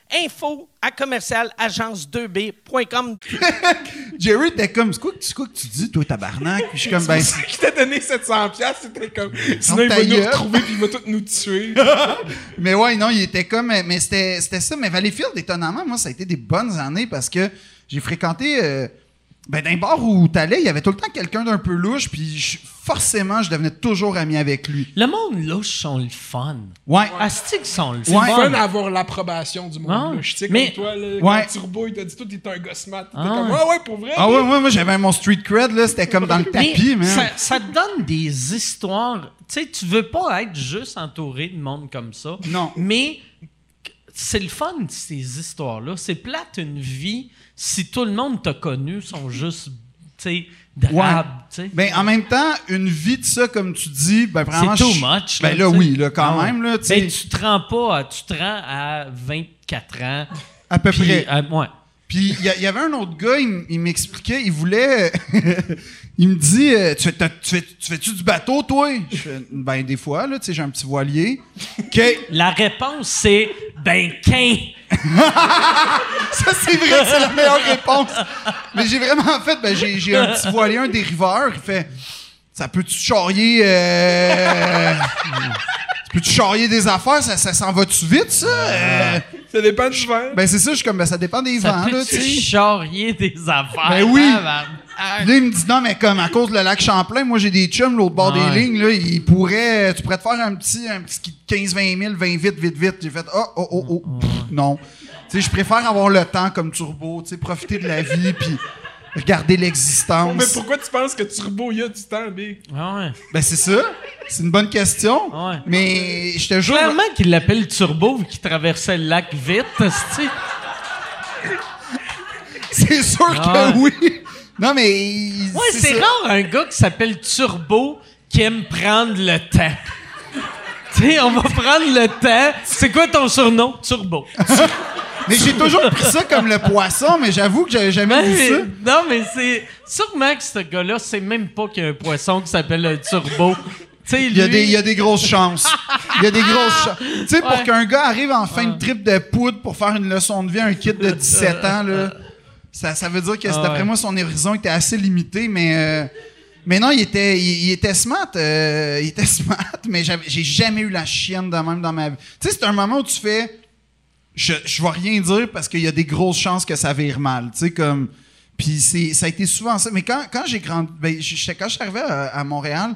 info à commercial agence2b.com. *laughs* Jerry était comme, c'est quoi, que- c'est quoi que tu dis, toi, tabarnak? Puis je suis comme, ben, C'est qui t'a donné 700 pièces, c'était comme sinon il va nous retrouver puis il va tous nous tuer. *laughs* Mais ouais, non, il était comme. Mais c'était c'était ça. Mais Valleyfield, étonnamment, moi, ça a été des bonnes années parce que j'ai fréquenté. euh, ben, d'un bar où t'allais, il y avait tout le temps quelqu'un d'un peu louche, puis je- forcément, je devenais toujours ami avec lui. Le monde louche sont le fun. Ouais. Asti qu'ils sont le C'est Ouais. le fun. fun d'avoir l'approbation du monde. Ah. là. Je sais Mais- comme toi, là, Ouais. quand Turbo, il t'a dit tout, t'es un gosse mat. T'es Ah comme, ouais. ouais, pour vrai. Ah ouais, ouais, moi, j'avais mon street cred, là, c'était comme dans le *laughs* tapis, Mais mais. ça, ça te donne des histoires. Tu sais, tu veux pas être juste entouré de monde comme ça. Non. Mais c'est le fun, ces histoires-là. C'est plate une vie si tout le monde t'a connu sont juste, tu sais, drabes, tu sais. Ben, en même temps, une vie de ça, comme tu dis, ben, vraiment. C'est too much. Ben, là, oui, là, quand Ah même, là. Ben, tu te rends pas, à- tu te rends à 24 ans. À peu près. ouais. Puis il y, avait un autre gars, il, m'expliquait, il voulait. *laughs* il me dit euh, tu, fais, t'as- tu, fais, tu fais-tu du bateau, toi? Je fais, Ben, des fois, là, tu sais, j'ai un petit voilier. *laughs* La réponse, c'est ben, qu'un. *laughs* Ça, c'est vrai c'est la meilleure réponse. Mais j'ai vraiment fait, ben, j'ai, j'ai un petit voilier, un dériveur. Il fait Ça peut-tu charrier. Euh... ça peut-tu charrier des affaires Ça, ça s'en va-tu vite, ça? Euh, Ça dépend du vent. Ben, c'est ça, je suis comme, ben, ça dépend des Ça vents, là, tu sais. charrier des affaires? Ben oui. Puis Là, il me dit non, mais comme à cause de le lac Champlain, moi j'ai des chums l'autre bord Ah ouais. des lignes, là, ils pourraient, tu pourrais te faire un petit, un petit ski de 15-20 000, 20 vite, vite, vite. J'ai fait oh, oh, oh, oh, pff, non. Tu sais, je préfère avoir le temps comme turbo, tu sais, profiter de la vie, puis regarder l'existence. Mais pourquoi tu penses que Turbo, il y a du temps, Big? Ah ouais. Ben c'est ça, c'est une bonne question. Ouais. Mais je te jure. Clairement qu'il l'appelle Turbo vu qu'il traversait le lac vite. *laughs* C'est sûr Ah que oui. Non, mais. Ouais, c'est rare un gars qui s'appelle Turbo qui aime prendre le temps. *laughs* tu sais, on va prendre le temps. C'est quoi ton surnom? Turbo. *laughs* Mais j'ai toujours pris ça comme le poisson, mais j'avoue que j'avais jamais vu ça. Non, mais c'est sûrement que ce gars-là sait même pas qu'il y a un poisson qui s'appelle le Turbo. Il y, a lui- des, il y a des grosses chances. Il y a des grosses chances. Tu sais, pour qu'un gars arrive en fin de trip de poudre pour faire une leçon de vie à un kid de 17 ans, là, ça, ça veut dire que, Ah d'après ouais. moi, son horizon était assez limité, mais... euh, mais non, il était, il, il était smart. euh, il était *laughs* smart, mais j'ai jamais eu la chienne de même dans ma vie. Tu sais, c'est un moment où tu fais... Je, je vais rien dire parce qu'il y a des grosses chances que ça vire mal. Tu sais, comme... Puis c'est, ça a été souvent ça. Mais quand, quand j'ai grandi... Ben, quand je suis arrivé à, à Montréal,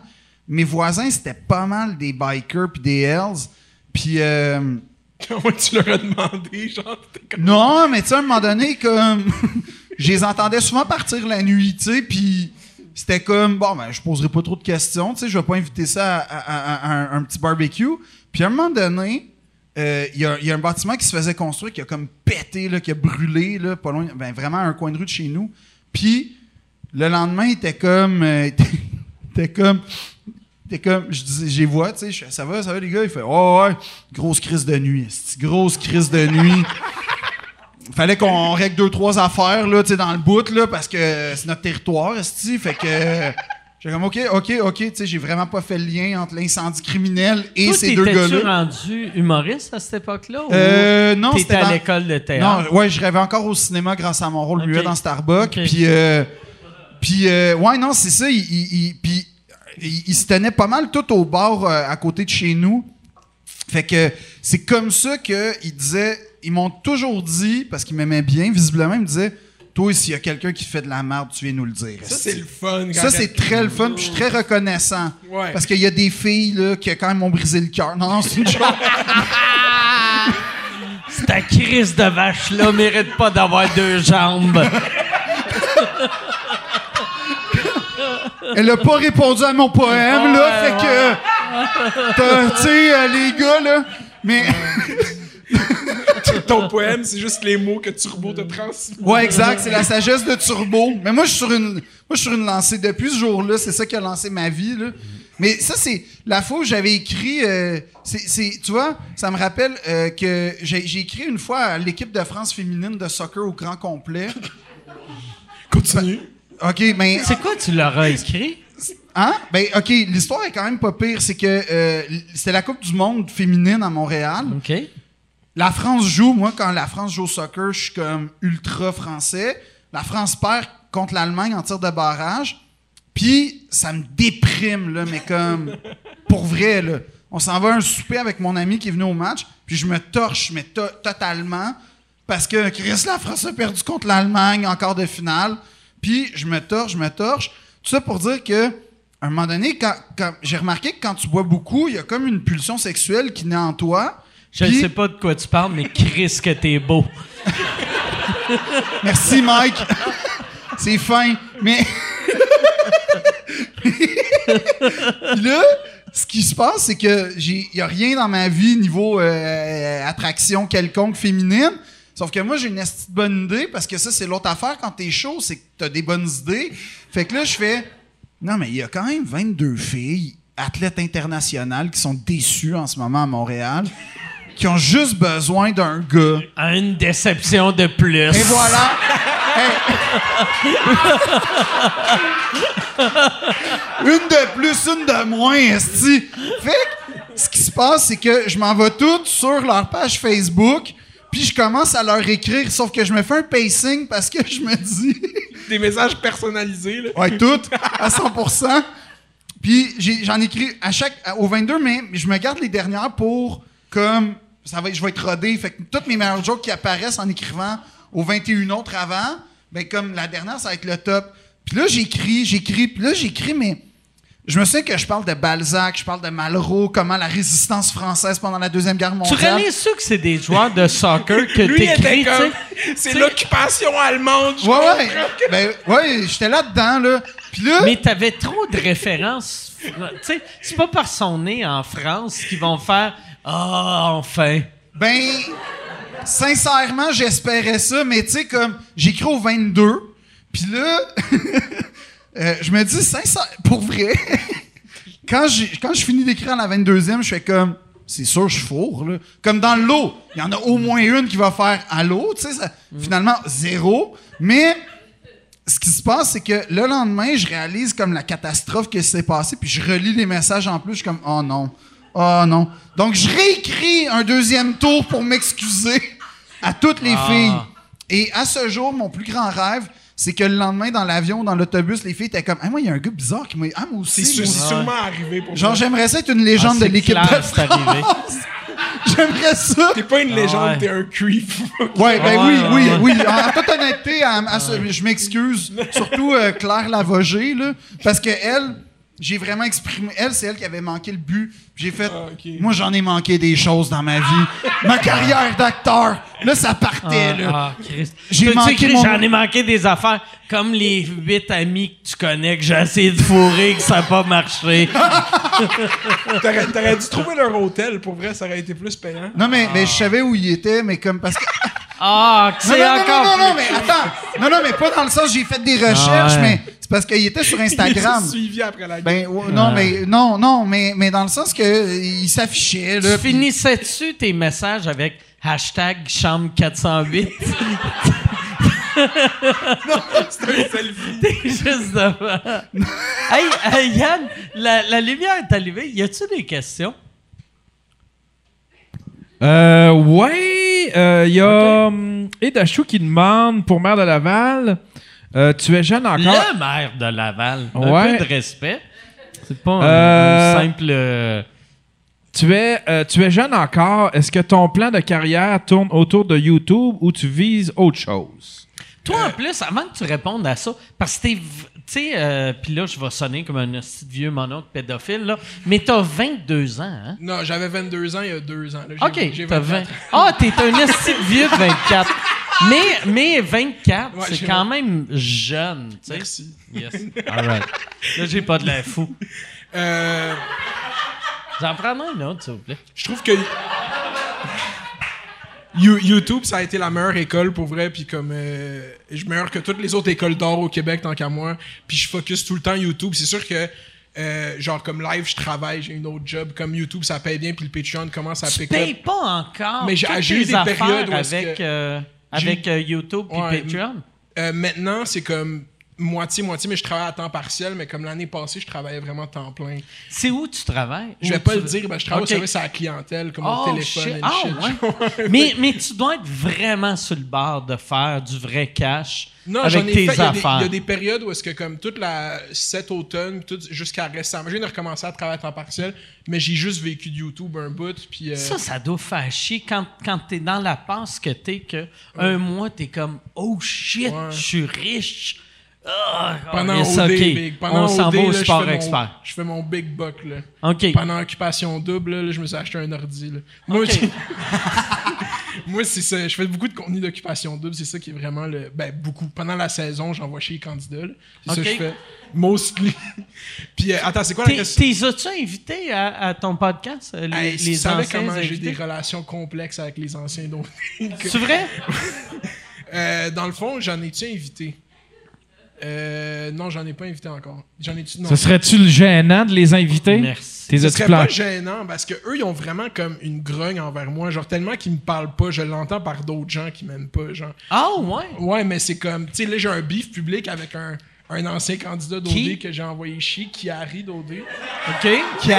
mes voisins, c'était pas mal des bikers puis des hells. Puis... euh, *laughs* Comment tu leur as demandé, genre, comme... non, mais tu sais, à un moment donné, comme. *laughs* je les entendais souvent partir la nuit, tu sais, puis c'était comme, bon, ben, je poserai pas trop de questions, tu sais, je vais pas inviter ça à, à- à- à un, un petit barbecue. Puis à un moment donné, euh, il y, a, un bâtiment qui se faisait construire, qui a comme pété, là, qui a brûlé, là, pas loin, ben, vraiment un coin de rue de chez nous. Puis le lendemain, il était comme. euh, *laughs* était comme. T'es comme, je dis, j'y vois, tu sais, ça va, ça va les gars? Il fait, oh ouais, grosse crise de nuit, grosse crise de nuit. *laughs* fallait qu'on règle deux, trois affaires, là, tu sais, dans le bout, là, parce que c'est notre territoire, esti. Fait que. J'ai comme, OK, OK, OK, tu sais, j'ai vraiment pas fait le lien entre l'incendie criminel et Toi, ces deux gars-là. rendu humoriste à cette époque-là? Euh, non, t'étais c'était à dans- l'école de théâtre? Non, ouais, je rêvais encore au cinéma grâce à mon rôle Ok. muet dans Starbucks. Puis, euh, puis euh, ouais, non, c'est ça. Il, il- il- puis, il, il se tenait pas mal tout au bord euh, à côté de chez nous. Fait que c'est comme ça qu'il disait. Ils m'ont toujours dit, parce qu'ils m'aimaient bien, visiblement, ils me disaient Toi, s'il y a quelqu'un qui fait de la merde, tu viens nous le dire. Ça, c'est le fun. quand Ça, c'est très le fun, puis je suis très reconnaissant. Ouais. Parce qu'il y a des filles là, qui, quand même, m'ont brisé le cœur. Non, non, c'est une joke. *laughs* Ta crise de vache-là mérite pas d'avoir deux jambes. Elle a pas répondu à mon poème, là. Fait que. t'as- Tu sais, euh, les gars, là. Mais. Ton poème, c'est juste les mots que Turbo te transmet. Ouais, exact. C'est la sagesse de Turbo. Mais moi, je suis sur une, moi, je suis sur une lancée. Depuis ce jour-là, c'est ça qui a lancé ma vie, là. Mais ça, c'est la fois où j'avais écrit. euh, c'est, c'est- tu vois, ça me rappelle euh, que j'ai, écrit une fois à l'équipe de France féminine de soccer au grand complet. Continue. OK, mais. C'est quoi tu leur as écrit? Hein? Ben, OK, l'histoire est quand même pas pire. C'est que euh, c'était la Coupe du Monde féminine à Montréal. OK. La France joue, moi, quand la France joue au soccer, je suis comme ultra français. La France perd contre l'Allemagne en tir de barrage. Puis, ça me déprime, là, mais comme, pour vrai, là. On s'en va à un souper avec mon ami qui est venu au match, puis je me torche, mais to- totalement, parce que Chris, la France a perdu contre l'Allemagne en quart de finale. Puis, je me torche, je me torche. Tout ça pour dire que, un moment donné, quand- j'ai remarqué que quand tu bois beaucoup, il y a comme une pulsion sexuelle qui naît en toi. Je ne sais pas de quoi tu parles, mais Chris, que t'es beau. Merci, Mike. C'est fin. Mais. Là, ce qui se passe, c'est que il n'y a rien dans ma vie niveau euh, attraction quelconque féminine. Sauf que moi, j'ai une esti de bonne idée parce que ça, c'est l'autre affaire quand t'es chaud, c'est que t'as des bonnes idées. Fait que là, je fais. Non, mais il y a quand même 22 filles, athlètes internationales, qui sont déçues en ce moment à Montréal, qui ont juste besoin d'un gars. Une déception de plus. Et voilà. *laughs* Hey. une de plus, une de moins, esti. Fait que, ce qui se passe, c'est que je m'en vais toutes sur leur page Facebook, puis je commence à leur écrire, sauf que je me fais un pacing parce que je me dis... *laughs* Des messages personnalisés, là. Ouais, toutes, à 100%. Puis j'ai- j'en écris à chaque, au 22 mai, mais je me garde les dernières pour, comme, ça va, je vais être rodé. Fait que toutes mes meilleures jokes qui apparaissent en écrivant aux 21 autres avant, ben comme la dernière, ça va être le top. Puis là, j'écris, j'écris, puis là, j'écris, mais je me souviens que je parle de Balzac, je parle de Malraux, comment la résistance française pendant la Deuxième Guerre Tu mondiale. réalises-tu que c'est des joueurs de soccer que t'écris, tu comme... sais? C'est l'occupation allemande. je Ouais, ouais. que- Ben, ouais, j'étais là-dedans, là. Puis là. Mais t'avais trop de références. Tu sais, c'est pas par son nez en France qu'ils vont faire Ah, enfin. Ben, sincèrement, j'espérais ça, mais tu sais, comme, j'écris au 22, puis là, *laughs* euh, je me dis, sincère, pour vrai, *laughs* quand, quand je finis d'écrire à la 22e, je fais comme, c'est sûr, je fourre, là. Comme dans l'eau, il y en a au moins une qui va faire allô, tu sais, ça- finalement, zéro, mais ce qui se passe, c'est que le lendemain, je réalise comme la catastrophe qui s'est passée, puis je relis les messages en plus, je suis comme, oh non, oh non. Donc, je réécris un deuxième tour pour m'excuser à toutes les filles. Et à ce jour, mon plus grand rêve, c'est que le lendemain, dans l'avion, dans l'autobus, les filles étaient comme, ah, moi, il y a un gars bizarre qui m'a. Ah, moi aussi. C'est sûrement arrivé pour Genre, j'aimerais ça être une légende Ah, de l'équipe de. France. *laughs* J'aimerais ça. T'es pas une légende, ouais. t'es un creep. *laughs* Ouais, ben Ouais, oui, ouais, oui, oui. En, en toute honnêteté, à- à ce- je m'excuse. Surtout euh, Claire Lavogé, là. Parce que elle, j'ai vraiment exprimé. Elle, c'est elle qui avait manqué le but. J'ai fait. Ah. Moi, j'en ai manqué des choses dans ma vie. ma carrière d'acteur. Là, ça partait, là. Ah, Christ. J'ai manqué mon- J'en ai manqué des affaires comme les huit amis que tu connais que j'ai essayé de fourrer que ça n'a pas marché. *laughs* T'aurais t'aurais dû trouver leur hôtel, pour vrai, ça aurait été plus payant. Non, mais, mais je savais où il était, mais comme parce que. Ah, c'est non, non, encore non, non, mais attends. Non, non, mais pas dans le sens, j'ai fait des recherches, Ah ouais. mais c'est parce qu'il était sur *laughs* Instagram. Il suivi après la guerre. Ben, ouais, non, mais, non, non, mais, mais dans le sens que euh, il s'affichait. Tu puis- finissais-tu tes messages avec hashtag chambre 408. *laughs* C'est un selfie. T'es juste devant. hey, hey, Yann, la, la lumière est allumée. Y a-tu des questions? Euh, ouais, il y a hum, Edachou qui demande pour maire de Laval. Euh, tu es jeune encore. Le maire de Laval. Un Ouais. peu de respect. C'est pas un, Euh, un simple. euh, Tu es, euh, tu es jeune encore. Est-ce que ton plan de carrière tourne autour de YouTube ou tu vises autre chose? Toi, en plus, avant que tu répondes à ça, parce que t'es. Tu sais, euh, puis là, je vais sonner comme un vieux mononcle pédophile, là, mais t'as 22 ans, hein? Non, j'avais 22 ans il y a deux ans. là. OK, t'as 24. 20. Ah, t'es un *laughs* de vieux de 24. Mais, mais 24, Ouais, c'est quand même jeune, tu sais. Merci. Yes. *laughs* All right. Là, j'ai pas de l'air fou. Euh, J'en prendrai un autre, s'il vous plaît. je trouve que You- YouTube, ça a été la meilleure école pour vrai, puis comme euh, je meilleur que toutes les autres écoles d'or au Québec tant qu'à moi, puis je focus tout le temps YouTube. C'est sûr que euh, genre comme live, je travaille, j'ai une autre job. Comme YouTube, ça paye bien, puis le Patreon commence à pick payes up. pas encore Mais j'ai- eu des périodes où est-ce avec, que- euh, avec euh, YouTube et Ouais, Patreon? Euh, maintenant, c'est comme moitié-moitié, mais je travaille à temps partiel, mais comme l'année passée, je travaillais vraiment temps plein. C'est où tu travailles? Je vais pas le dire, ben, je travaille Ok. au service à la clientèle, comme Oh, au téléphone Ah, shit. *laughs* ouais. mais, mais tu dois être vraiment sur le bord de faire du vrai cash Non, avec ai tes fait. Affaires. il y a des périodes où est-ce que comme toute la cet automne, jusqu'à récemment, de recommencer à travailler à temps partiel, mais j'ai juste vécu de YouTube un bout, puis euh, Ça, ça doit faire chier quand, quand t'es dans la passe que t'es, que un mois, t'es comme « Oh shit, Ouais. je suis riche! Ah, pendant OD, ok. big, pendant On s'en OD, va au là, je sport fais mon- expert. Je fais mon big buck là. OK. Pendant occupation double, là, je me suis acheté un ordi. Là. Moi, Ok. j'ai- *laughs* Moi, c'est ça. Je fais beaucoup de contenu d'occupation double. C'est ça qui est vraiment le. Ben, beaucoup. Pendant la saison, j'envoie chez les candidats. C'est ça que je fais. Mostly. *laughs* Puis, euh, attends, c'est quoi la T'es- question? T'es as-tu invité à, à ton podcast, euh, les, Hey, les tu savais comment j'ai des relations complexes avec les anciens. C'est vrai? *laughs* Euh, dans le fond, j'en ai-tu invité? Euh, non, j'en ai pas invité encore. J'en ai-tu? Non. Ce serait-tu le gênant de les inviter? Merci. T'es Ce serait plan- pas gênant parce que eux ils ont vraiment comme une grogne envers moi, genre tellement qu'ils me parlent pas, je l'entends par d'autres gens qui m'aiment pas, genre. Ah, ouais? Ouais, mais c'est comme, tu sais, là j'ai un beef public avec un, un ancien candidat d'OD que j'ai envoyé chier, qui arrive d'OD. OK. Qui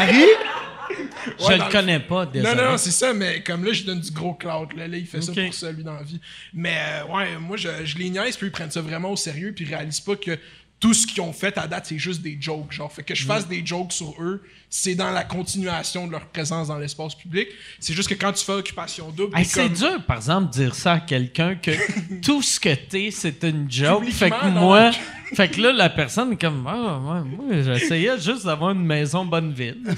Je le connais pas, désolé. Non, non, c'est ça, mais comme là, je donne du gros clout. Là, là il fait ça pour ça, lui, dans la vie. Mais euh, ouais, moi, je, je les niaise, puis ils prennent ça vraiment au sérieux, puis ils réalisent pas que tout ce qu'ils ont fait à date, c'est juste des jokes. Genre, fait que je Mm. fasse des jokes sur eux, c'est dans la continuation de leur présence dans l'espace public. C'est juste que quand tu fais occupation double, Hey, c'est comme- dur, par exemple, de dire ça à quelqu'un que *laughs* tout ce que t'es, c'est une joke. Fait que moi, dans *laughs* fait que là, la personne est comme, ah, ouais, moi, j'essayais juste d'avoir une maison bonne ville. *laughs*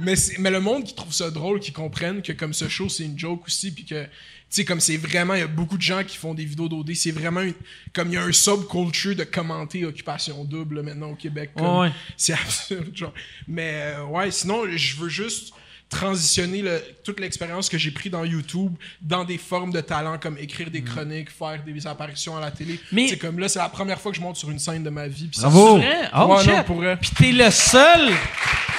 Mais, le monde qui trouve ça drôle, qui comprennent que comme ce show, c'est une joke aussi, puis que, sais, comme c'est vraiment, il y a beaucoup de gens qui font des vidéos d'OD, c'est vraiment une- comme il y a un subculture de commenter Occupation Double maintenant au Québec. comme- Ouais. C'est *laughs* absurde, genre. Mais euh, ouais, sinon, je veux juste transitionner le- toute l'expérience que j'ai pris dans YouTube dans des formes de talent comme écrire des chroniques, faire des apparitions à la télé. Mm. Mais- c'est comme là, c'est la première fois que je monte sur une scène de ma vie. puis Bravo. C'est vrai? Oh, Ouais, non, pour. Puis t'es le seul,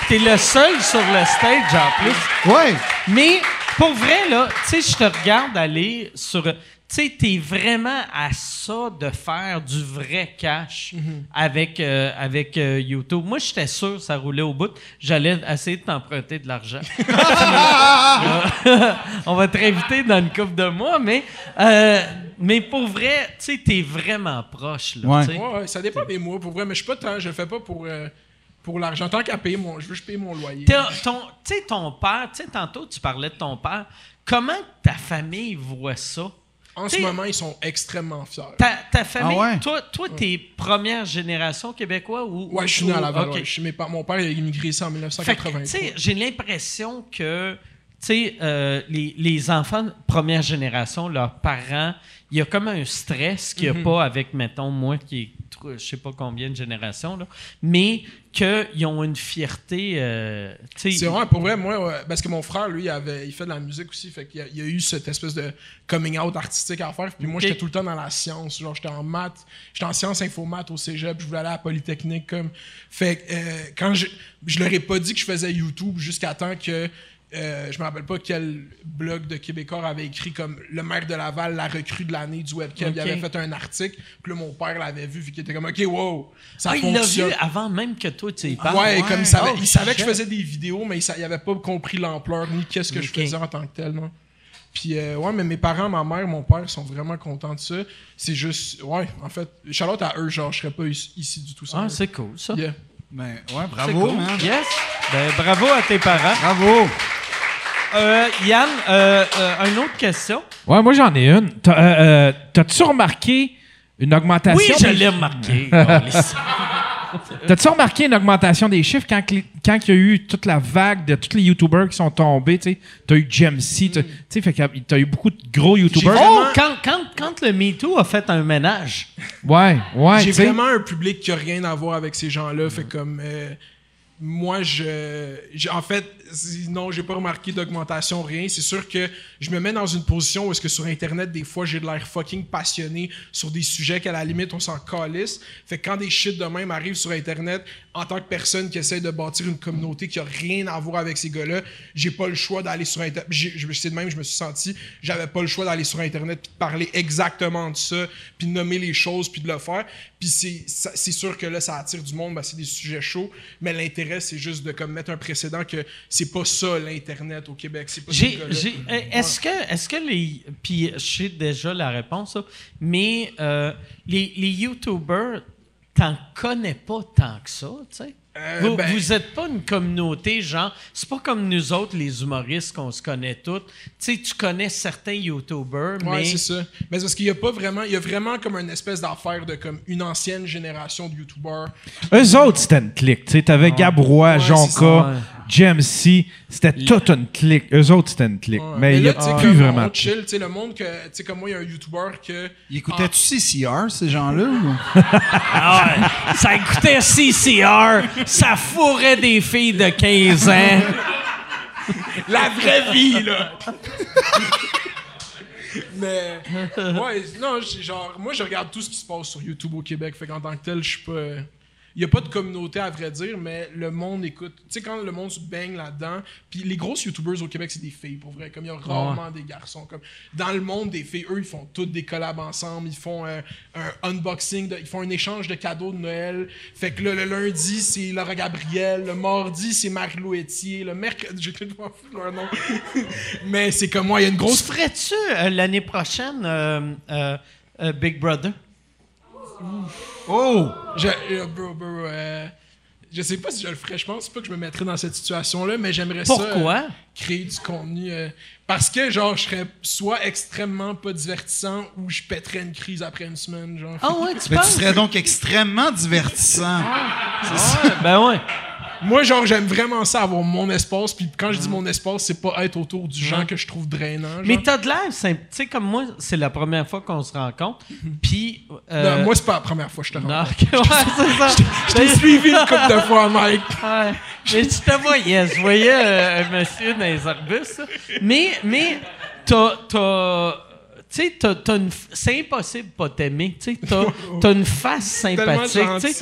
t'es le seul sur le stage en plus. Ouais. Mais pour vrai, là, tu sais, je te regarde aller sur. Tu sais, t'es vraiment à ça de faire du vrai cash avec, euh, avec euh, YouTube. Moi, j'étais sûr que ça roulait au bout. J'allais essayer de t'emprunter de l'argent. *laughs* *laughs* On va te réinviter dans une couple de mois, mais, euh, mais pour vrai, tu sais, t'es vraiment proche. Là, Ouais. Ouais, ouais, ça dépend des mois, pour vrai, mais je suis pas tant, je le fais pas pour, euh, pour l'argent. Tant qu'à payer mon, je veux juste payer mon loyer. Tu sais, ton père, tu sais, tantôt, tu parlais de ton père. Comment ta famille voit ça? En ce moment, ils sont extrêmement fiers. Ta, ta famille, Ah ouais? toi, toi t'es première génération québécois ou. Ouais, je suis né à Laval. ok. ouais. Je mes Mon père il a immigré ici en Fait que, 1983. tu sais, j'ai l'impression que, sais, euh, les, les enfants de première génération, leurs parents, il y a comme un stress qu'il n'y Mhm. a pas avec, mettons, moi qui est, je sais pas combien de générations, là, mais qu'ils ont une fierté, euh, tu. C'est vrai, pour vrai, moi, parce que mon frère, lui, il, avait, il fait de la musique aussi, fait qu'il a, il y a eu cette espèce de coming out artistique à faire. Puis moi, j'étais tout le temps dans la science. Genre, j'étais en maths, j'étais en sciences info-maths au cégep, je voulais aller à la Polytechnique. Comme. Fait que, euh, quand je, je leur ai pas dit que je faisais YouTube jusqu'à temps que euh, je me rappelle pas quel blog de Québécois avait écrit comme le maire de Laval, la recrue de l'année du webcam. Il avait fait un article, puis là, mon père l'avait vu, vu qu'il était comme, OK, wow, ça Ah, il l'a fonctionne. vu avant même que toi, tu y parles. Ouais, comme il savait, Oh, il savait que je faisais des vidéos, mais il, sa- il avait pas compris l'ampleur ni qu'est-ce que je faisais en tant que tel, non. Puis, euh, ouais, mais mes parents, ma mère, mon père sont vraiment contents de ça. C'est juste, ouais, en fait, Charlotte à eux, genre, je serais pas ici, du tout ça. Ah, c'est cool, ça. Yeah. Ben, ouais, bravo, cool. man. Yes. Ben, bravo à tes parents. Bravo. Euh, Yann, euh, euh, une autre question. Ouais, moi j'en ai une. T'as, euh, T'as-tu remarqué une augmentation? Oui, je des- l'ai remarqué. *laughs* T'as-tu remarqué une augmentation des chiffres quand, quand il y a eu toute la vague de tous les YouTubers qui sont tombés? Tu sais, t'as eu Jamesy, t'as- tu sais, fait que t'as eu beaucoup de gros YouTubers. oh, quand, quand, quand le MeToo a fait un ménage. Ouais, ouais, J'ai tu vraiment un public qui a rien à voir avec ces gens-là. Fait comme euh, moi, je, en fait, non, j'ai pas remarqué d'augmentation, rien. C'est sûr que je me mets dans une position où est-ce que sur Internet, des fois, j'ai de l'air fucking passionné sur des sujets qu'à la limite, on s'en calisse. Fait que quand des shit de même arrivent sur Internet, en tant que personne qui essaie de bâtir une communauté qui a rien à voir avec ces gars-là, j'ai pas le choix d'aller sur Internet. C'est de même, je me suis senti, j'avais pas le choix d'aller sur Internet puis de parler exactement de ça, puis de nommer les choses, puis de le faire. Puis c'est sûr que là, ça attire du monde, ben, c'est des sujets chauds, mais l'intérêt, c'est juste de comme mettre un précédent que c'est pas ça l'Internet au Québec. C'est pas euh, est-ce que, est-ce que les, puis je sais déjà la réponse, mais euh, les, les YouTubers, t'en connais pas tant que ça, tu sais. Euh, vous, ben- vous êtes pas une communauté, genre, c'est pas comme nous autres, les humoristes, qu'on se connaît tous. Tu sais, tu connais certains YouTubers, Ouais, mais. c'est ça. Mais c'est parce qu'il y a pas vraiment, il y a vraiment comme une espèce d'affaire de comme une ancienne génération de YouTubers. Eux autres, c'était une clique. Tu sais, t'avais Gabrois, Ouais, Jamesy. C'était toute une clique. Eux autres, c'était une clique. Ouais. Mais il n'y là, a plus vraiment on de clique. chill, tu sais, le monde que, tu sais, comme moi, il y a un YouTuber que. Il écoutait-tu CCR, ces gens-là? Ah ouais, *laughs* ça écoutait CCR, ça fourrait des filles de 15 ans. La vraie vie, là! Mais, ouais, non, j'ai- genre, moi, je regarde tout ce qui se passe sur YouTube au Québec. Fait qu'en tant que tel, je suis pas. Il n'y a pas de communauté, à vrai dire, mais le monde écoute. Tu sais, quand le monde se baigne là-dedans, puis les grosses YouTubers au Québec, c'est des filles, pour vrai. Comme il y a rarement des garçons. Comme dans le monde des filles, eux, ils font toutes des collabs ensemble. Ils font un unboxing, de- ils font un échange de cadeaux de Noël. Fait que là, le lundi, c'est Laura Gabriel. Le mardi, c'est Marie-Lou. Le mercredi, *laughs* j'ai voir leur nom. *laughs* mais c'est comme moi, il y a une grosse ferais-tu euh, l'année prochaine euh, euh, Big Brother? Oh! Je, euh, bro, bro, euh, je sais pas si je le ferais. Je pense pas que je me mettrais dans cette situation-là, mais j'aimerais ça. Pourquoi? euh, créer du contenu. euh, parce que, genre, je serais soit extrêmement pas divertissant ou je pèterais une crise après une semaine, genre. Ah ouais, tu Mais tu serais donc extrêmement divertissant. Ouais, ben ouais. Moi, genre, j'aime vraiment ça, avoir mon espace. Puis quand je dis mon espace, c'est pas être autour du gens que je trouve drainant. genre. Mais t'as de l'air simple. Tu sais, comme moi, c'est la première fois qu'on se rencontre. Puis. euh, Non, moi, c'est pas la première fois que je te non, rencontre. ok, ouais, c'est ça. *laughs* Je t'ai suivi une couple de fois, Mike. *laughs* Ouais. Mais tu te voyais, je voyais euh, un monsieur dans les arbustes. là. Mais, mais, t'as, t'as, tu sais, t'as, t'as une, f- c'est impossible de pas t'aimer. Tu *laughs* t'as une face sympathique. tu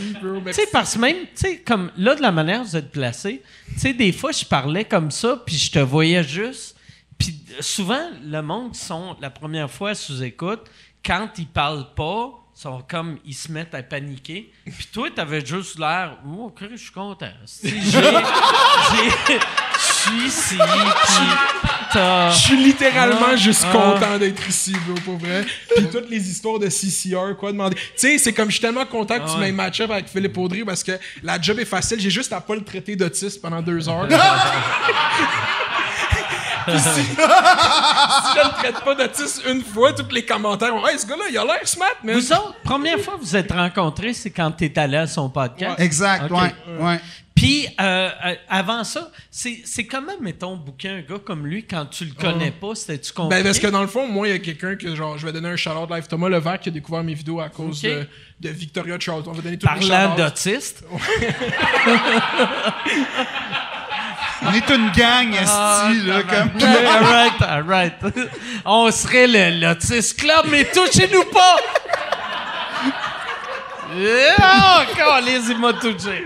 sais. parce que même, tu sais, comme là, de la manière dont vous êtes placé, tu sais, des fois, je parlais comme ça, puis je te voyais juste. Puis souvent, le monde sont la première fois sous écoute, quand ils parlent pas, sont comme, ils se mettent à paniquer. Puis toi, t'avais juste l'air, oh, ok, je suis content. Je suis ici, puis Je suis littéralement Ah, juste ah. content d'être ici, bro, pour vrai. Puis toutes les histoires de CCR, quoi, demander. Tu sais, c'est comme je suis tellement content que tu m'aies match-up avec Philippe Audry parce que la job est facile. J'ai juste à pas le traiter d'autiste pendant deux heures. *laughs* Puis si, *laughs* si je le traite pas d'autiste une fois, tous les commentaires vont Hey, ce gars-là, il a l'air smart, man. Vous autres, première fois que vous êtes rencontrés, c'est quand t'es allé à son podcast? Exact, Ok. ouais, ouais. Puis, euh, euh, avant ça, c'est c'est comment, mettons, booker un gars comme lui quand tu le connais pas? C'était-tu compliqué? Ben, parce que dans le fond, moi, il y a quelqu'un que, genre, je vais donner un shout-out live. Thomas Levac qui a découvert mes vidéos à cause de, de Victoria Charlton. On va donner tous les Parlant d'autiste. On est une gang, Ah, esti, là, comme... all *laughs* right, all right. On serait le l'autiste club, mais touchez-nous pas! Oh, encore les il m'a touché.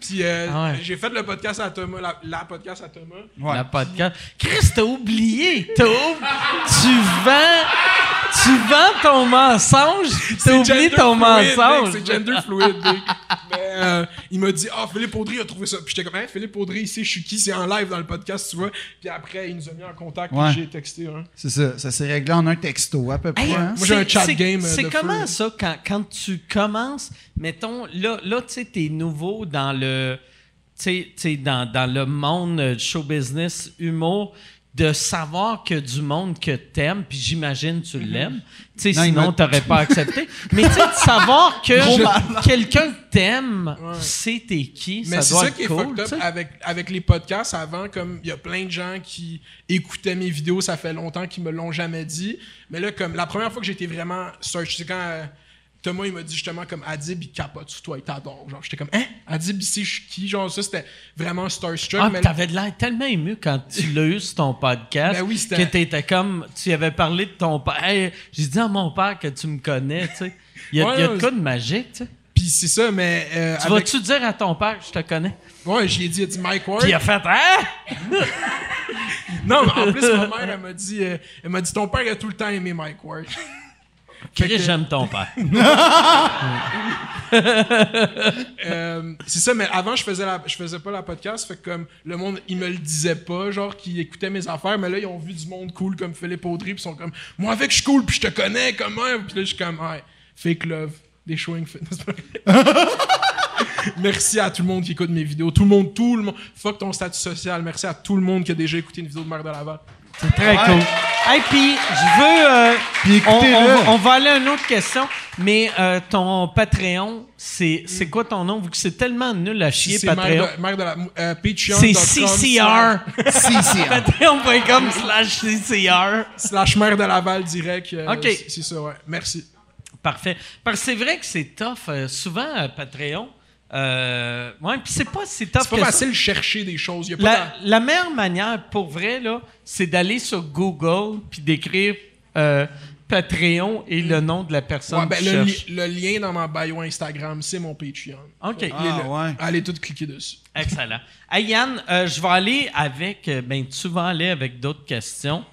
Puis euh, Ah ouais. j'ai fait le podcast à Thomas, la, la podcast à Thomas. Ouais. La podcast. Chris, t'as oublié. T'as ou- Tu vends. Tu vends ton mensonge. T'as oublié ton fluid, mensonge. C'est gender fluid. Mais euh, il m'a dit, ah, Philippe Audry a trouvé ça. Puis j'étais comme, hein, Philippe Audry, ici, je suis qui? C'est en live dans le podcast, tu vois. Puis après, il nous a mis en contact, Ouais. puis j'ai texté. Hein. C'est ça. Ça s'est réglé en un texto, à peu près. Hey, hein. Moi, j'ai un chat c'est- game, euh, C'est de comment feu. ça, quand, quand tu commences, mettons, là, là tu sais, t'es nouveau dans le, dans, dans le monde euh, show business, humour, de savoir que du monde que t'aimes, puis j'imagine tu l'aimes, tu sais, Non, il sinon t'aurais pas accepté, *laughs* mais tu sais, de savoir que quelqu'un que t'aimes, c'est t'es qui, Mais ça c'est doit ça être qui est cool, fucked tu up sais. avec, avec les podcasts avant, comme il y a plein de gens qui écoutaient mes vidéos, ça fait longtemps qu'ils me l'ont jamais dit. Mais là, comme la première fois que été vraiment search, c'est quand euh, Thomas il m'a dit justement comme Adib il capote sur toi, il t'adore. Genre j'étais comme hein? Adib ici je suis qui? Genre ça c'était vraiment starstruck. Ah, mais t'avais de l'air tellement ému quand tu l'as eu sur ton podcast Ben oui, c'était- que t'étais comme... Tu avais parlé de ton père. Hey, J'ai dit à mon père que tu me connais, tu sais. Il y a, Ouais, il y a non, de quoi de magique, tu sais. puis c'est ça mais euh, Tu avec- vas-tu dire à ton père que je te connais? ouais j'y ai dit il a dit Mike Ward. Puis il a fait « Hein? *laughs* Non mais en plus ma mère elle m'a dit euh, elle m'a dit ton père a tout le temps aimé Mike Ward. Chris, que- j'aime ton père. *laughs* Euh, c'est ça, mais avant, je faisais, la, je faisais pas la podcast. Fait que comme le monde, ils me le disaient pas, genre, qu'ils écoutaient mes affaires. Mais là, ils ont vu du monde cool comme Philippe Audry. Puis ils sont comme, moi, avec, je suis cool. Puis je te connais, comment? Puis là, je suis comme, ouais, fake love, des showing fitness. *laughs* Merci à tout le monde qui écoute mes vidéos. Tout le monde, tout le monde. Fuck ton statut social. Merci à tout le monde qui a déjà écouté une vidéo de Mère de Laval. C'est très cool. Hey, puis je veux... euh, Puis on, écoutez-le. on va- on va aller à une autre question, mais euh, ton Patreon, c'est c'est quoi ton nom? Vu que c'est tellement nul à chier, C'est Patreon. Mère de, Mère de la... Euh, Patreon. C'est CCR. Hein. Patreon.com slash CCR. *laughs* Slash Mère de Laval direct. euh, Ok. c'est- C'est ça, ouais. Merci. Parfait. Parce que c'est vrai que c'est tough. euh, souvent, euh, Patreon. Euh, ouais, puis c'est pas si tough C'est pas que facile de chercher des choses. Y a pas La, meilleure manière, pour vrai, là, c'est d'aller sur Google puis d'écrire euh, Patreon et le nom de la personne Ouais, ben, qui le, cherche. li- le lien dans ma bio Instagram, c'est mon Patreon. OK. Ah, ouais. Allez tout cliquer dessus. Excellent. Hey, Yann, euh, je vais aller avec... ben, tu vas aller avec d'autres questions.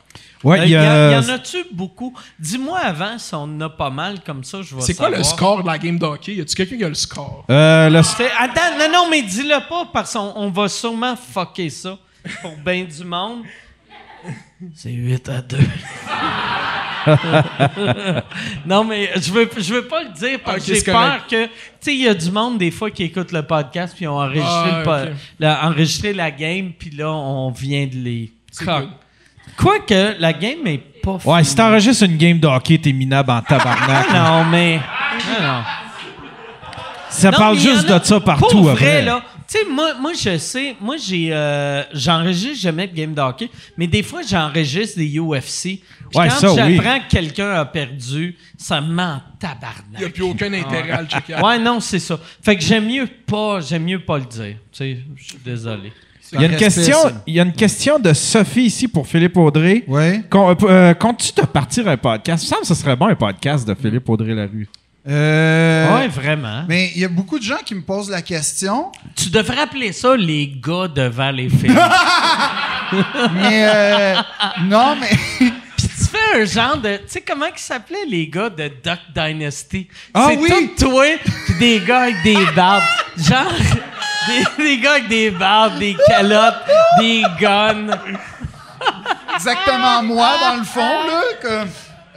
Ouais, Euh, il y y, a- en y en a-tu beaucoup? Dis-moi avant si on en a pas mal, comme ça, je vais C'est quoi le score de la game d'hockey? Y a-tu quelqu'un qui a le score? Euh, le- Attends, non, non, mais dis-le pas parce qu'on on va sûrement fucker ça pour bien du monde. C'est 8 à 2. *laughs* non, mais je veux, je veux pas le dire parce que j'ai peur que. Tu sais, il y a du monde des fois qui écoute le podcast puis ont enregistré, Ah, le enregistré la game puis là, on vient de les. Quoique, la game est pas Ouais, finie. si t'enregistres une game de hockey, t'es minable en tabarnak. Non, mais. Non, non. Ça Non, parle il juste de ça partout Pour après. vrai, là. Tu sais, moi, moi, je sais, moi, j'ai, euh, j'enregistre jamais de game de hockey, mais des fois, j'enregistre des UFC. Puis Ouais, quand ça, oui. j'apprends que quelqu'un a perdu, ça me met en tabarnak. Y a plus aucun intérêt à le checker. Ouais, non, c'est ça. Fait que j'aime mieux pas, j'aime mieux pas le dire. Tu sais, je suis désolé. Il y, a une question, il y a une question de Sophie ici pour Philippe Audrey. Ouais. Con- euh, euh, Comptes-tu te partir un podcast? Il me semble que ce serait bon un podcast de Philippe Audrey-Larue. Euh, ouais, vraiment. Mais il y a beaucoup de gens qui me posent la question. Tu devrais appeler ça les gars devant les *laughs* films. Mais euh, non, mais *laughs* Puis tu fais un genre de. Tu sais comment ils s'appelaient les gars de Duck Dynasty? Ah c'est oui! tout toi pis des gars avec des barbes. Genre. Des, gars avec des barbes, des calottes, des guns. exactement moi dans le fond là.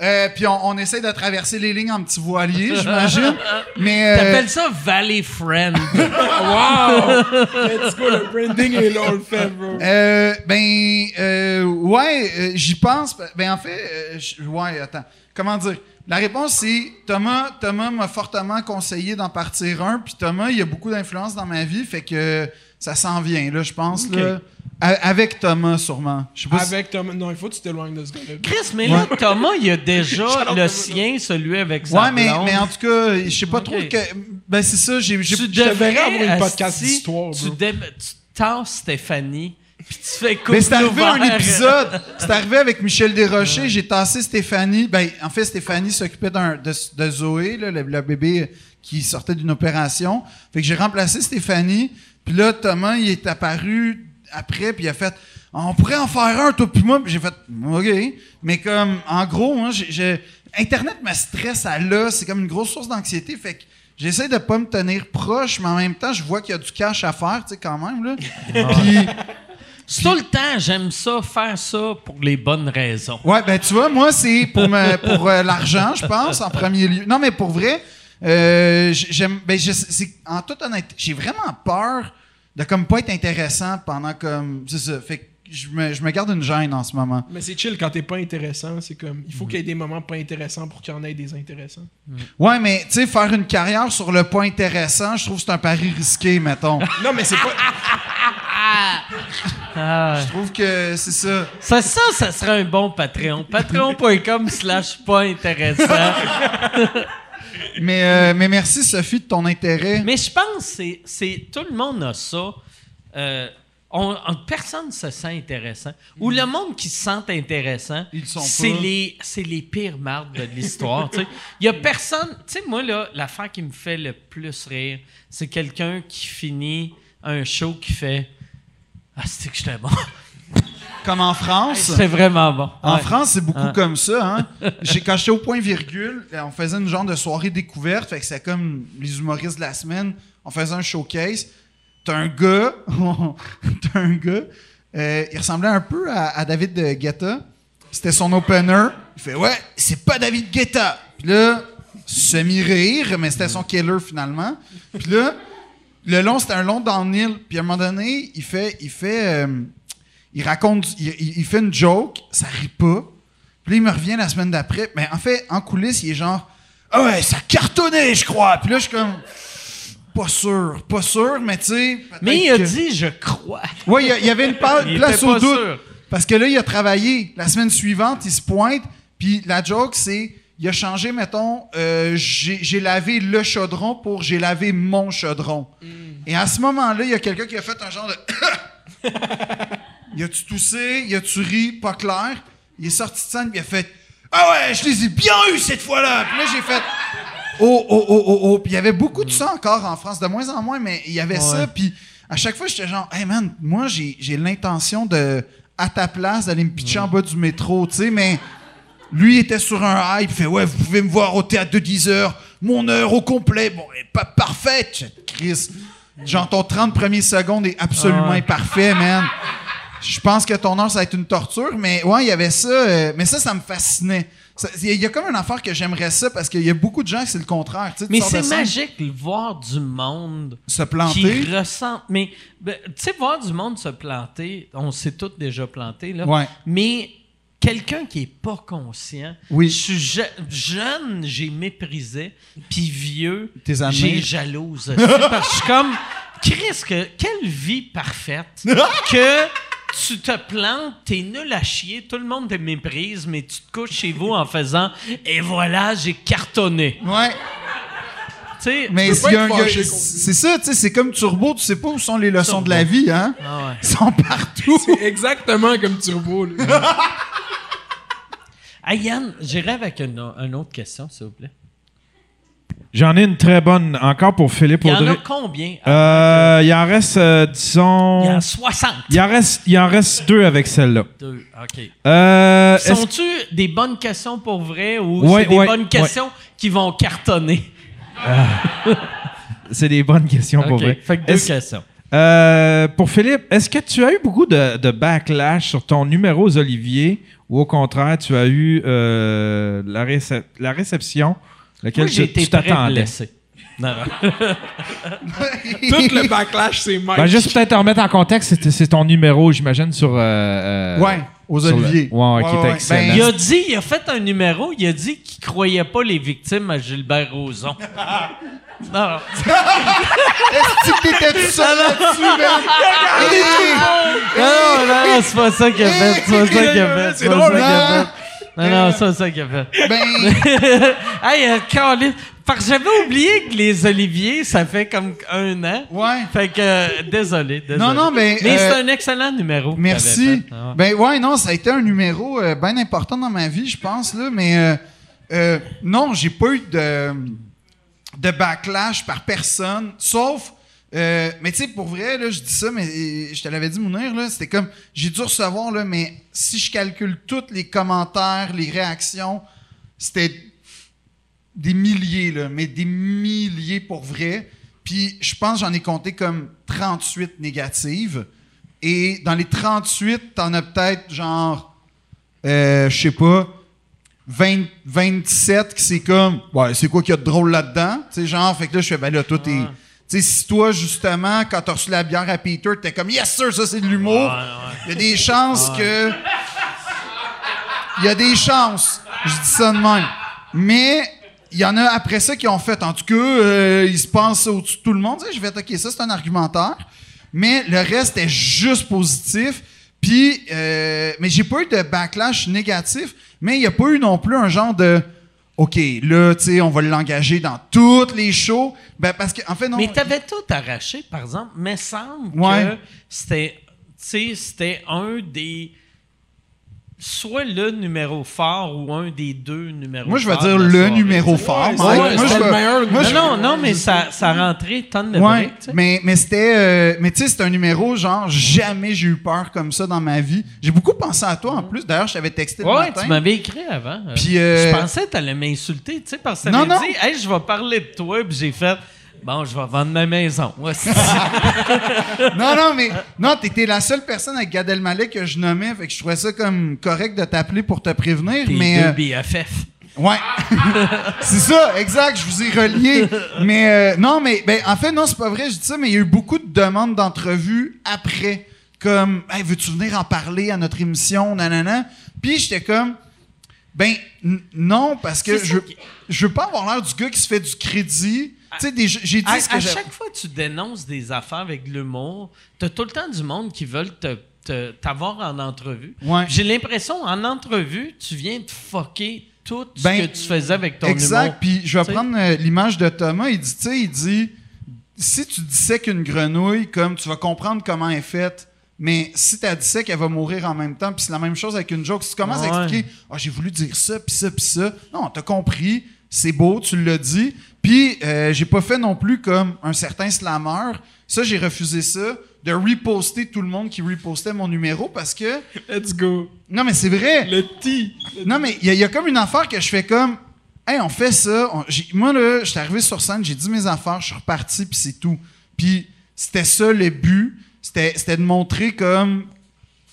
Euh, puis on, on essaie de traverser les lignes en petit voilier, j'imagine. *laughs* Mais euh, T'appelles ça Valley Friend. *laughs* wow! Let's go, le branding est là, on le fait, bro. Euh, ben, euh, ouais, euh, j'y pense. Ben, en fait, euh, ouais, attends. Comment dire? La réponse, c'est Thomas. Thomas m'a fortement conseillé d'en partir un. Puis Thomas, il y a beaucoup d'influence dans ma vie. Fait que ça s'en vient, là, je pense. Là. Avec Thomas, sûrement. Je sais pas si- Avec Thomas. Non, il faut que tu t'éloignes de ce gars-là. Chris, mais là, Thomas, il a déjà *laughs* le sien, celui avec sa Ouais, mais, en tout cas, je sais pas trop que. Ben, c'est ça, j'ai. tu devrais, avoir une podcast d'histoire, Tu, dé- tu tasses Stéphanie puis tu fais couple Mais c'est arrivé un épisode. C'est arrivé avec Michel Desrochers. J'ai tassé Stéphanie. Ben, en fait, Stéphanie s'occupait d'un- de, de Zoé, là, le, le bébé qui sortait d'une opération. Fait que j'ai remplacé Stéphanie. Puis là, Thomas, il est apparu après, puis il a fait On pourrait en faire un, toi puis moi. Puis j'ai fait OK. Mais comme, en gros, j'ai- Internet me stresse à là. C'est comme une grosse source d'anxiété. Fait que j'essaie de pas me tenir proche, mais en même temps, je vois qu'il y a du cash à faire, tu sais, quand même. Là. Puis. C'est *laughs* tout le temps, j'aime ça, faire ça pour les bonnes raisons. Ouais, ben tu vois, moi, c'est pour, me- pour euh, l'argent, je pense, en premier lieu. Non, mais pour vrai, euh, j'aime. Ben, en toute honnêteté, j'ai vraiment peur de comme pas être intéressant pendant comme. C'est ça. Fait que je me, je me garde une gêne en ce moment. Mais c'est chill quand t'es pas intéressant. C'est comme, il faut qu'il y ait des moments pas intéressants pour qu'il y en ait des intéressants. Ouais, mais tu sais, faire une carrière sur le pas intéressant, je trouve que c'est un pari risqué, mettons. *laughs* Non, mais c'est pas. Ah, Je trouve que c'est ça. ça, ça, ça serait un bon Patreon. Patreon.com slash pas intéressant. *laughs* Mais, euh, mais merci, Sophie, de ton intérêt. Mais je pense que c'est- tout le monde a ça. Euh, on, on- personne se sent intéressant. Ou le monde qui se sent intéressant, c'est les, c'est les pires mardes de l'histoire. Il y a personne. Tu sais, moi, là, l'affaire qui me fait le plus rire, c'est quelqu'un qui finit un show qui fait Ah, c'est que j'étais bon. Comme en France. C'est vraiment bon. En Ouais. France, c'est beaucoup comme ça. Hein? *laughs* J'ai, quand j'étais au point virgule, euh, on faisait une genre de soirée découverte. Fait que c'était comme les humoristes de la semaine. On faisait un showcase. T'as un gars, *laughs* t'as un gars, euh, il ressemblait un peu à, à David de Guetta. C'était son opener. Il fait Ouais, c'est pas David Guetta. Puis là, semi-rire, mais c'était son killer finalement. Puis là, le long, c'était un long downhill. Puis à un moment donné, il fait, il fait, euh, il raconte, il, fait une joke, ça rit pas. Puis là, il me revient la semaine d'après. Mais en fait, en coulisses, il est genre, ah ouais, ça cartonnait, je crois. Puis là, je suis comme, pas sûr, pas sûr, mais tu sais. Mais il a que- dit Je crois. oui, il y avait une pa- *laughs* Il place au doute. sûr. Parce que là, il a travaillé. La semaine suivante, il se pointe. Puis la joke, c'est il a changé, mettons, euh, j'ai lavé le chaudron pour j'ai lavé mon chaudron. Et à ce moment-là, il y a quelqu'un qui a fait un genre de. *coughs* *laughs* il a-tu toussé, il a-tu ri, pas clair. Il est sorti de scène, puis il a fait Ah ouais, je les ai bien eu cette fois-là. Puis là, j'ai fait Oh, oh, oh, oh, oh. Puis il y avait beaucoup de ça encore en France, de moins en moins, mais il y avait ça. Puis à chaque fois, j'étais genre, hey man, moi, j'ai j'ai l'intention de, à ta place, d'aller me pitcher en bas du métro, tu sais, mais lui, était sur un hype, il fait, ouais, vous pouvez me voir au théâtre de 10 heures, mon heure au complet, bon, elle est pas parfaite, Chris. Genre, ton 30 premières secondes est absolument imparfait, man. Je pense que ton heure, ça va être une torture, mais ouais, il y avait ça. euh, mais ça, ça me fascinait. Il y, a- il y a comme une affaire que j'aimerais ça parce qu'il y a beaucoup de gens que c'est le contraire. tu sais, tu Mais c'est scène, magique de voir du monde Se qui planter. ressent. Mais ben, tu sais, voir du monde se planter, on s'est tous déjà plantés, là. Ouais. Mais quelqu'un qui est pas conscient. Oui. Je suis je- jeune, j'ai méprisé, puis vieux, j'ai jalouse. parce que je suis comme, Chris, que, quelle vie parfaite *laughs* que tu te plantes, t'es nul à chier, tout le monde te méprise, mais tu te couches chez vous en faisant et voilà, j'ai cartonné. Ouais. Tu sais, Mais c'est ça, tu sais, c'est comme Turbo, tu sais pas où sont les leçons de la vie, hein? Ah ouais. Ils sont partout. C'est exactement comme Turbo. là. Ah, *laughs* Yann, j'irai avec une, une autre question, s'il vous plaît. J'en ai une très bonne encore pour Philippe Il y en Audrey. a combien? Euh, il en reste, euh, disons. Il y en a 60. Il en reste, il en reste deux avec celle-là. Deux, OK. Euh, Sont-tu des bonnes questions pour vrai ou Ouais, c'est des ouais, bonnes questions qui vont cartonner? *laughs* c'est des bonnes questions pour vrai. Fait que deux questions. Euh, pour Philippe, est-ce que tu as eu beaucoup de, de backlash sur ton numéro aux Olivier ou au contraire, tu as eu euh, la, récep- la réception laquelle Moi, j'ai tu- été tu très t'attendais? blessé. Non, non. *laughs* Tout le backlash, c'est Mike. Ben, juste peut-être te remettre en contexte, c'est, c'est ton numéro, j'imagine, sur. euh, euh, Ouais, aux sur le- Olivier. Ouais, ouais, qui était ouais. excellent. Il a dit, il a fait un numéro, il a dit qu'il croyait pas les victimes à Gilbert Rozon. *laughs* non, non. *laughs* Est-ce que t'étais tout seul là-dessus, man? Non, non, non, c'est pas ça qu'il a fait. C'est pas ça qu'il a fait. C'est pas drôle, ça qu'il a hein? fait. Non, non, ça, c'est ça qu'il a fait. Ben, *laughs* hey, euh, Caroline, parce que j'avais oublié que les oliviers, ça fait comme un an. ouais. Fait que, euh, désolé, désolé. Non, non, mais, Mais euh, c'est un excellent numéro. Merci. Ah ouais. Ben ouais, non, ça a été un numéro euh, bien important dans ma vie, je pense, là, mais euh, euh, non, j'ai pas eu de, de backlash par personne, sauf, euh, mais tu sais, pour vrai, là, je dis ça, mais euh, je te l'avais dit, Mounir, là, c'était comme, j'ai dû recevoir, là, mais si je calcule tous les commentaires, les réactions, c'était des milliers, là, mais des milliers pour vrai. Puis je pense j'en ai compté comme 38 négatives. Et dans les 38, t'en as peut-être genre, euh, je sais pas, 20, 27 qui c'est comme, ouais, c'est quoi qu'il y a de drôle là-dedans? Tu sais, genre, fait que là, je fais, ben là, toi, t'es. Tu sais, si toi, justement, quand t'as reçu la bière à Peter, t'es comme, yes, sir, ça, c'est de l'humour. Il y a des chances que. Il y a des chances. Je dis ça de même. Mais il y en a après ça qui ont fait. En tout cas, euh, ils se pensent au-dessus de tout le monde. Je vais attaquer ça, c'est un argumentaire. Mais le reste est juste positif. Puis, euh, mais j'ai pas eu de backlash négatif. Mais il n'y a pas eu non plus un genre de. OK, là, tu sais, on va l'engager dans toutes les shows. Ben, parce que, en fait, non. Mais t'avais tout arraché, par exemple. Mais semble Ouais. que c'était, tu sais, c'était un des. Soit le numéro fort ou un des deux numéros Moi, je vais forts dire de la le soirée, numéro fort. Ouais, Mike. ouais, moi, c'était je le vais- meilleur. moi, Non, je- non, non, mais ça, ça rentrait tonne de Ouais, briques, tu sais. mais, mais c'était. euh, mais tu sais, c'est un numéro, genre, jamais j'ai eu peur comme ça dans ma vie. J'ai beaucoup pensé à toi en plus. D'ailleurs, je t'avais texté le Ouais, matin. tu m'avais écrit avant. Euh, Puis, euh, Je pensais que t'allais m'insulter, tu sais, parce que Non, t'avais non. dit, hey, je vais parler de toi, puis j'ai fait, bon, je vais vendre ma maison. *laughs* Non, non, mais non, t'étais la seule personne avec Gad Elmaleh que je nommais, fait que je trouvais ça comme correct de t'appeler pour te prévenir, mais deux euh, BFF. ouais, *laughs* c'est ça, exact, je vous ai relié, mais euh, non, mais ben en fait non, c'est pas vrai, je dis ça, mais il y a eu beaucoup de demandes d'entrevues après, comme, hey, veux-tu venir en parler à notre émission, nanana, puis j'étais comme, ben non, parce que je, je veux pas avoir l'air du gars qui se fait du crédit. Tu sais, j'ai dit À, ce que à j'ai. chaque fois que tu dénonces des affaires avec l'humour, t'as tout le temps du monde qui veulent te, t'avoir en entrevue. Ouais. J'ai l'impression, en entrevue, tu viens de fucker tout ce Ben, que tu faisais avec ton Exact. humour. Puis je vais T'sais. prendre euh, l'image de Thomas. Il dit, tu sais, il dit, si tu dissèques une grenouille, comme tu vas comprendre comment elle est faite. Mais si tu dissèques, elle va mourir en même temps. Puis c'est la même chose avec une joke. Si tu commences à expliquer, ah, j'ai voulu dire ça, puis ça, puis ça. Non, t'as compris. C'est beau, tu l'as dit. Puis euh, j'ai pas fait non plus comme un certain slammer. Ça, j'ai refusé ça, de reposter tout le monde qui repostait mon numéro parce que. Let's go. Non, mais c'est vrai. Le T. Non, mais il y, a- il y a comme une affaire que je fais comme. Hey, on fait ça. On- moi, là, j'étais arrivé sur scène, j'ai dit mes affaires, je suis reparti, puis c'est tout. Puis c'était ça le but. C'était c'était de montrer comme.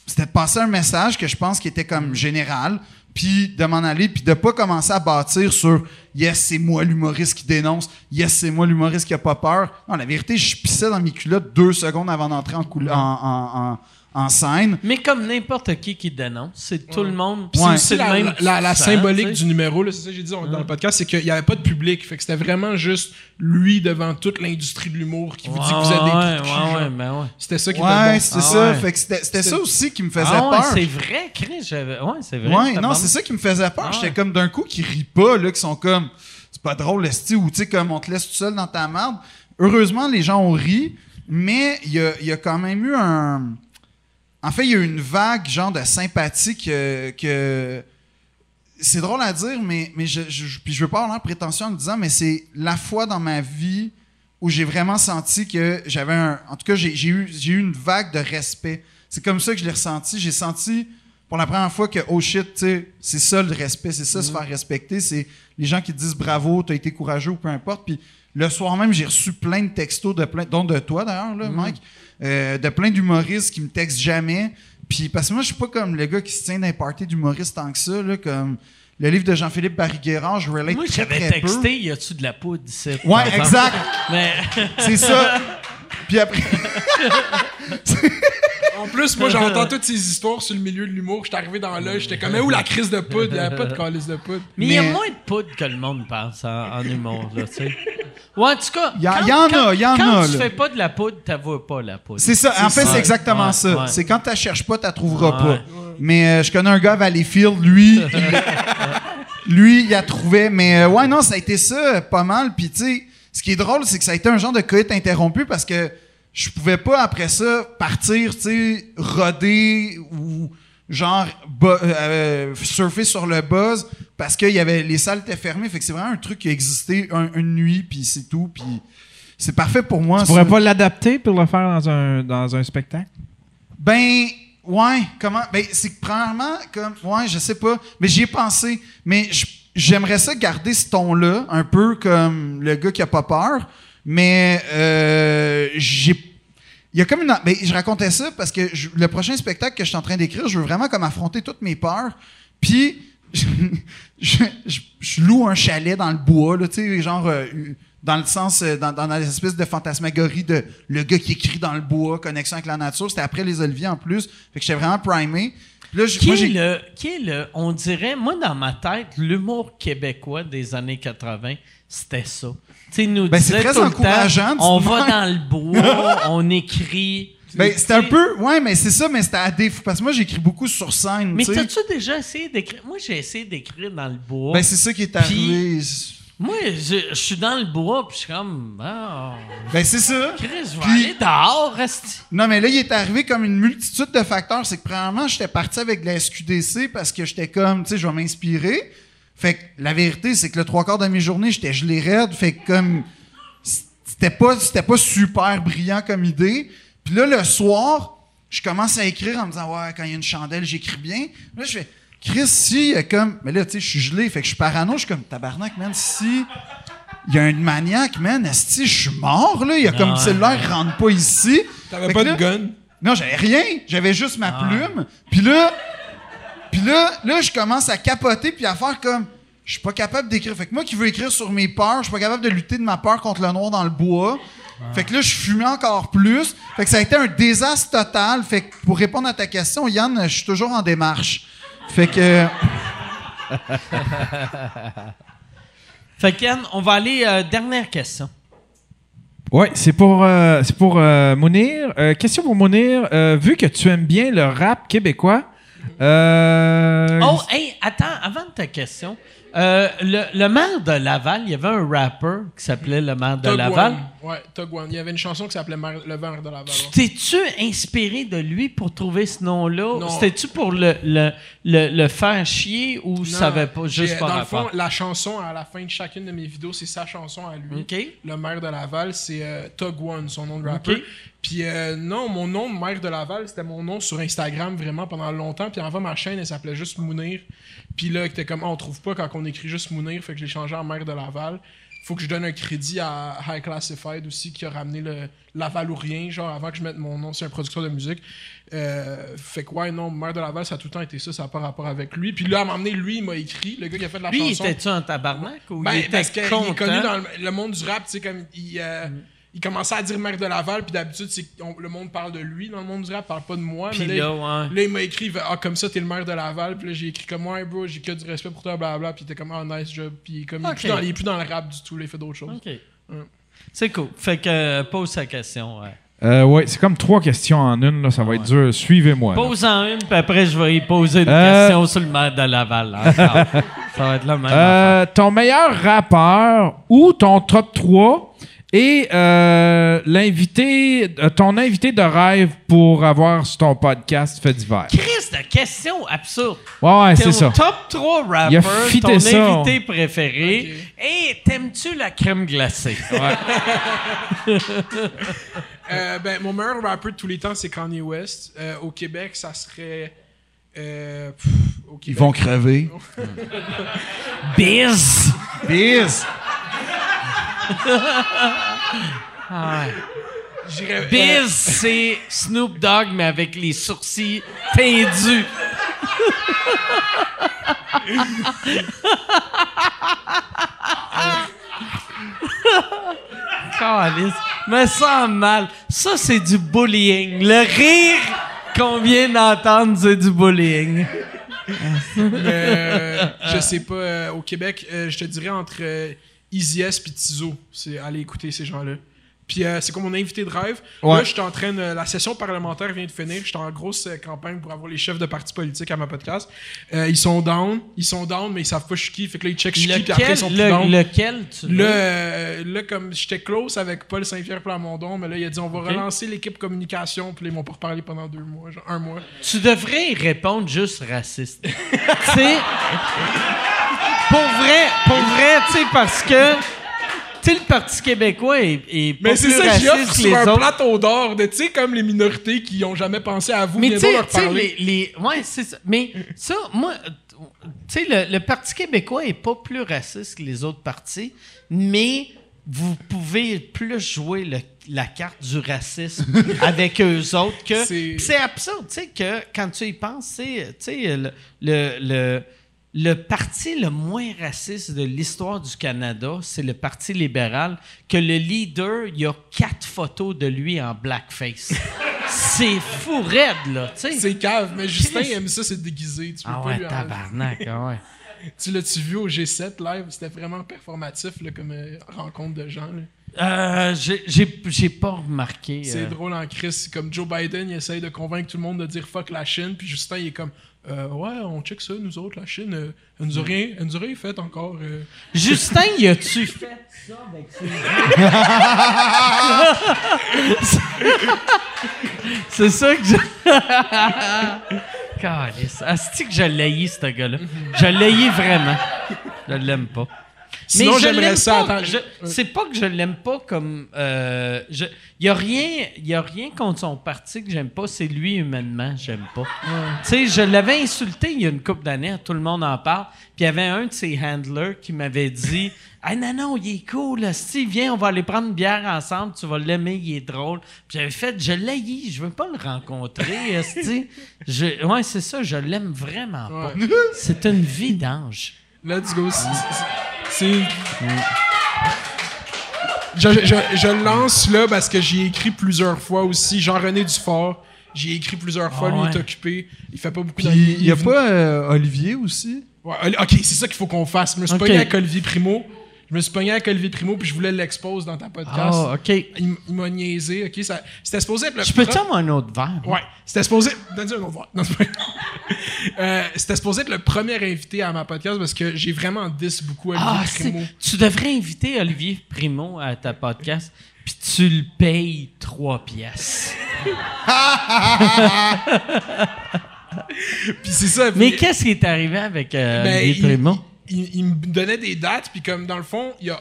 C'était de passer un message que je pense qui était comme général, puis de m'en aller, puis de pas commencer à bâtir sur Yes, c'est moi l'humoriste qui dénonce. Yes, c'est moi l'humoriste qui a pas peur. Non, la vérité, je pissais dans mes culottes deux secondes avant d'entrer en, en, en- en scène. Mais comme n'importe qui qui dénonce, c'est tout le monde. Ouais. C'est le la, même. la- la- symbolique du numéro, là, c'est ça que j'ai dit on- dans le podcast, c'est qu'il n'y avait pas de public. Fait que c'était vraiment juste lui devant toute l'industrie de l'humour qui vous dit que vous êtes des Ouais, ben ouais. C'était ça qui Ouais, était bon. c'était Ah ça. ouais. Fait que c'était c'était ça aussi qui me faisait Ah ouais, peur. c'est vrai, Chris. j'avais- Ouais, c'est vrai. Ouais, non, c'est ça qui me faisait peur. Ah J'étais comme d'un coup qui rient pas, là, qui sont comme c'est pas drôle, esti, ou tu sais, comme on te laisse tout seul dans ta merde. Heureusement, les gens ont ri, mais il y a, il y a quand même eu un. En fait, il y a eu une vague, genre, de sympathie que. que- C'est drôle à dire, mais, mais je, je, puis je veux pas avoir l'air prétentieux en le disant, mais c'est la fois dans ma vie où j'ai vraiment senti que j'avais un. En tout cas, j'ai eu, j'ai eu une vague de respect. C'est comme ça que je l'ai ressenti. J'ai senti pour la première fois que, oh shit, c'est ça le respect, c'est ça se faire respecter. C'est les gens qui te disent bravo, t'as été courageux ou peu importe. Puis le soir même, j'ai reçu plein de textos, de plein, dont de toi d'ailleurs, là, Mike, euh, de plein d'humoristes qui me textent jamais. Puis parce que moi, je suis pas comme le gars qui se tient d'un party d'humoristes tant que ça, là, comme. Le livre de Jean-Philippe Barry-Guerrard, je relate Moi, j'avais très peu. texté, y a-tu de la poudre ici? Ouais, exact. Mais C'est ça. *laughs* Puis après. *laughs* En plus, moi, j'entends toutes ces histoires sur le milieu de l'humour. J'étais arrivé dans l'œil, j'étais comme, mais où la crise de poudre? Il n'y avait pas de calice de poudre. mais il y a moins de poudre que le monde pense en, en humour, là, tu sais. Ouais, en tout cas, Y a- quand- y en a, quand- y en quand a, tu là. fais pas de la poudre, t'avoues pas la poudre. C'est ça. En fait, c'est exactement Ouais, ça. ouais. C'est quand tu cherches pas, tu trouveras Ouais. pas. Mais euh, je connais un gars à Valleyfield, lui. il- *laughs* lui, il a trouvé. Mais euh, ouais, non, ça a été ça, pas mal. Puis tu sais, ce qui est drôle, c'est que ça a été un genre de coït interrompu parce que je pouvais pas, après ça, partir, tu sais, roder ou genre bu- euh, surfer sur le buzz parce que y avait, les salles étaient fermées. Fait que c'est vraiment un truc qui a existé un- une nuit, puis c'est tout. Puis c'est parfait pour moi. Tu ça. pourrais pas l'adapter pour le faire dans un, dans un spectacle? Ben, ouais, comment. Ben, c'est que premièrement, comme. Ouais, je sais pas. Mais j'y ai pensé. Mais j'aimerais ça garder ce ton-là, un peu comme le gars qui a pas peur. Mais euh, j'ai. Il y a comme une. Ben, je racontais ça parce que je- le prochain spectacle que je suis en train d'écrire, je veux vraiment comme affronter toutes mes peurs. Puis. Je, *laughs* je, je- je loue un chalet dans le bois, là, tu sais, genre. euh, dans le sens, euh, dans, dans l'espèce de fantasmagorie de le gars qui écrit dans le bois, connexion avec la nature. C'était après les Oliviers en plus. Fait que j'étais vraiment primé. Là, Qui moi, est, j'ai- le, qui est le. On dirait, moi, dans ma tête, l'humour québécois des années 80, c'était ça. Sais, nous Ben, c'est très tout le encourageant, temps, on va dans le bois, *laughs* on écrit. Ben, c'était un peu. Ouais, mais c'est ça, mais c'était à défaut. Parce que moi, j'écris beaucoup sur scène. Mais t'as-tu déjà essayé d'écrire? Moi, j'ai essayé d'écrire dans le bois. Ben, c'est ça qui est arrivé. moi, je, je suis dans le bois, puis je suis comme. Ah, Ben, c'est ça. Chris, je vais Puis- aller dehors, reste. Non, mais là, il est arrivé comme une multitude de facteurs. C'est que, premièrement, j'étais parti avec de la SQDC parce que j'étais comme, tu sais, je vais m'inspirer. Fait que la vérité, c'est que le trois quarts de mes journées, j'étais gelé raide. Fait que comme, c'était pas, c'était pas super brillant comme idée. Puis là, le soir, je commence à écrire en me disant, ouais, quand il y a une chandelle, j'écris bien. Là, je fais, Chris, si, il y a comme, mais là, tu sais, je suis gelé. Fait que je suis parano. Je suis comme, tabarnak, man, si. Il y a un maniaque, man. Esti, je suis mort, là. Il y a comme le cellulaire, il rentre pas ici. T'avais Fait pas de là- gun? non, j'avais rien. J'avais juste ma plume. Puis là, puis là, là, je commence à capoter puis à faire comme, je suis pas capable d'écrire. Fait que moi qui veux écrire sur mes peurs, je suis pas capable de lutter de ma peur contre le noir dans le bois. Fait que là, je fumais encore plus. Fait que ça a été un désastre total. Fait que pour répondre à ta question, Yann, je suis toujours en démarche. Fait que, *laughs* Fait que, Yann, on va aller. euh, dernière question. Ouais, c'est pour, euh, c'est pour euh, Mounir. Euh, question pour Mounir. Euh, vu que tu aimes bien le rap québécois, euh, Oh, hey, attends, avant de ta question. euh, le, le maire de Laval, il y avait un rapper qui s'appelait le maire de Tug Laval. One. Ouais, Tug One. Il y avait une chanson qui s'appelait Le verre de Laval. T'es-tu inspiré de lui pour trouver ce nom-là? C'était-tu pour le, le, le, le faire chier ou Non, ça avait pas juste par Dans le rapport? fond, la chanson à la fin de chacune de mes vidéos, c'est sa chanson à lui. OK. Le maire de Laval, c'est euh, Tug One, son nom de rapper. OK. Puis euh, non, mon nom de maire de Laval, c'était mon nom sur Instagram vraiment pendant longtemps. Puis avant, ma chaîne, elle s'appelait juste Mounir. Puis là, était comme, Ah, on trouve pas quand on écrit juste Mounir, fait que je l'ai changé en maire de Laval. Faut que je donne un crédit à High Classified aussi, qui a ramené le Laval ou rien, genre avant que je mette mon nom, c'est un producteur de musique. Euh, fait que ouais, non, maire de Laval, ça a tout le temps été ça, ça n'a pas rapport avec lui. Puis là, à un moment donné, lui, il m'a écrit, le gars qui a fait la Lui, chanson. était-tu un tabarnak ou Ben, il était parce est content? connu dans le, le monde du rap, tu sais, comme il, euh, Mm. Il commençait à dire maire de Laval, puis d'habitude, c'est le monde parle de lui dans le monde du rap, parle pas de moi. Puis mais là, là, ouais. là, il m'a écrit, ah, comme ça, t'es le maire de Laval, puis là, j'ai écrit comme, ouais, bro, j'ai que du respect pour toi, blablabla, puis il était comme, ah, nice job, puis il est comme, il, est plus dans, il est plus dans le rap du tout, là, il fait d'autres choses. OK. C'est cool. Fait que euh, pose sa question. Ouais. euh, ouais, c'est comme trois questions en une. Là, ça va être dur. Suivez-moi. là. Pose-en une, puis après, je vais y poser une Euh, question sur le maire de Laval. *laughs* ça va être la même. Euh, ton meilleur rappeur ou ton top 3 et euh, l'invité, euh, ton invité de rêve pour avoir sur ton podcast fait divers. Chris, de question absurde. Ouais, ouais, c'est ça. top 3 Il a rappers, fité ton ça. invité préféré. Et t'aimes-tu la crème glacée? *laughs* *laughs* Euh, ben, mon meilleur rappeur de tous les temps, c'est Kanye West. Euh, au Québec, ça serait. euh, pff, au ils vont crever. *laughs* Biz! Biz! J'irais- euh, Biz, c'est Snoop Dogg, mais avec les sourcils tendus. Calice. Me sens mal. Ça, c'est du bullying. Le rire qu'on vient d'entendre, c'est du bullying. Euh, je sais pas, euh, au Québec, euh, je te dirais entre Easy S et Tizo. C'est aller écouter ces gens-là. Puis euh, c'est comme mon invité de rêve. Ouais. Là, je suis en train de, la session parlementaire vient de finir. Je suis en grosse euh, campagne pour avoir les chefs de partis politiques à ma podcast. Euh, ils sont down, ils sont down, mais ils savent pas je suis qui. Fait que là, ils checkent je suis qui, puis après, ils sont plus le- down. lequel tu Là, euh, là, comme j'étais close avec Paul Saint-Pierre Plamondon, mais là, il a dit on va relancer l'équipe communication, puis là, ils m'ont pas reparlé pendant deux mois, genre un mois. Tu devrais répondre juste raciste. *laughs* tu sais, pour vrai, pour vrai, tu sais, parce que, tu sais, le Parti québécois est, est pas Mais c'est plus ça que j'offre raciste que sur les un autres. plateau d'or de, tu sais, comme les minorités qui ont jamais pensé à vous, Mais tu viendront sais, leur tu sais, parler. les, les- ouais, c'est ça. Mais ça, moi, tu sais, le, le Parti québécois est pas plus raciste que les autres partis, mais vous pouvez plus jouer le- la carte du racisme *laughs* avec eux autres que C'est- Puis c'est absurde, tu sais que quand tu y penses, c'est, tu sais, le, le, le, le parti le moins raciste de l'histoire du Canada, c'est le Parti libéral, que le leader, il y a quatre photos de lui en blackface. *laughs* c'est fou raide, là, tu sais. C'est cave, mais Justin aime ça, c'est déguisé. Tu peux Ah pas ouais, lui tabarnak, ah ouais. *laughs* Tu l'as-tu vu au G7 live? C'était vraiment performatif là, comme euh, rencontre de gens. là. Euh, j'ai pas remarqué. C'est euh, drôle en crise. Comme Joe Biden, il essaye de convaincre tout le monde de dire fuck la Chine, puis Justin, il est comme Euh, ouais, on check ça, nous autres, la Chine, euh, elle, nous a rien, elle nous a rien fait encore. euh. Justin, y a-tu *laughs* fait ça avec ses C'est ça que je. *laughs* Calice. Asti que je l'haïs, ce gars-là. Je l'haïs vraiment. Je l'aime pas. Sinon, j'aimerais ça. pas. Je- C'est pas que je l'aime pas comme. Euh, je- y a rien, y a rien contre son parti que j'aime pas. C'est lui humainement, j'aime pas. Tu sais, je l'avais insulté il y a une couple d'années. Tout le monde en parle. Puis il y avait un de ses handlers qui m'avait dit, ah non non, il est cool. Si viens, on va aller prendre une bière ensemble. Tu vas l'aimer, il est drôle. Puis j'avais fait, je l'haïs, je veux pas le rencontrer. *laughs* je, ouais, c'est ça, je l'aime vraiment pas. C'est une vidange. Let's go. Je, je, je le lance là parce que j'ai écrit plusieurs fois aussi. Jean-René Dufort, j'ai écrit plusieurs fois. Ah lui, il ouais. est occupé. Il fait pas beaucoup d'années. il y a pas euh, Olivier aussi? Ouais, ok, c'est ça qu'il faut qu'on fasse. Je me suis Ok. pogné avec Olivier Primo. Je me suis pogné avec Olivier Primo puis je voulais l'expose dans ta podcast. Ah, OK. Il, m'a niaisé. Ok, ça, c'était supposé être le. Je peux-tu pro- avoir un autre verre? Ouais, c'était supposé. Donne-lui un autre verre. Non, c'est pas- *laughs* Euh, c'était supposé être le premier invité à ma podcast parce que j'ai vraiment 10 beaucoup Olivier Ah, Primo. tu devrais inviter Olivier Primo à ta podcast, puis tu le payes 3 pièces. *laughs* Puis c'est ça. Mais qu'est-ce qui est arrivé avec euh, Ben, Olivier il, Primo? Il- me donnait des dates, puis comme dans le fond, il y a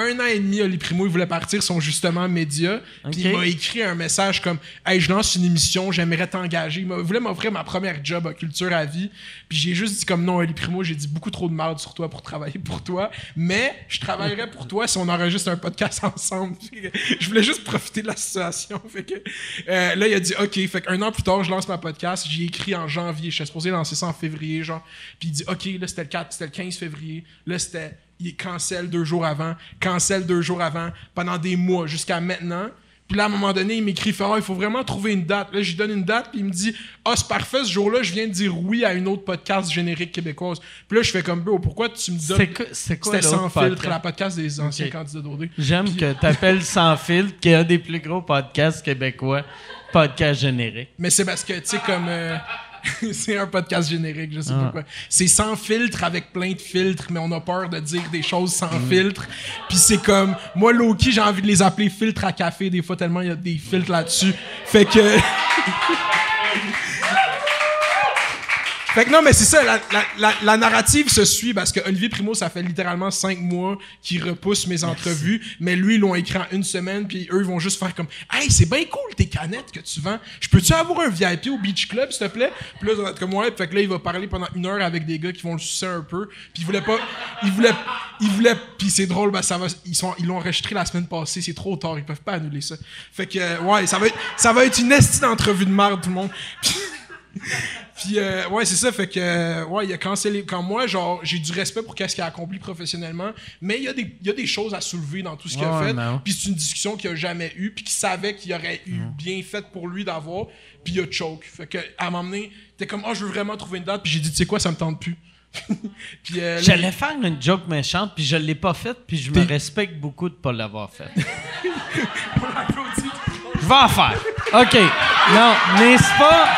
un an et demi, Oli Primo, il voulait partir son justement média. Puis il m'a écrit un message comme Hey, je lance une émission, j'aimerais t'engager. Il voulait m'offrir ma première job à Culture à vie. Puis j'ai juste dit comme non, Oli Primo, j'ai dit beaucoup trop de merde sur toi pour travailler pour toi. Mais je travaillerais pour toi si on enregistre un podcast *laughs* ensemble. Je voulais juste profiter de la situation. Fait que, euh, là, il a dit OK. Fait qu'un an plus tard, je lance ma podcast. J'ai écrit en janvier. Je suis supposé lancer ça en février, genre. Puis il dit OK, là, c'était le 4, c'était le 15 février. Là, c'était. Il cancelle deux jours avant, cancelle deux jours avant, pendant des mois, jusqu'à maintenant. Puis là, à un moment donné, il m'écrit, il Ah, il faut vraiment trouver une date. Là, je lui donne une date, puis il me dit, ah, c'est parfait, ce jour-là, je viens de dire oui à une autre podcast générique québécoise. Puis là, je fais comme, bro, pourquoi tu me donnes. C'est quoi, C'était sans filtre, la podcast des anciens candidats d'OD. J'aime que *laughs* tu appelles Sans filtre, qui est un des plus gros podcasts québécois, podcast générique. Mais c'est parce que, tu sais, comme. euh, *laughs* c'est un podcast générique, je sais Ah. pas quoi. C'est sans filtre avec plein de filtres, mais on a peur de dire des choses sans filtre. Puis c'est comme. Moi, Loki, j'ai envie de les appeler filtres à café, des fois, tellement il y a des filtres là-dessus. Fait que. *laughs* Fait que non, mais c'est ça, la, la, la, la narrative se suit parce que Olivier Primo, ça fait littéralement cinq mois qu'il repousse mes entrevues, mais lui, ils l'ont écrit en une semaine, puis eux, ils vont juste faire comme Hey, c'est bien cool tes canettes que tu vends. Je peux-tu avoir un VIP au Beach Club, s'il te plaît? Puis là, être comme ouais, fait que là, il va parler pendant une heure avec des gars qui vont le sucer un peu, puis il voulait pas. Il voulait. Il voulait. Puis c'est drôle, ben ça va. Ils sont, ils l'ont enregistré la semaine passée, c'est trop tard, ils peuvent pas annuler ça. Fait que, ouais, ça va être, ça va être une estie d'entrevue de merde, tout le monde. Puis *laughs* euh, ouais, c'est ça fait que euh, ouais, il a cancellé quand moi genre j'ai du respect pour qu'est-ce qu'il a accompli professionnellement, mais il y a des il y a des choses à soulever dans tout ce qu'il a fait. Puis c'est une discussion qu'il a jamais eu, puis qu'il savait qu'il aurait eu bien fait pour lui d'avoir, puis il a choke. Fait que à m'emmener, t'es comme oh, je veux vraiment trouver une date, puis j'ai dit tu sais quoi, ça me tente plus. *laughs* puis euh, J'allais faire une joke méchante, puis je l'ai pas faite, puis je me respecte beaucoup de pas l'avoir faite. *laughs* je vais en faire. OK. Non, c'est pas...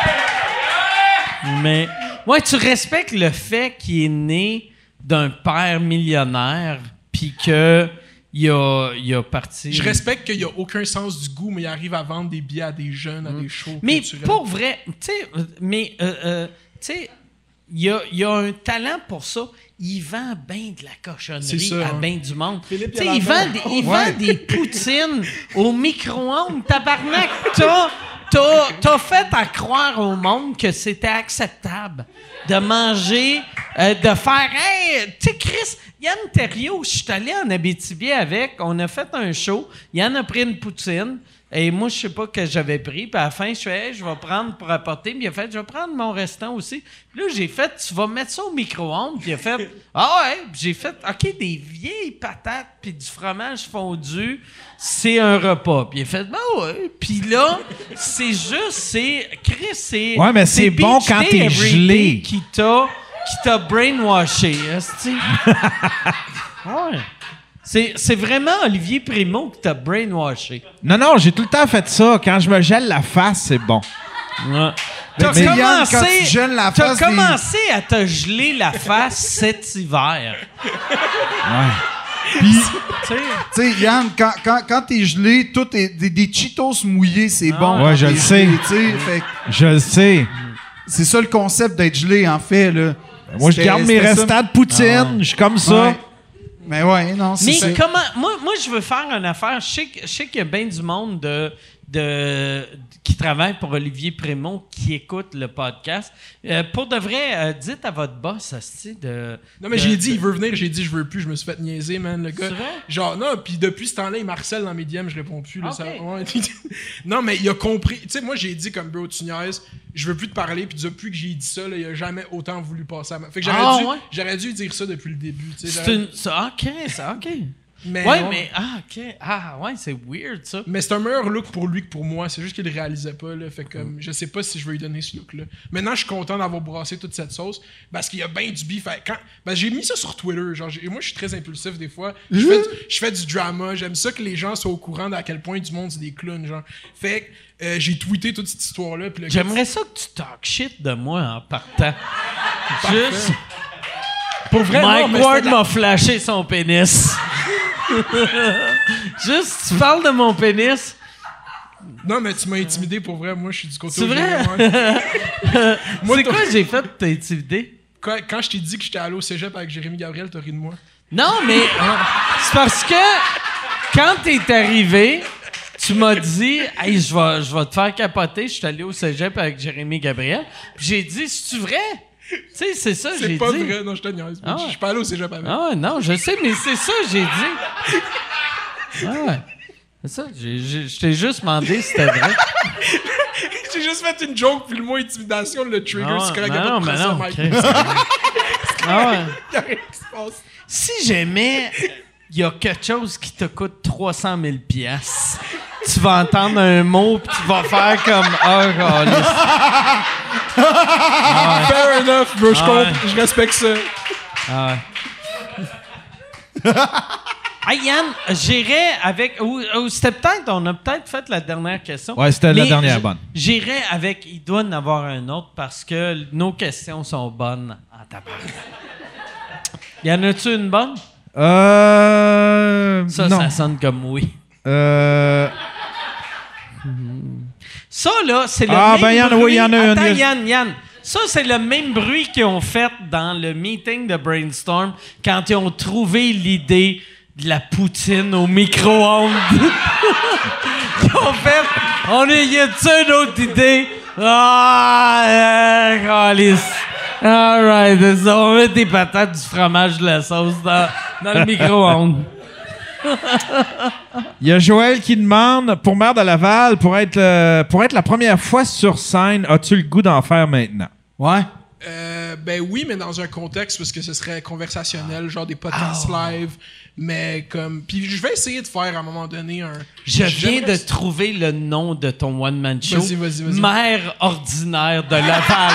Mais... Ouais, tu respectes le fait qu'il est né d'un père millionnaire, puis que il a, il a parti... je respecte qu'il n'y a aucun sens du goût, mais il arrive à vendre des billets à des jeunes, à des shows Mm. Mais culturels. pour vrai, tu sais, mais, euh, euh, tu sais, il y a, il y a un talent pour ça. Il vend bien de la cochonnerie ça, à hein. bien du monde. Tu Philippe sais, il Yalabert. vend, des, il vend des poutines au micro-ondes. Tabarnak, t'as, t'as, fait à croire au monde que c'était acceptable de manger, euh, de faire, tu sais, Chris, Yann Terriot, je suis allé en Abitibi avec, on a fait un show, Yann a pris une poutine, et moi, je sais pas que j'avais pris. Puis à la fin, je fais, Hey, je vais prendre pour apporter. Puis il a fait, je vais prendre mon restant aussi. Puis là, j'ai fait, tu vas mettre ça au micro-ondes. Puis il a fait, *laughs* ah ouais. Puis j'ai fait, OK, des vieilles patates puis du fromage fondu, c'est un repas. Puis il a fait, bah ouais. Puis là, c'est juste, c'est, Chris, c'est. Ouais, mais c'est bon quand t'es gelé. Qui t'a, qui t'a brainwashé, esti. *laughs* ouais. C'est, c'est vraiment Olivier Primo qui t'a brainwashé. Non, non, j'ai tout le temps fait ça. Quand je me gèle la face, c'est bon. T'as Mais Yann, commencé, quand tu gèles la t'as face des- commencé à te geler la face *laughs* cet hiver. Puis, Tu sais, tu sais, Yann, quand, quand, quand t'es gelé, tout est des, des Cheetos mouillés, c'est bon. Ouais, je le sais. Fait que Je le sais. C'est ça le concept d'être gelé, en fait. Là. Moi, je garde mes restants de poutine. Je suis comme ça. Ouais. Mais ouais, non, c'est mais ça. comment. Moi, moi, je veux faire une affaire. Je sais, que- je sais qu'il y a bien du monde de, de, qui travaille pour Olivier Prémont qui écoute le podcast. Euh, pour de vrai, euh, dites à votre boss, asti, de. Non, mais j'ai dit, il veut venir, j'ai dit, je veux plus, je me suis fait niaiser, man, le gars. C'est vrai? Genre, non, puis depuis ce temps-là, il m'harcèle dans mes DM, je réponds plus, là, ça- ouais. *laughs* non, mais il a compris, tu sais, moi, j'ai dit, comme, bro, tu niaises, je veux plus te parler, puis depuis que j'ai dit ça, là, il a jamais autant voulu passer à ma... Fait que j'aurais Ah, dû, ouais? j'aurais dû dire ça depuis le début, tu sais. C'est une. ça- ok, ça, ok. Mais, ouais, non. mais. Ah, ok. Ah, ouais, c'est weird, ça. Mais c'est un meilleur look pour lui que pour moi. C'est juste qu'il le réalisait pas. Là. Fait que comme, je sais pas si je vais lui donner ce look-là. Maintenant, je suis content d'avoir brassé toute cette sauce parce qu'il y a bien du beef. Fait, Quand, ben, j'ai mis ça sur Twitter. Genre, moi, je suis très impulsif des fois. Je fais, du- je fais du drama. J'aime ça que les gens soient au courant d'à quel point du monde c'est des clowns. Genre. Fait que euh, j'ai tweeté toute cette histoire-là. J'aimerais ça que tu talk shit de moi en partant. Juste. Pour vrai, Mike Ward de la- m'a flashé son pénis. *laughs* Juste, tu parles de mon pénis. Non, mais tu m'as intimidé pour vrai. Moi, je suis du côté C'est vrai? *laughs* C'est quoi j'ai fait pour t'intimider? quand, quand je t'ai dit que j'étais allé au cégep avec Jérémy Gabriel, t'as ri de moi. Non, mais *laughs* c'est parce que quand t'es arrivé, tu m'as dit Hey, je vais, je vais te faire capoter. Je suis allé au cégep avec Jérémy Gabriel. Puis j'ai dit C'est-tu vrai? Tu sais, c'est ça, j'ai C'est dit. pas vrai. Non, je te niaise. Ah. Je suis pas allé au cégep avec. Ah non, je sais, mais c'est ça, j'ai dit. Ah ouais. C'est ça, je t'ai juste demandé si c'était vrai. *laughs* J'ai juste fait une joke, puis le mot intimidation, le trigger, Ah, c'est correct, mais non, mais non, Mike. Chris. *laughs* Ah ouais. *laughs* Y a rien il y a quelque chose qui te coûte 300 000 pièces, tu vas entendre un mot puis tu vas faire comme oh câlisse. *laughs* Fair enough, bro, je Ah ouais. je respecte ça. Ah ouais. Hey Yann, j'irais avec. Ou, ou c'était peut-être. On a peut-être fait la dernière question. Ouais, c'était la dernière bonne. J'irais avec. Il doit en avoir un autre parce que nos questions sont bonnes en tabarnak. Y en a-tu une bonne? Euh. Ça, non. ça sonne comme oui. Euh. Ça, là, c'est le Ah, même ben, y en a- bruit. oui, y en a Attends, a- Yann, Yann. Ça, c'est le même bruit qu'ils ont fait dans le meeting de Brainstorm quand ils ont trouvé l'idée de la poutine au micro-ondes. *laughs* ils ont fait... On est... Y a-tu une autre idée? Ah, euh. All right, c'est ça. On met des patates, du fromage, de la sauce dans, dans le micro-ondes. Il y a Joël qui demande pour Mère de Laval, pour être, pour être la première fois sur scène, as-tu le goût d'en faire maintenant? Ouais. Euh, ben oui, mais dans un contexte parce que ce serait conversationnel, genre des podcasts Ah. live, mais comme... Puis je vais essayer de faire à un moment donné un... Je viens de trouver le nom de ton one-man show. Vas-y, vas-y, vas-y. Mère ordinaire de Laval.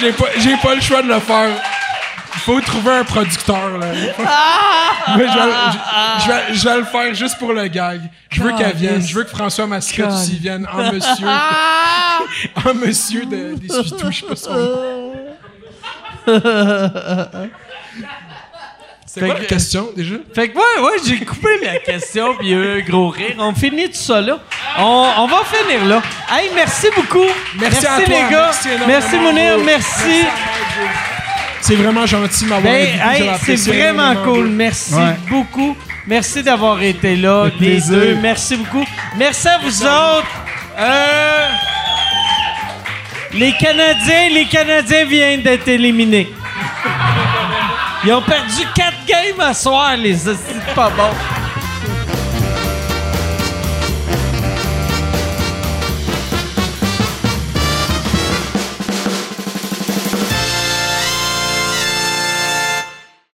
J'ai pas, j'ai pas le choix de le faire. Il faut trouver un producteur, là. Mais je, vais, je- je vais- je vais le faire juste pour le gag. Je veux qu'elle vienne. Je veux que François Mascotte aussi vienne en monsieur. en monsieur de, des Suitou, je sais pas son nom. *laughs* C'est quoi la question, déjà? Fait que ouais, ouais, j'ai coupé ma question puis eu un gros rire. On finit tout ça là. On, on va finir là. Hey, merci beaucoup. Merci à toi, les gars. merci Merci Mounir, merci. C'est vraiment gentil de m'avoir Ben, invité. hey, c'est vraiment cool. Merci Ouais. beaucoup. Merci d'avoir été là, les plaisir. deux. Merci beaucoup. Merci à vous autres. Euh, les Canadiens, les Canadiens viennent d'être éliminés. Ils ont perdu quatre games à soir, les hosties pas bons.